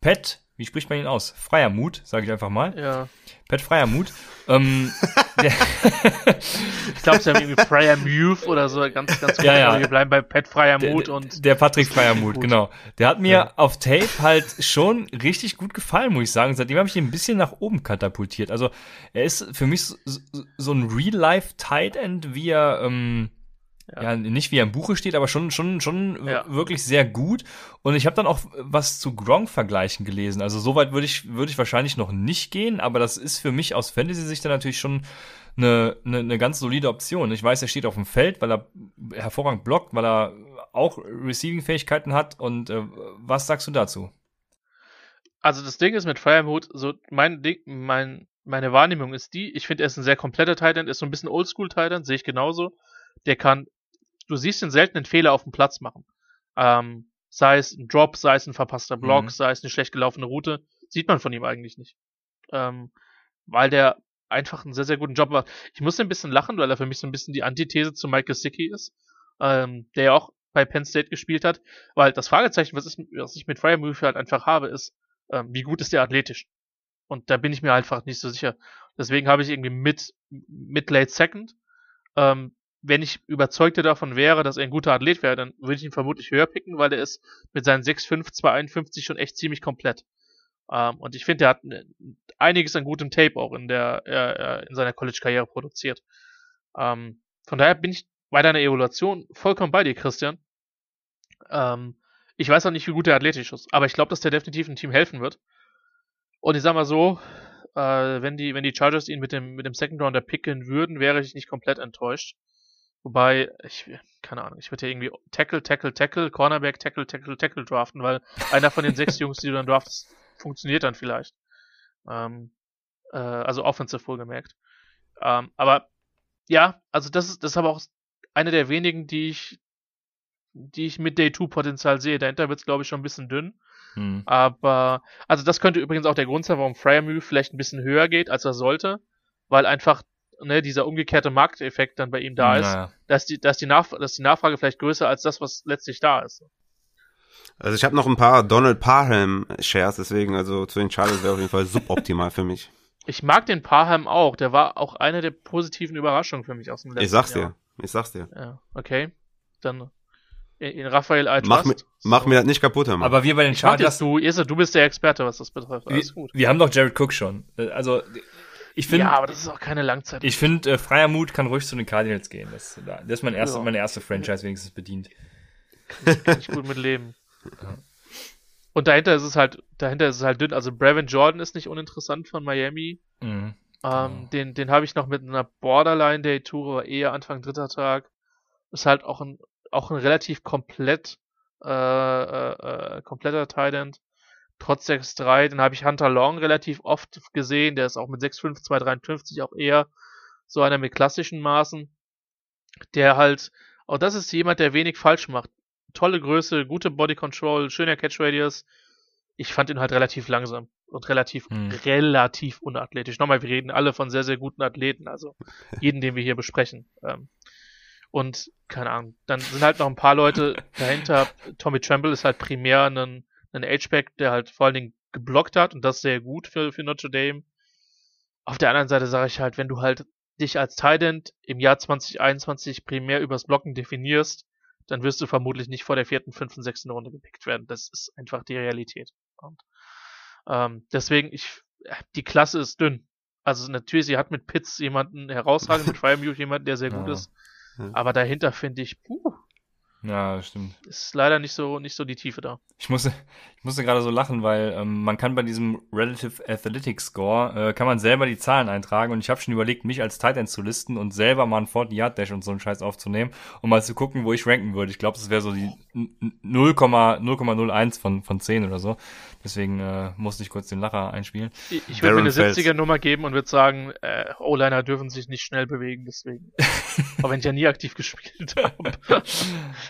Pat, wie spricht man ihn aus? Freier Mut, sage ich einfach mal. Ja. Pat Freier Mut. ähm, ich glaube, sie haben irgendwie Freier Mute oder so, ganz, ganz gut. Ja, ja. Wir bleiben bei Pat Freier Mut der, und. Der Patrick Freier Mut, genau. Der hat mir ja. auf Tape halt schon richtig gut gefallen, muss ich sagen. Seitdem habe ich ihn ein bisschen nach oben katapultiert. Also er ist für mich so, so ein Real-Life-Tight End, wie er, ähm, ja. ja. nicht wie er im Buche steht, aber schon schon schon ja. wirklich sehr gut. Und ich habe dann auch was zu Gronk vergleichen gelesen. Also soweit würde ich würde ich wahrscheinlich noch nicht gehen, aber das ist für mich aus Fantasy-Sicht dann natürlich schon eine, eine, eine ganz solide Option. Ich weiß, er steht auf dem Feld, weil er hervorragend blockt, weil er auch Receiving-Fähigkeiten hat. Und äh, was sagst du dazu? Also das Ding ist mit Firemut, so mein Ding, mein meine Wahrnehmung ist die, ich finde, er ist ein sehr kompletter Titan, ist so ein bisschen Oldschool-Titan, sehe ich genauso. Der kann du siehst den seltenen Fehler auf dem Platz machen. Ähm, sei es ein Drop, sei es ein verpasster Block, mhm. sei es eine schlecht gelaufene Route, sieht man von ihm eigentlich nicht. Ähm, weil der einfach einen sehr, sehr guten Job macht. Ich muss ein bisschen lachen, weil er für mich so ein bisschen die Antithese zu Mike Gesicki ist, ähm, der ja auch bei Penn State gespielt hat, weil das Fragezeichen, was, ist, was ich mit Move halt einfach habe, ist, ähm, wie gut ist der athletisch? Und da bin ich mir einfach nicht so sicher. Deswegen habe ich irgendwie mit, mit Late Second, ähm, wenn ich überzeugter davon wäre, dass er ein guter Athlet wäre, dann würde ich ihn vermutlich höher picken, weil er ist mit seinen 6'5, 251 schon echt ziemlich komplett. Ähm, und ich finde, er hat einiges an gutem Tape auch in der äh, in seiner College-Karriere produziert. Ähm, von daher bin ich bei deiner Evaluation vollkommen bei dir, Christian. Ähm, ich weiß auch nicht, wie gut er athletisch ist, aber ich glaube, dass der definitiv ein Team helfen wird. Und ich sag mal so, äh, wenn die, wenn die Chargers ihn mit dem, mit dem Second Rounder picken würden, wäre ich nicht komplett enttäuscht. Wobei, ich, keine Ahnung, ich würde ja irgendwie Tackle, Tackle, Tackle, Cornerback, Tackle, Tackle, Tackle draften, weil einer von den sechs Jungs, die du dann draftest, funktioniert dann vielleicht. Ähm, äh, also offensive wohlgemerkt. Ähm, aber ja, also das ist, das ist aber auch eine der wenigen, die ich, die ich mit Day 2 Potenzial sehe. Dahinter wird es, glaube ich, schon ein bisschen dünn. Hm. Aber, also das könnte übrigens auch der Grund sein, warum Fryermuth vielleicht ein bisschen höher geht, als er sollte, weil einfach ne, dieser umgekehrte Markteffekt dann bei ihm da naja. ist, dass die, dass, die Nachf dass die Nachfrage vielleicht größer als das, was letztlich da ist. Also ich habe noch ein paar Donald Parham Shares, deswegen also zu den Chargers wäre auf jeden Fall suboptimal für mich. Ich mag den Parham auch, der war auch eine der positiven Überraschungen für mich aus dem letzten Ich sag's Jahr. dir, ich sag's dir. Ja, okay. Dann in Raphael I Mach, mir, mach mir das nicht kaputt, Mann. Aber wir bei den Chargers... Du, du bist der Experte, was das betrifft. Alles gut. Wir haben doch Jared Cook schon. Also ich finde, ja, aber das ist auch keine Langzeit. Ich finde, äh, freier Mut kann ruhig zu den Cardinals gehen. Das, das ist mein erste, ja. meine erste Franchise wenigstens bedient. Kann ich, kann ich gut mit leben. Und dahinter ist es halt, dahinter ist es halt dünn. Also Brevin Jordan ist nicht uninteressant von Miami. Mhm. Ähm, Den, den habe ich noch mit einer Borderline Day Tour, eher Anfang dritter Tag. Ist halt auch ein, auch ein relativ komplett, äh, äh, äh kompletter Tight End trotz 6-3. Dann habe ich Hunter Long relativ oft gesehen. Der ist auch mit 6-5, 2-53 auch eher so einer mit klassischen Maßen. Der halt, auch das ist jemand, der wenig falsch macht. Tolle Größe, gute Body Control, schöner Catch Radius. Ich fand ihn halt relativ langsam und relativ, hm. relativ unathletisch. Nochmal, wir reden alle von sehr, sehr guten Athleten, also jeden, den wir hier besprechen. Ähm, und keine Ahnung, dann sind halt noch ein paar Leute dahinter. Tommy Tremble ist halt primär ein einen H-Back, der halt vor allen Dingen geblockt hat und das sehr gut für, für Notre Dame. Auf der anderen Seite sage ich halt, wenn du halt dich als Tight im Jahr 2021 primär übers Blocken definierst, dann wirst du vermutlich nicht vor der vierten, fünften, sechsten Runde gepickt werden. Das ist einfach die Realität. Und Ähm, deswegen, ich, die Klasse ist dünn. Also natürlich, sie hat mit Pitts jemanden herausragend, mit Fryermuth jemanden, der sehr gut Ja. ist. Aber dahinter finde ich, puh, Ja, stimmt. ist leider nicht so, nicht so die Tiefe da. Ich musste, ich musste gerade so lachen, weil ähm, man kann bei diesem Relative Athletic Score, äh, kann man selber die Zahlen eintragen und ich habe schon überlegt, mich als Tight End zu listen und selber mal einen 40 Yard Dash und so einen Scheiß aufzunehmen, um mal zu gucken, wo ich ranken würde. Ich glaube, das wäre so die 0, 0,01 von, von 10 oder so. Deswegen äh, musste ich kurz den Lacher einspielen. Ich, ich würde mir eine Darren Fels. 70er-Nummer geben und würde sagen, äh, O-Liner dürfen sich nicht schnell bewegen, deswegen. Auch wenn ich ja nie aktiv gespielt habe.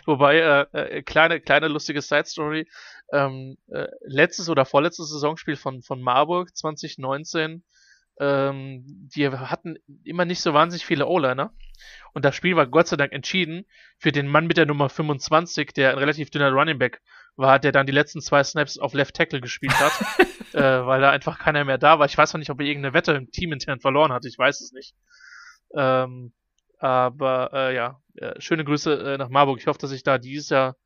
Wobei, äh, äh, kleine, kleine lustige Side-Story. Ähm, äh, letztes oder vorletztes Saisonspiel von, von Marburg 2019, ähm, die hatten immer nicht so wahnsinnig viele O-Liner. Und das Spiel war Gott sei Dank entschieden für den Mann mit der Nummer 25, der ein relativ dünner Running Back war, der dann die letzten zwei Snaps auf Left Tackle gespielt hat, äh, weil da einfach keiner mehr da war. Ich weiß noch nicht, ob er irgendeine Wette im Team intern verloren hat, ich weiß es nicht. Ähm, aber äh, ja, äh, schöne Grüße äh, nach Marburg. Ich hoffe, dass ich da dieses Jahr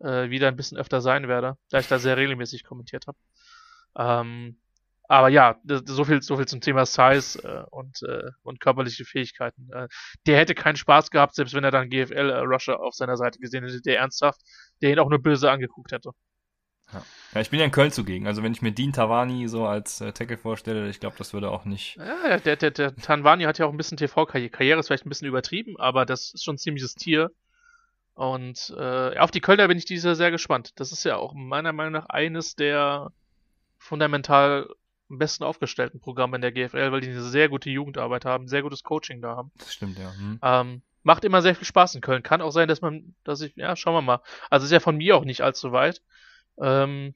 äh, wieder ein bisschen öfter sein werde, da ich da sehr regelmäßig kommentiert habe. Ähm, aber ja, so viel, so viel zum Thema Size äh, und, äh, und körperliche Fähigkeiten. Äh, der hätte keinen Spaß gehabt, selbst wenn er dann GFL äh, auf seiner Seite gesehen hätte, der ernsthaft, der ihn auch nur böse angeguckt hätte. Ja, ich bin ja in Köln zugegen. Also wenn ich mir Dean Tavani so als äh, Tackle vorstelle, ich glaube, das würde auch nicht. Ja, der, der, der Tanvani hat ja auch ein bisschen TV-Karriere. Karriere ist vielleicht ein bisschen übertrieben, aber das ist schon ein ziemliches Tier. Und äh, auf die Kölner bin ich dieses Jahr sehr gespannt. Das ist ja auch meiner Meinung nach eines der fundamental am besten aufgestellten Programme in der GFL, weil die eine sehr gute Jugendarbeit haben, sehr gutes Coaching da haben. Das stimmt, ja. Hm. Ähm, macht immer sehr viel Spaß in Köln. Kann auch sein, dass man, dass ich, ja, schauen wir mal. Also ist ja von mir auch nicht allzu weit. Ähm,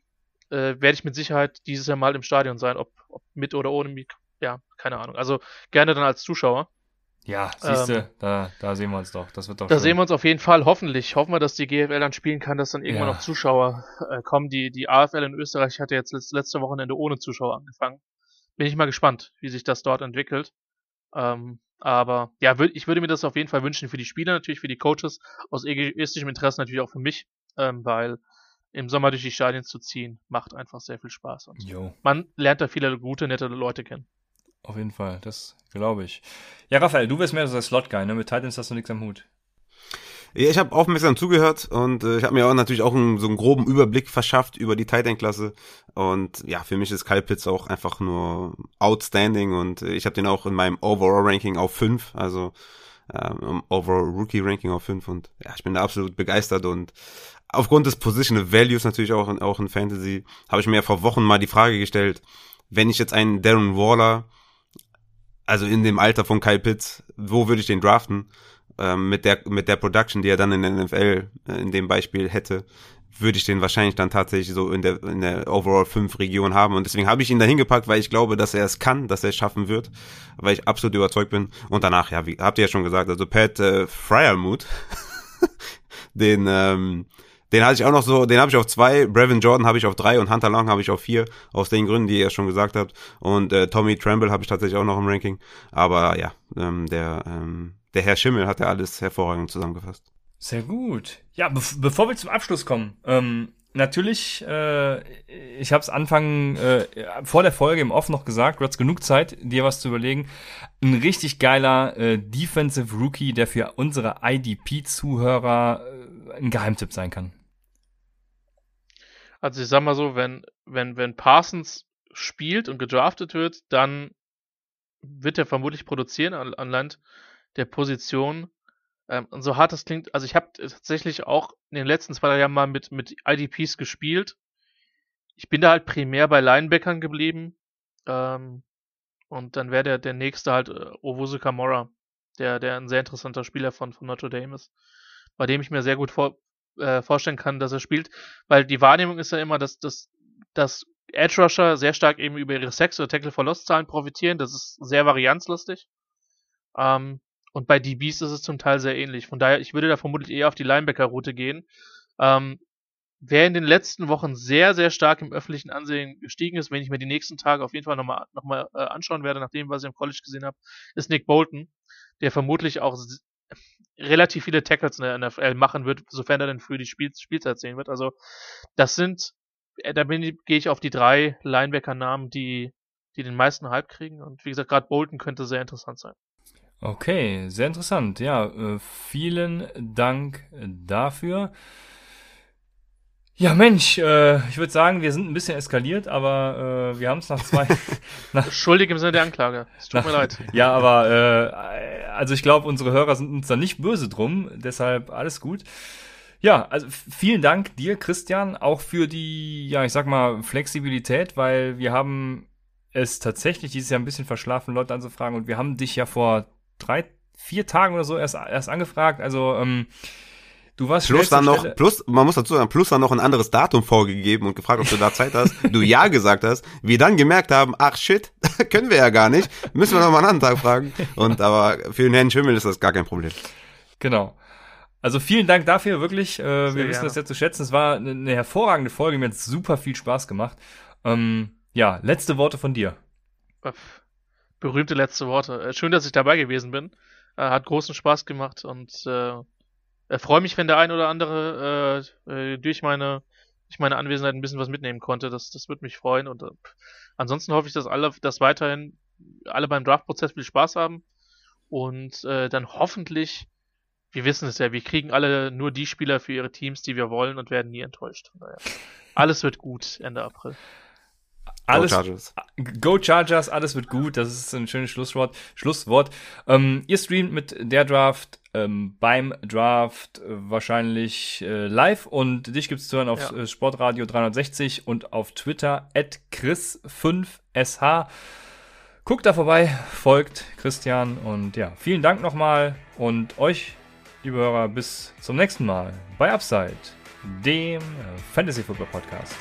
äh, werde ich mit Sicherheit dieses Jahr mal im Stadion sein, ob, ob mit oder ohne Mik ja, keine Ahnung. Also gerne dann als Zuschauer. Ja, siehste, Ähm, da, da sehen wir uns doch. Das wird doch Da schön. sehen wir uns auf jeden Fall, hoffentlich. Hoffen wir, dass die GFL dann spielen kann, dass dann irgendwann Ja. noch Zuschauer äh, kommen. Die, die AFL in Österreich hat ja jetzt letz- letzte Wochenende ohne Zuschauer angefangen. Bin ich mal gespannt, wie sich das dort entwickelt. Ähm, aber ja, würd, ich würde mir das auf jeden Fall wünschen für die Spieler, natürlich für die Coaches, aus egoistischem Interesse natürlich auch für mich, ähm, weil im Sommer durch die Stadien zu ziehen, macht einfach sehr viel Spaß. Und Jo, man lernt da viele gute, nette Leute kennen. auf jeden Fall. Das glaube ich. Ja, Raphael, du wirst mehr so der Slot-Guy, ne? Mit Titans hast du nichts am Hut. Ja, ich habe aufmerksam zugehört und äh, ich habe mir auch natürlich auch einen, so einen groben Überblick verschafft über die Tight End Klasse und ja, für mich ist Kyle Pitts auch einfach nur outstanding und äh, ich habe den auch in meinem Overall Ranking auf 5, also ähm, im Overall Rookie Ranking auf 5 und ja, ich bin da absolut begeistert und aufgrund des Positional Values natürlich auch in, auch in Fantasy habe ich mir ja vor Wochen mal die Frage gestellt, wenn ich jetzt einen Darren Waller also in dem Alter von Kyle Pitts, wo würde ich den draften? ähm, mit der mit der Production, die er dann in der NFL äh, in dem Beispiel hätte, würde ich den wahrscheinlich dann tatsächlich so in der in der Overall 5 Region haben und deswegen habe ich ihn da hingepackt, weil ich glaube, dass er es kann, dass er es schaffen wird, weil ich absolut überzeugt bin und danach ja, wie habt ihr ja schon gesagt, also Pat äh, Fryermuth den ähm, den hatte ich auch noch so, den habe ich auf zwei, Brevin Jordan habe ich auf drei und Hunter Long habe ich auf vier, aus den Gründen, die ihr schon gesagt habt. Und äh, Tommy Tremble habe ich tatsächlich auch noch im Ranking. Aber ja, ähm, der, ähm, der Herr Schimmel hat ja alles hervorragend zusammengefasst. Sehr gut. Ja, bev bevor wir zum Abschluss kommen, ähm, natürlich, äh, ich habe es Anfang äh, vor der Folge im Off noch gesagt, du hast genug Zeit, dir was zu überlegen. Ein richtig geiler äh, Defensive Rookie, der für unsere IDP-Zuhörer äh, ein Geheimtipp sein kann. Also ich sag mal so, wenn, wenn, wenn Parsons spielt und gedraftet wird, dann wird er vermutlich produzieren an, an Land der Position. Ähm, und so hart das klingt, also ich habe tatsächlich auch in den letzten zwei drei Jahren mal mit, mit IDPs gespielt. Ich bin da halt primär bei Linebackern geblieben. Ähm, und dann wäre der, der nächste halt äh, Owusu Kamora, der, der ein sehr interessanter Spieler von, von Notre Dame ist, bei dem ich mir sehr gut vor, äh, vorstellen kann, dass er spielt, weil die Wahrnehmung ist ja immer, dass, dass, dass Edge Rusher sehr stark eben über ihre Sex- oder Tackle for Loss Zahlen profitieren. Das ist sehr varianzlustig. Ähm, und bei DBs ist es zum Teil sehr ähnlich. Von daher, ich würde da vermutlich eher auf die Linebacker-Route gehen. Ähm, wer in den letzten Wochen sehr, sehr stark im öffentlichen Ansehen gestiegen ist, wenn ich mir die nächsten Tage auf jeden Fall nochmal noch mal, äh, anschauen werde, nachdem, was ich im College gesehen habe, ist Nick Bolton, der vermutlich auch relativ viele Tackles in der NFL machen wird, sofern er denn für die Spiel Spielzeit sehen wird. Also das sind äh, da gehe ich auf die drei Linebacker-Namen, die, die den meisten Hype kriegen. Und wie gesagt, gerade Bolton könnte sehr interessant sein. Okay, sehr interessant. Ja, äh, vielen Dank dafür. Ja, Mensch, äh, ich würde sagen, wir sind ein bisschen eskaliert, aber äh, wir haben es nach zwei. nach, Schuldig im Sinne der Anklage. Es tut nach, mir leid. Ja, aber äh, also ich glaube, unsere Hörer sind uns da nicht böse drum, deshalb alles gut. Ja, also vielen Dank dir, Christian, auch für die, ja, ich sag mal, Flexibilität, weil wir haben es tatsächlich dieses Jahr ein bisschen verschlafen, Leute anzufragen und wir haben dich ja vor drei, vier Tagen oder so erst, erst angefragt. Also, ähm, Du warst plus dann noch, plus, man muss dazu sagen, plus dann noch ein anderes Datum vorgegeben und gefragt, ob du da Zeit hast. du ja gesagt hast. Wir dann gemerkt haben, ach shit, können wir ja gar nicht. Müssen wir noch mal einen anderen Tag fragen. Und aber für den Herrn Schimmel ist das gar kein Problem. Genau. Also vielen Dank dafür, wirklich. Äh, wir gerne. wissen das sehr zu schätzen. Es war eine, eine hervorragende Folge. Mir hat super viel Spaß gemacht. Ähm, ja, letzte Worte von dir. Berühmte letzte Worte. Äh, schön, dass ich dabei gewesen bin. Äh, hat großen Spaß gemacht und äh, freue mich, wenn der ein oder andere äh, äh, durch meine durch meine Anwesenheit ein bisschen was mitnehmen konnte. Das, das würde mich freuen. Und äh, ansonsten hoffe ich, dass alle, dass weiterhin alle beim Draft-Prozess viel Spaß haben und äh, dann hoffentlich wir wissen es ja, wir kriegen alle nur die Spieler für ihre Teams, die wir wollen und werden nie enttäuscht. Naja. Alles wird gut Ende April. Alles, Go Chargers. Go Chargers, alles wird gut. Das ist ein schönes Schlusswort. Schlusswort. Ähm, ihr streamt mit der Draft ähm, beim Draft äh, wahrscheinlich äh, live und dich gibt's zu hören auf ja. Äh, Sportradio 360 und auf Twitter at chris5sh. Guckt da vorbei, folgt Christian und ja, vielen Dank nochmal und euch liebe Hörer, bis zum nächsten Mal bei Upside, dem Fantasy Football Podcast.